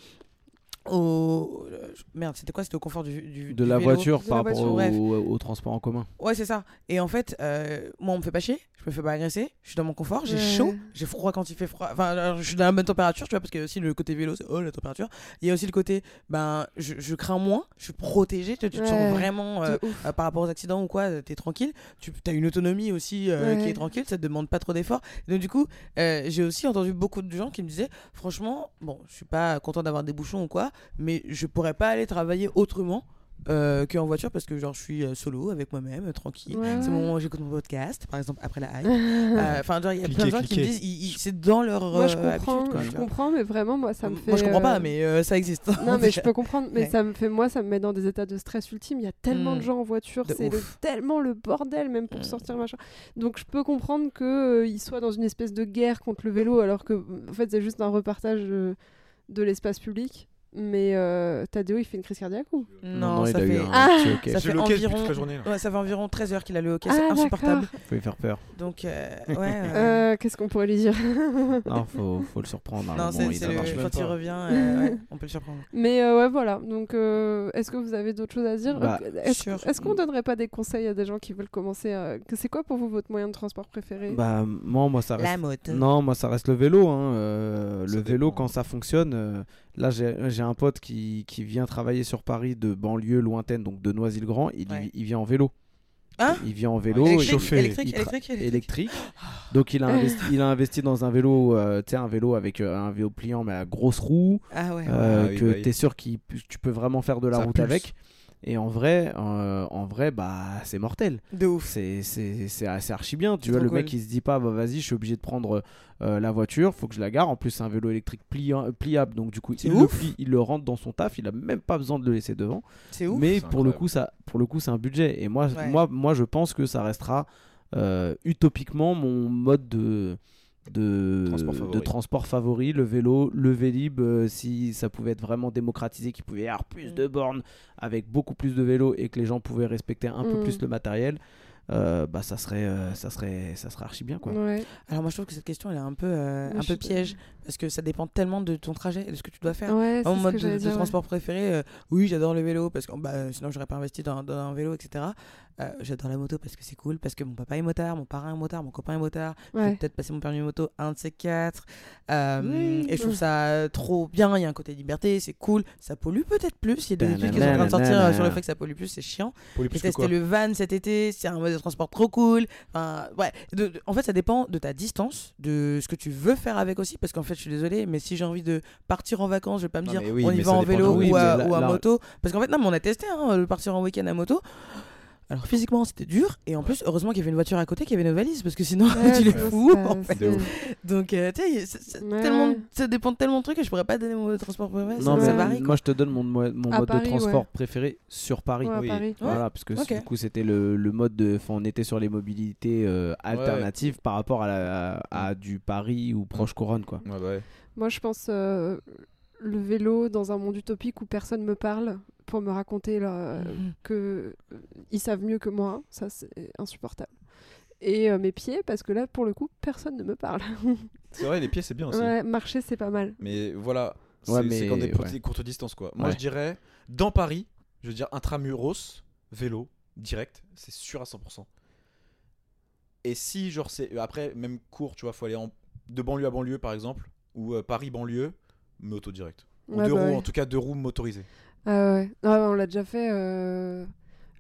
C: au euh, merde c'était quoi c'était au confort du, du-
B: De
C: du
B: la
C: vélo.
B: voiture par rapport au,
C: bref.
B: au- au transport en commun.
C: Ouais c'est ça. Et en fait euh, moi on me fait pas chier, je me fais pas agresser, je suis dans mon confort, j'ai
A: Ouais.
C: chaud, j'ai froid quand il fait froid. Enfin alors, je suis dans la bonne température tu vois parce qu'il y a aussi le côté vélo c'est oh la température. Il y a aussi le côté ben je, je crains moins, je suis protégé, tu, tu te sens vraiment euh, euh, par rapport aux accidents ou quoi, t'es tranquille. Tu as une autonomie aussi euh, qui est tranquille, ça te demande pas trop d'efforts. Donc du coup, euh, j'ai aussi entendu beaucoup de gens qui me disaient, franchement, bon, je suis pas content d'avoir des bouchons ou quoi, mais je pourrais pas aller travailler autrement. Euh, qu'en voiture parce que genre je suis euh, solo avec moi-même euh, tranquille
A: Ouais,
C: c'est mon moment où j'écoute mon podcast par exemple après la hype [LAUGHS] Euh, enfin genre il y a plein de
D: Cliquez,
C: gens qui me disent ils- ils- c'est dans leur
A: Moi, je
C: euh,
A: comprends,
C: habitude, quoi,
A: je comprends, mais vraiment, moi, ça me fait.
C: moi je comprends pas mais euh, ça existe [LAUGHS]
A: Non, mais je peux comprendre, mais
C: Ouais.
A: ça me fait, moi, ça me met dans des états de stress ultime. Il y a tellement
C: Mm.
A: de gens en voiture,
C: De
A: c'est le- tellement le bordel, même pour
C: Mm.
A: sortir, machin. Donc, je peux comprendre qu'ils soient dans une espèce de guerre contre le vélo, alors que, en fait, c'est juste un repartage euh, de l'espace public. Mais euh, Tadeo, il fait une crise cardiaque ou?
C: Non,
B: il
C: ça
B: a eu
C: fait
B: un
A: Ah
C: ça fait
D: le
C: environ
D: toute la journée. là.
C: ouais, ça fait environ 13 heures qu'il a le hockey c'est
A: Ah,
C: insupportable
A: d'accord. [LAUGHS]
B: Faut lui faire peur.
C: Donc, euh, ouais. ouais. [LAUGHS]
A: Euh, Qu'est-ce qu'on pourrait lui dire?
B: Non, faut, faut le surprendre. un
C: non, c'est
B: il
C: c'est
B: ça
C: le- quand il revient, euh, ouais, [LAUGHS] on peut le surprendre.
A: Mais euh, ouais, voilà. Donc, euh, est-ce que vous avez d'autres choses à dire?
B: Bah,
A: Euh, Est-ce
C: sûr.
A: est-ce qu'on donnerait pas des conseils à des gens qui veulent commencer à... que C'est quoi pour vous votre moyen de transport préféré?
B: Bah, moi, moi, ça reste.
C: La moto.
B: Non, moi ça reste le vélo. hein, euh, le vélo, quand ça fonctionne, euh, là j'ai j'ai un pote qui, qui vient travailler sur Paris de banlieue lointaine, donc de Noisy-le-Grand. Il,
C: Ouais.
B: il vient en vélo.
C: Hein
B: Il vient en vélo.
C: Électrique,
D: chauffé.
C: électrique,
B: il tra-
C: électrique, électrique.
B: électrique. Donc il a investi, il a investi dans un vélo, euh, tu sais, un vélo avec euh, un vélo pliant mais à grosse roue,
C: Ah ouais.
B: euh,
D: Ah oui,
B: que
D: bah oui.
B: tu es sûr que tu peux vraiment faire de la
D: Ça
B: route
D: pulse.
B: avec. Et en vrai, euh, en vrai, bah c'est mortel.
C: De ouf.
B: C'est c'est c'est assez archi bien. Tu vois, le mec il se dit pas, bah vas-y, je suis obligé de prendre euh, la voiture, faut que je la gare. En plus, c'est un vélo électrique pliant- pliable, donc du coup,
C: C'est
B: il le plie, il le rentre dans son taf, il a même pas besoin de le laisser devant.
C: C'est ouf.
B: Mais
D: C'est
B: pour le coup, ça, pour le coup, c'est un budget. Et moi,
C: Ouais.
B: moi, moi, je pense que ça restera euh, utopiquement mon mode de de
D: Transport
B: de
D: favori.
B: transport favori, le vélo, le Vélib, euh, si ça pouvait être vraiment démocratisé, qu'il pouvait y avoir plus de bornes avec beaucoup plus de vélos et que les gens pouvaient respecter un peu
A: Mm.
B: plus le matériel, euh, bah ça serait, euh, ça serait, ça serait archi bien quoi.
A: Ouais.
C: Alors moi je trouve que cette question elle est un peu, euh, un peu piège parce que ça dépend tellement de ton trajet et de ce que tu dois faire.
A: Ouais,
C: Mon mode de,
A: ouais.
C: transport préféré, euh, oui j'adore le vélo parce que bah, sinon j'aurais pas investi dans, dans un vélo etc. Euh, j'adore la moto parce que c'est cool, parce que mon papa est motard, mon parrain est motard, mon copain est motard. Je vais peut-être passer mon permis moto, un de ces quatre. Euh,
A: Oui.
C: Et je trouve ça euh, trop bien, il y a un côté liberté, c'est cool. Ça pollue peut-être plus, il y a des études qui sont en train de sortir euh, sur le fait que ça pollue plus, c'est chiant. J'ai testé le van cet été, c'est un mode de transport trop cool. Enfin, ouais. de- de- en fait, ça dépend de ta distance, de ce que tu veux faire avec aussi. Parce qu'en fait, je suis désolée, mais si j'ai envie de partir en vacances, je vais pas me
D: Non,
C: dire
D: oui,
C: on y va en vélo
D: de-
B: oui,
C: ou, à, ou moto. Parce qu'en fait, non, mais on a testé hein, partir en week-end à moto. Alors physiquement c'était dur et en plus heureusement qu'il y avait une voiture à côté qui avait nos valises parce que sinon
A: Ouais, [LAUGHS]
C: tu les fous en fait. Donc euh, tu sais
A: Ouais.
C: ça dépend de tellement de trucs que je pourrais pas donner mon mode de transport préféré.
B: Non,
C: ça, varie.
B: moi je te donne mon, mo- mon mode
A: Paris,
B: de transport
A: ouais.
B: préféré sur Paris.
D: Oui.
A: Paris.
B: Voilà, parce que
C: Ok.
B: du coup c'était le, le mode de, enfin, on était sur les mobilités euh, alternatives par rapport à, la- à, à du Paris ou proche couronne quoi.
D: Ouais, bah ouais.
A: Moi, je pense euh, le vélo dans un monde utopique où personne me parle pour me raconter euh,
C: Mhm.
A: que euh, ils savent mieux que moi, ça c'est insupportable. Et euh, mes pieds, parce que là, pour le coup, personne ne me parle. [LAUGHS]
D: C'est vrai, les pieds, c'est bien aussi.
A: ouais, marcher, c'est pas mal.
D: Mais voilà, c'est
B: Ouais, mais-
D: quand des,
B: ouais.
D: courtes distances quoi. Moi
B: Ouais.
D: je dirais, dans Paris, je veux dire intramuros, vélo, direct, c'est sûr à 100%. Et si, genre, c'est. Après, même court, tu vois, faut aller en... de banlieue à banlieue par exemple, ou euh, Paris-banlieue, moto direct. Ou
A: Ouais,
D: deux
A: bah
D: roues,
A: ouais.
D: en tout cas deux roues motorisées.
A: Ah ouais. Ah ouais, on l'a déjà fait. euh,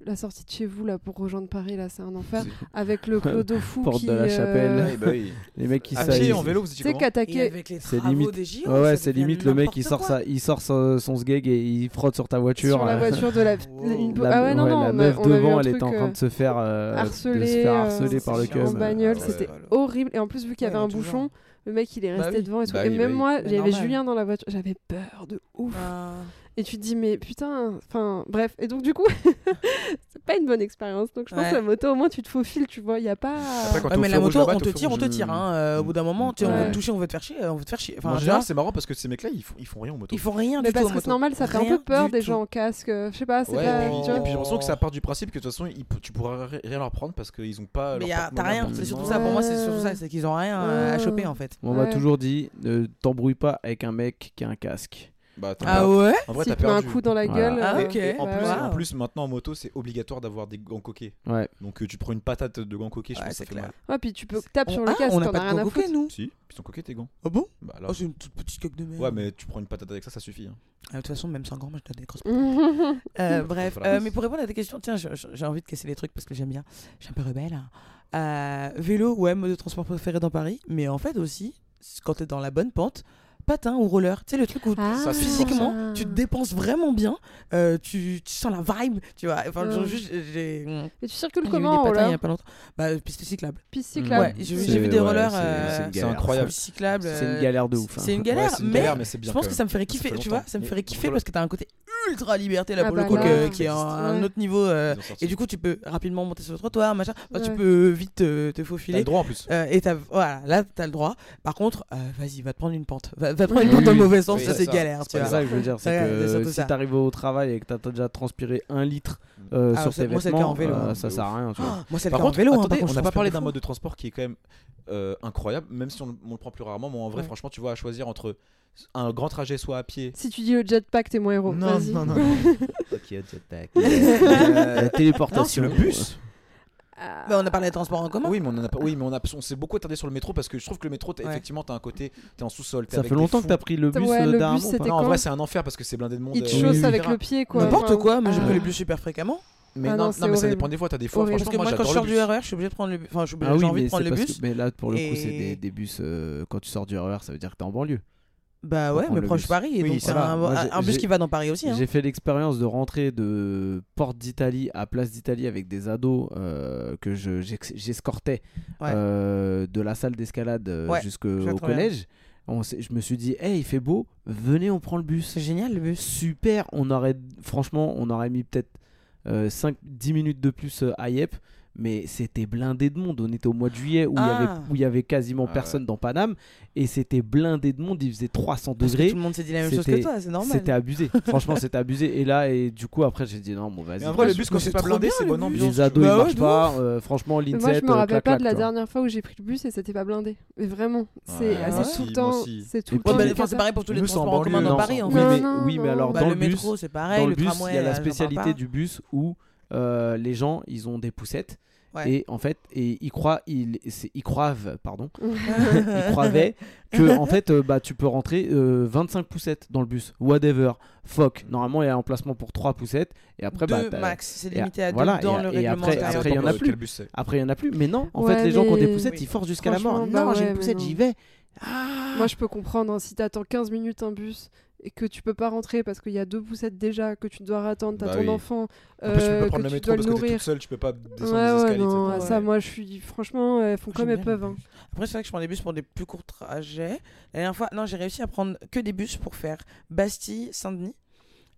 A: La sortie de chez vous là pour rejoindre Paris là, c'est un enfer. Avec le [LAUGHS] clodo fou
B: Porte
A: qui.
B: de la Chapelle.
A: euh,
D: Ouais, bah oui. [LAUGHS]
B: Les mecs qui
D: pied, en vélo, vous
A: Tu
D: étiez
A: qu'attaquer.
C: avec les
B: C'est limite-
C: des
B: Ouais, c'est limite le mec il sort, ça, il sort son, son sgeg et il frotte sur ta voiture.
A: Sur la
B: euh,
A: voiture de la. [LAUGHS]
C: Wow.
A: une-
B: La,
A: ah ouais, non,
B: ouais,
A: non,
B: la meuf devant, elle était en train de se faire, euh, de se
A: harceler,
B: faire harceler par le
A: en bagnole,
D: ouais,
A: c'était horrible. Et en plus, vu qu'il y avait un bouchon, le mec il est
C: Bah
A: resté
C: oui.
A: devant et.
D: Bah
A: même
D: bah oui.
A: moi,
C: Mais
A: il y avait
C: normal.
A: Julien dans la voiture, j'avais peur de ouf. Et tu te dis, mais putain, enfin, bref. Et donc, du coup, [LAUGHS] c'est pas une bonne expérience. Donc, je pense
C: Ouais.
A: que la moto, au moins, tu te faufiles, tu vois, il y a pas.
D: Après, quand
C: Ouais, mais la moto, on te tire, on te tire. Hein. euh, au bout d'un moment, tu on veut
A: Ouais.
C: te toucher, on veut te faire chier, euh, on veut te faire chier. Enfin,
D: en général, c'est marrant parce que ces mecs-là, ils font, ils font rien en moto.
C: ils font rien
A: Mais
C: du tout.
A: parce que c'est normal, ça fait un peu peur des
C: tout.
A: gens en casque. euh, Je sais pas, c'est
D: Ouais,
A: pas.
D: et puis, j'ai l'impression que ça part du principe que de toute façon, ils- tu pourras ri- rien leur prendre parce qu'ils ont pas.
C: Mais t'as rien, c'est surtout ça. Pour moi, c'est surtout ça, c'est qu'ils ont rien à choper en fait.
B: On m'a toujours dit, ne t'embrouille pas avec un mec qui a un casque.
D: Bah,
C: Ah
D: perdu.
C: ouais
D: En vrai, t'as
A: te met un
D: perdu.
A: coup dans la
B: Voilà.
A: gueule.
C: Ah,
A: euh,
D: en,
A: bah
D: plus, en plus, maintenant en moto, c'est obligatoire d'avoir des gants coqués.
B: Ouais.
D: Donc euh, tu prends une patate de gants coqués, je
C: Ouais,
D: pense que ça
C: c'est
D: fait
C: clair.
D: mal.
A: Ouais, puis tu peux taper sur
C: On-
A: le
C: ah,
A: casque,
C: on n'a
A: t'en
C: pas
A: as
C: de
A: rien à
C: coquet,
A: foutre.
C: nous
D: Si, ils sont coqués tes gants.
C: Ah bon?
D: Bah là.
C: Oh, c'est une toute petite coque de merde.
D: Ouais, mais tu prends une patate avec ça, ça suffit. hein.
C: Ah, De toute façon, même sans gants, moi je donne des grosses bref,
D: Voilà.
C: euh, mais pour répondre à tes questions, tiens, j'ai envie de casser les trucs parce que j'aime bien. Je suis un peu rebelle. hein. Euh, vélo, ouais, mode de transport préféré dans Paris, mais en fait aussi, quand t'es dans la bonne pente, patin ou roller. Tu sais, le truc où
A: Ah.
D: Ça,
C: physiquement, tu te dépenses vraiment bien, euh, tu, tu sens la vibe, tu vois. Enfin,
A: Ouais.
C: genre, juste, j'ai.
A: Et tu circules
C: j'ai eu
A: comment
C: des patins il y
A: roller
C: a pas longtemps. Bah, piste cyclable.
A: Piste
D: Mm.
A: cyclable.
C: Ouais, j'ai vu des
B: ouais,
C: rollers.
B: c'est-
C: euh,
B: c'est une
D: C'est
B: galère.
D: incroyable.
C: piste cyclable.
B: C'est une
C: euh,
B: galère de ouf. hein.
C: C'est une
D: Ouais,
C: galère,
D: c'est une
C: mais
D: galère, mais c'est bien.
C: je pense que ça me ferait kiffer, tu vois. Ça me ferait kiffer parce que t'as un côté ultra liberté là
A: Ah
C: pour
A: bah
C: le coup
A: là,
C: que- qui est un,
A: ouais.
C: autre niveau. euh, et du coup, tu peux rapidement monter sur le trottoir, machin. Tu
A: Ouais.
C: peux vite te, te
D: T'as
C: faufiler.
D: le droit en plus.
C: Euh, et t'as, voilà, là, t'as le droit. Par contre, euh, vas-y, va te prendre une pente. Va, va te prendre une dans le mauvais sens,
D: Oui,
C: ça
D: c'est
C: galère,
D: C'est
B: ça que je veux dire, c'est que si t'arrives au travail et que t'as déjà transpiré un litre euh,
C: Ah,
B: sur tes
C: moi,
B: vêtements,
C: en vélo,
B: euh,
C: hein.
B: ça sert à rien. Tu vois.
C: Oh, [GASPS] moi, c'est le
D: Par
C: cas en vélo. hein,
D: attendez,
C: par contre,
D: on n'a pas parlé d'un mode de transport qui est quand même euh, incroyable, même si on, on le prend plus rarement. Mais en vrai,
C: Ouais.
D: franchement, tu vois, à choisir entre un grand trajet soit à pied.
A: Si tu dis le jetpack, t'es mon héros. Vas-y. [LAUGHS]
E: Ok, jetpack. [LAUGHS]
B: La
D: Euh,
B: téléportation.
D: non, le bus.
C: Bah, on a parlé des transports en commun.
D: Oui, mais on, a, on, s'est beaucoup attardé sur le métro parce que je trouve que le métro, t'as, effectivement, t'as un côté, t'es en sous-sol.
B: Ça fait longtemps que t'as pris le bus
A: ouais,
B: euh,
A: le bus,
D: en vrai, c'est un enfer parce que c'est blindé de monde.
A: Ils te
D: euh,
B: oui,
A: avec le pied, quoi.
C: N'importe quoi, mais j'ai
A: ah.
C: pris le bus super fréquemment.
D: Mais
A: ah
D: non, mais ça dépend des fois. T'as des fois.
C: Parce que moi, quand je sors du RER, je suis obligé de prendre le. Enfin,
B: ah
C: j'ai envie de prendre le bus.
B: Mais là, pour le coup, c'est des, des bus. Euh, quand tu sors du RER, ça veut dire que t'es en banlieue.
C: Bah ouais, mais proche. Paris.
D: Oui,
C: donc c'est un, bus qui va dans Paris aussi. Hein.
B: J'ai fait l'expérience de rentrer de Porte d'Italie à Place d'Italie avec des ados euh, que j'escortais je,
C: ouais.
B: Euh, de la salle d'escalade euh,
C: ouais,
B: jusqu'au collège. Je me suis dit, hey, il fait beau, venez, on prend le bus.
C: C'est génial le bus.
B: Super, on aurait, franchement, on aurait mis peut-être euh, 5-10 minutes de plus à Yep mais c'était blindé de monde. On était au mois de juillet où
C: ah.
B: il y avait quasiment
D: ah
B: personne dans Paname et c'était blindé de monde. Il faisait 300 degrés.
C: Tout le monde s'est dit la même chose que toi, c'est normal.
B: C'était abusé. Franchement, c'était abusé. Et là, et du coup, après, j'ai dit non, bon, vas-y.
D: Mais après, le bus, quand
C: c'est
D: pas blindé, c'est bonne ambiance.
B: Les ados,
C: bah,
B: ils marchent pas. Euh, franchement, l'INSET.
A: Moi, je me
B: euh,
A: rappelle pas de la dernière fois où j'ai pris le bus et c'était pas blindé. Mais vraiment, ah c'est tout le temps. C'est tout le temps.
C: C'est pareil pour tous les transports en commun dans Paris.
B: Oui, mais alors,
C: bah,
B: dans
C: le métro, c'est pareil.
B: Dans bus, il y a la
C: euh,
B: spécialité du bus où. Euh, les gens, ils ont des poussettes et en fait, et ils croient, ils, ils croivent, pardon, [LAUGHS] ils croivaient que en fait, euh, bah, tu peux rentrer euh, 25 poussettes dans le bus, whatever, fuck. Normalement, il y a un emplacement pour 3 poussettes, et après, bah,
C: deux
B: bah,
C: max, c'est limité à
B: 2
C: dans le règlement.
B: Après, après il y en a plus. Après, il y en a plus. Mais non, en fait, les gens qui ont des poussettes, ils forcent jusqu'à la mort. Non, j'ai une
A: bah
B: poussette, j'y vais. Ah.
A: Moi, je peux comprendre. Hein, si t'attends 15 minutes un bus, et que tu peux pas rentrer parce qu'il y a deux poussettes déjà, que tu dois attendre, t'as
D: bah
A: ton enfant,
D: euh, tu peux pas
A: euh,
D: prendre que
A: le
D: métro parce
A: nourrir.
D: seule, tu peux pas descendre
A: ouais,
D: les escaliers. Ouais,
A: ça, moi, je suis franchement, elles font comme elles peuvent.
C: Après, c'est vrai que je prends des bus pour des plus courts trajets. La dernière fois, non, j'ai réussi à prendre que des bus pour faire Bastille, Saint-Denis.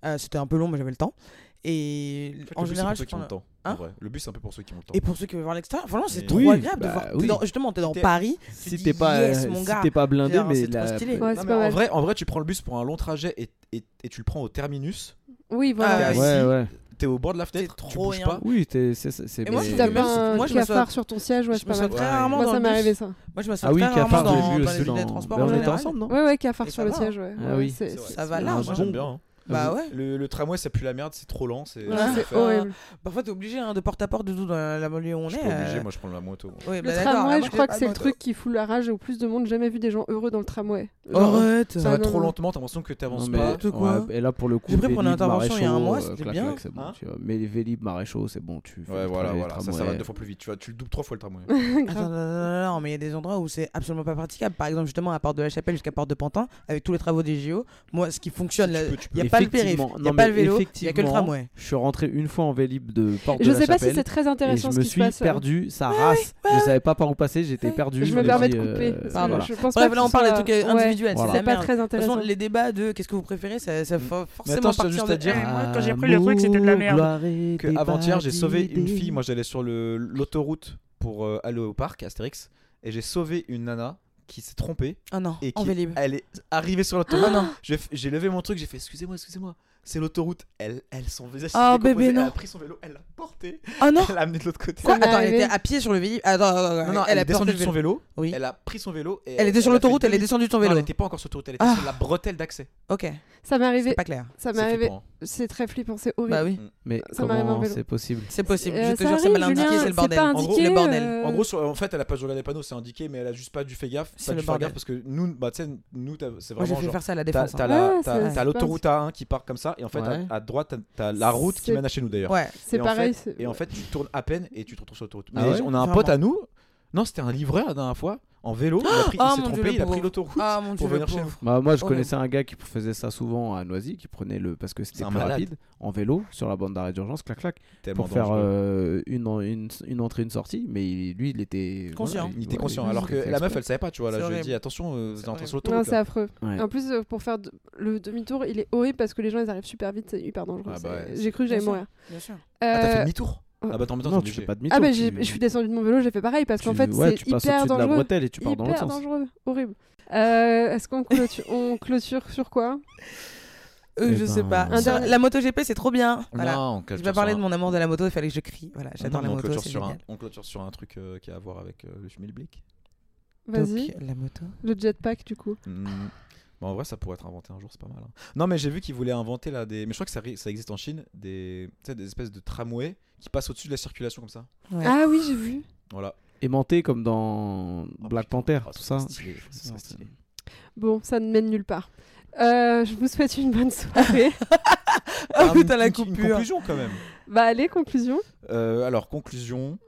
C: Euh, c'était un peu long, mais j'avais le temps. Et
D: en,
C: général, je prends...
D: temps.
C: Hein
D: le bus, c'est un peu pour ceux qui montent.
C: Et pour ceux qui veulent voir l'extérieur, franchement, c'est trop oui, agréable de voir. Justement, t'es dans Paris.
B: Si
C: euh,
B: t'es pas,
C: yes.
B: Si pas blindé, mais,
A: ouais,
D: en, vrai, en vrai, tu prends le bus pour un long trajet et, et, tu le prends au terminus.
A: Oui, voilà.
D: Ah,
B: ouais, ouais
D: t'es au bord de la fenêtre, tu
C: trop
D: bouges pas.
B: Oui, es, c'est
C: bien. Moi, je
A: t'as un cafard sur ton siège, ouais, c'est pas. Moi, ça m'est arrivé ça.
C: Moi, je me
B: ah oui, cafard,
C: dans, dans,
B: dans
C: les transports.
B: On était ensemble, non
A: Ouais, ouais, cafard sur le siège, ouais.
B: Ah
C: ça va
D: ah,
C: large. Hein.
D: J'aime bien. Hein.
C: Bah ouais.
D: Le, tramway, ça pue la merde, c'est trop lent. C'est
A: horrible.
C: Bah, Parfois, t'es obligé hein, de porte à porte de tout dans la banlieue où on
D: je suis est.
C: Euh.
D: obligé, moi je prends la moto.
A: le
C: bah, d'accord,
A: tramway,
C: ah,
A: je crois que c'est le truc qui fout la rage au plus de monde. Jamais vu des gens heureux dans le tramway. Genre,
C: Arrête.
D: Ça va trop lentement, t'as l'impression que t'avances pas.
B: Et là, pour le coup,
C: J'ai pris pour il y a un mois,
B: euh,
C: c'était bien.
D: Hein
B: mais les Vélib, Maréchaux, c'est bon, tu
D: Ouais, voilà, voilà. Ça, va deux fois plus vite. Tu vois, tu le doubles trois fois le tramway. [LAUGHS]
C: Attends, non, mais il y a des endroits où c'est absolument pas praticable. Par exemple, justement, à Porte de la Chapelle jusqu'à Porte de Pantin, avec tous les travaux des JO, moi, ce qui fonctionne, il n'y a
D: pas
C: pas le pas le vélo, il n'y a que tramway.
B: Je suis rentré une fois en Vélib de Porte
A: je
B: de la
A: sais pas si c'est très intéressant ce
B: je
A: qui se passe. Hein.
B: perdu, ça ah race, ouais, je savais pas par où passer, j'étais perdu.
A: Je me permets de couper.
B: Euh, voilà.
A: Je pense
C: Bref, là on parle
A: des
C: trucs euh, individuels, c'est
A: pas très intéressant.
C: les débats de qu'est-ce que vous préférez, ça mm. forcément partir de
D: dire
C: quand ah, j'ai pris le truc, c'était de la merde.
D: Avant-hier, j'ai sauvé une fille, moi j'allais sur l'autoroute pour euh, aller au parc Astérix et j'ai sauvé une nana qui s'est trompée.
C: Oh non,
D: et qui. Elle est arrivée sur l'autoroute.
C: Oh [GASPS]
D: j'ai levé mon truc, j'ai fait excusez-moi, excusez-moi c'est l'autoroute. Elle, elle, son visage
C: oh, bébé,
D: Elle a pris son vélo, elle l'a porté.
C: Oh non
D: Elle l'a amené de l'autre côté.
C: Quoi Attends, elle était à pied sur le véhicule. Ah, attends,
D: non,
C: elle, a descendu
D: de son
C: vélo. Oui.
D: Elle a pris son vélo.
C: Elle, était sur l'autoroute, elle est descendue de son vélo.
D: elle n'était pas encore sur l'autoroute, elle était
C: ah.
D: sur la bretelle d'accès.
C: Ok.
A: Ça m'est arrivé.
C: C'est pas clair.
A: Ça m'est arrivé.
D: Hein.
A: C'est très flippant, c'est
C: bah
B: horrible.
A: Oui. Mm. Mais
B: comment c'est possible
C: C'est possible.
A: Euh,
C: Je te jure, c'est mal indiqué, c'est le bordel. En gros, le bordel.
A: Euh,
D: en gros, en fait, elle a pas regardé les panneaux, c'est indiqué, mais elle a juste pas dû faire gaffe.
C: C'est le bordel
D: parce que nous, bah, tu nous, c'est vraiment.
C: Moi, j'ai fait faire ça à la défense. Hein.
D: T'as l'autoroute A1 qui part comme ça et en fait, à, droite, t'as as la route qui mène à chez nous d'ailleurs.
C: Ouais,
A: c'est pareil.
D: Et en fait, tu tournes à peine et tu te retrouves sur l'autoroute.
B: Ah
D: on a un pote à nous. Non, c'était un livreur la dernière fois en vélo. Il, a oh pris,
C: oh,
D: s'est trompé, il a pris l'autoroute
C: ah,
D: pour venir chez
C: nous.
B: Bah, moi, je connaissais un gars qui faisait ça souvent à Noisy, qui prenait le. parce que c'était plus rapide, en vélo, sur la bande d'arrêt d'urgence, clac, clac, pour faire euh, une, une, une, entrée, une sortie. Mais lui, il était.
C: Conscient.
D: Il, était conscient. Alors que la meuf, elle savait pas, tu vois. Là, je lui ai dit, attention, euh, vous êtes sur l'autoroute.
A: Non,
D: c'est
A: affreux. En plus, euh, pour faire le demi-tour, il est horrible parce que les gens, ils arrivent super vite, c'est hyper dangereux.
D: Ah bah
A: j'ai cru que j'allais mourir.
C: Bien sûr.
D: Ah, t'as fait demi-tour ah bah, en même temps,
B: Non,
D: t'es
B: tu fais pas demi-tour.
A: Ah bah
B: tu-
A: je suis descendu de mon vélo, j'ai fait pareil parce qu'en fait
B: ouais,
A: c'est hyper
B: au-dessus de la
A: dangereux.
B: bretelle et tu pars dans l'autre
A: hyper
B: sens.
A: dangereux, horrible. Euh, Est-ce qu'on clôture, on [LAUGHS] clôture sur quoi?
C: Euh,
B: Eh
C: je sais
B: ben,
C: pas.
A: Un
C: Sur-
A: dernier-
C: La moto GP, c'est trop bien. Voilà.
D: Non, on
C: Je vais parler de mon amour de la moto, il fallait que je crie. Voilà, j'adore la
D: on
C: moto,
D: clôture
C: c'est
D: sur un-
C: génial.
D: On clôture sur un truc euh, qui a à voir avec euh, le schmilblick.
A: Vas-y,
C: la moto.
A: le jetpack du coup.
D: Hmm. Bah, en vrai, ça pourrait être inventé un jour, c'est pas mal. hein. Non, mais j'ai vu qu'ils voulaient inventer là des. Mais je crois que ça, ça existe en Chine, des, tu sais, des espèces de tramways qui passent au-dessus de la circulation comme ça.
C: Ouais.
A: Ah oui, j'ai vu.
D: Voilà.
B: Aimanté comme dans Black
D: putain.
B: Panther,
D: Oh,
B: tout ça.
D: stylé.
A: Bon, ça ne mène nulle part. Euh, je vous souhaite une bonne soirée. [LAUGHS]
C: Ah
D: Ah,
C: putain, la
D: une- Une
C: coupure.
D: conclusion quand même.
A: bah allez, conclusion.
D: Euh, alors, conclusion.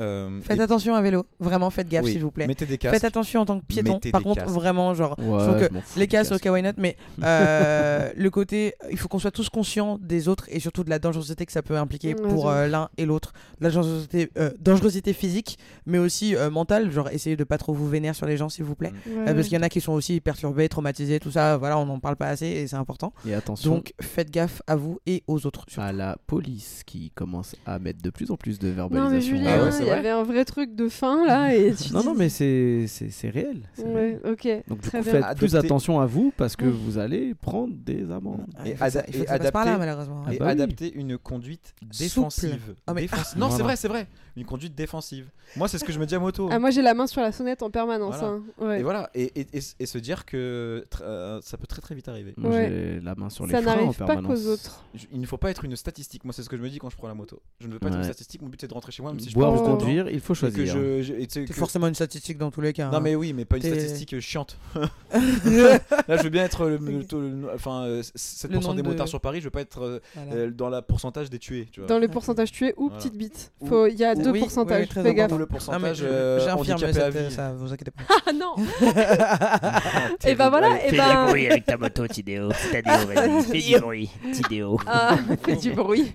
D: Euh,
C: Faites
D: et-
C: attention à vélo, vraiment faites gaffe
D: oui,
C: s'il vous plaît.
D: Mettez des casques.
C: Faites attention en tant que piéton.
D: Mettez
C: Par contre,
D: casques.
C: vraiment, genre,
B: Ouais,
C: je trouve
B: je
C: que les casques,
B: casque.
C: ok, why not, mais [LAUGHS] euh, le côté, il faut qu'on soit tous conscients des autres et surtout de la dangerosité que ça peut impliquer
A: Ouais,
C: pour euh, l'un et l'autre. La dangerosité, euh, dangerosité physique, mais aussi euh, mentale, genre essayez de pas trop vous vénérer sur les gens, s'il vous plaît.
A: Ouais,
C: Euh, parce qu'il y en a qui sont aussi perturbés, traumatisés, tout ça, voilà, on n'en parle pas assez et c'est important.
B: Et attention
C: Donc faites gaffe à vous et aux autres. surtout.
B: à la police qui commence à mettre de plus en plus de
A: Non
B: verbalisation.
A: mais Julien,
D: Ah ouais, c'est
A: il y
D: vrai
A: avait un vrai truc de fin là et tu
B: Non,
A: dis-
B: non, mais c'est c'est- c'est réel.
A: Ouais, ok.
B: Donc du
A: très
B: coup,
A: bien.
B: faites plus attention à vous parce que vous allez prendre des amendes.
C: Ah,
D: Et
C: il il faut
D: et
C: par là.
B: Ah bah oui.
D: adapter une conduite défensive.
C: Ah, mais- Ah,
D: non, c'est vrai, c'est vrai. Une conduite défensive. Moi, c'est ce que je me dis à moto.
A: Ah moi j'ai la main sur la sonnette en permanence.
D: Voilà.
A: hein. Ouais.
D: Et voilà, et, et, et, et se dire que euh, ça peut très très vite arriver.
B: Moi,
A: Ouais.
B: j'ai la main sur les
A: Ça
B: freins en
A: n'arrive pas
B: permanence.
A: qu'aux autres.
D: Je- Il ne faut pas être une statistique. Moi, c'est ce que je me dis quand je prends la moto. Je ne veux pas être une
B: Ouais.
D: statistique. Mon but c'est de rentrer chez moi, même si je
B: Boire
D: pars
B: ou conduire, il faut
D: que
B: choisir.
D: je, je-
C: C'est
D: que-
C: forcément une statistique dans tous les cas.
D: Non
C: hein.
D: mais oui, mais pas une statistique euh, chiante. [LAUGHS] [LAUGHS] Là, je veux bien être le, le- le- le- enfin euh, 7%
C: Le nombre
D: des
C: de-
D: motards sur Paris. Je veux pas être euh,
C: Voilà.
D: euh, dans la pourcentage des tués. Tu vois.
A: Dans le pourcentage tué ou petite bite. Il y a deux
C: oui,
A: pourcentages.
C: oui, très
A: Fais gaffe.
D: Le
C: Ah,
D: pourcentage
C: je-
D: euh,
C: J'infirme
D: vie.
C: ça, vous inquiétez pas. [LAUGHS]
A: Ah non [LAUGHS] Et ben voilà, et
E: Fais
A: ben.
E: du bruit avec ta moto, Tidéo. Tidéo, vas-y. [LAUGHS] Fais du bruit, Tidéo.
A: Ah, fais du bruit.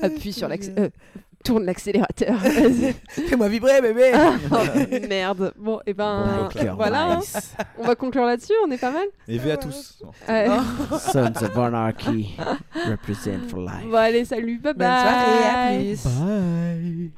A: Appuie sur l'accélérateur. Tourne l'accélérateur. [LAUGHS]
C: Fais-moi vibrer, bébé
A: Ah, oh, merde. Bon, et ben
B: Bon,
A: voilà. hein.
B: nice.
A: On va conclure là-dessus. On est pas mal.
D: Et V à tous.
A: Ouais. [LAUGHS]
B: Sons of Anarchy represent for life.
A: Bon allez, salut, bye
C: Bonne soirée, à plus
B: Bye.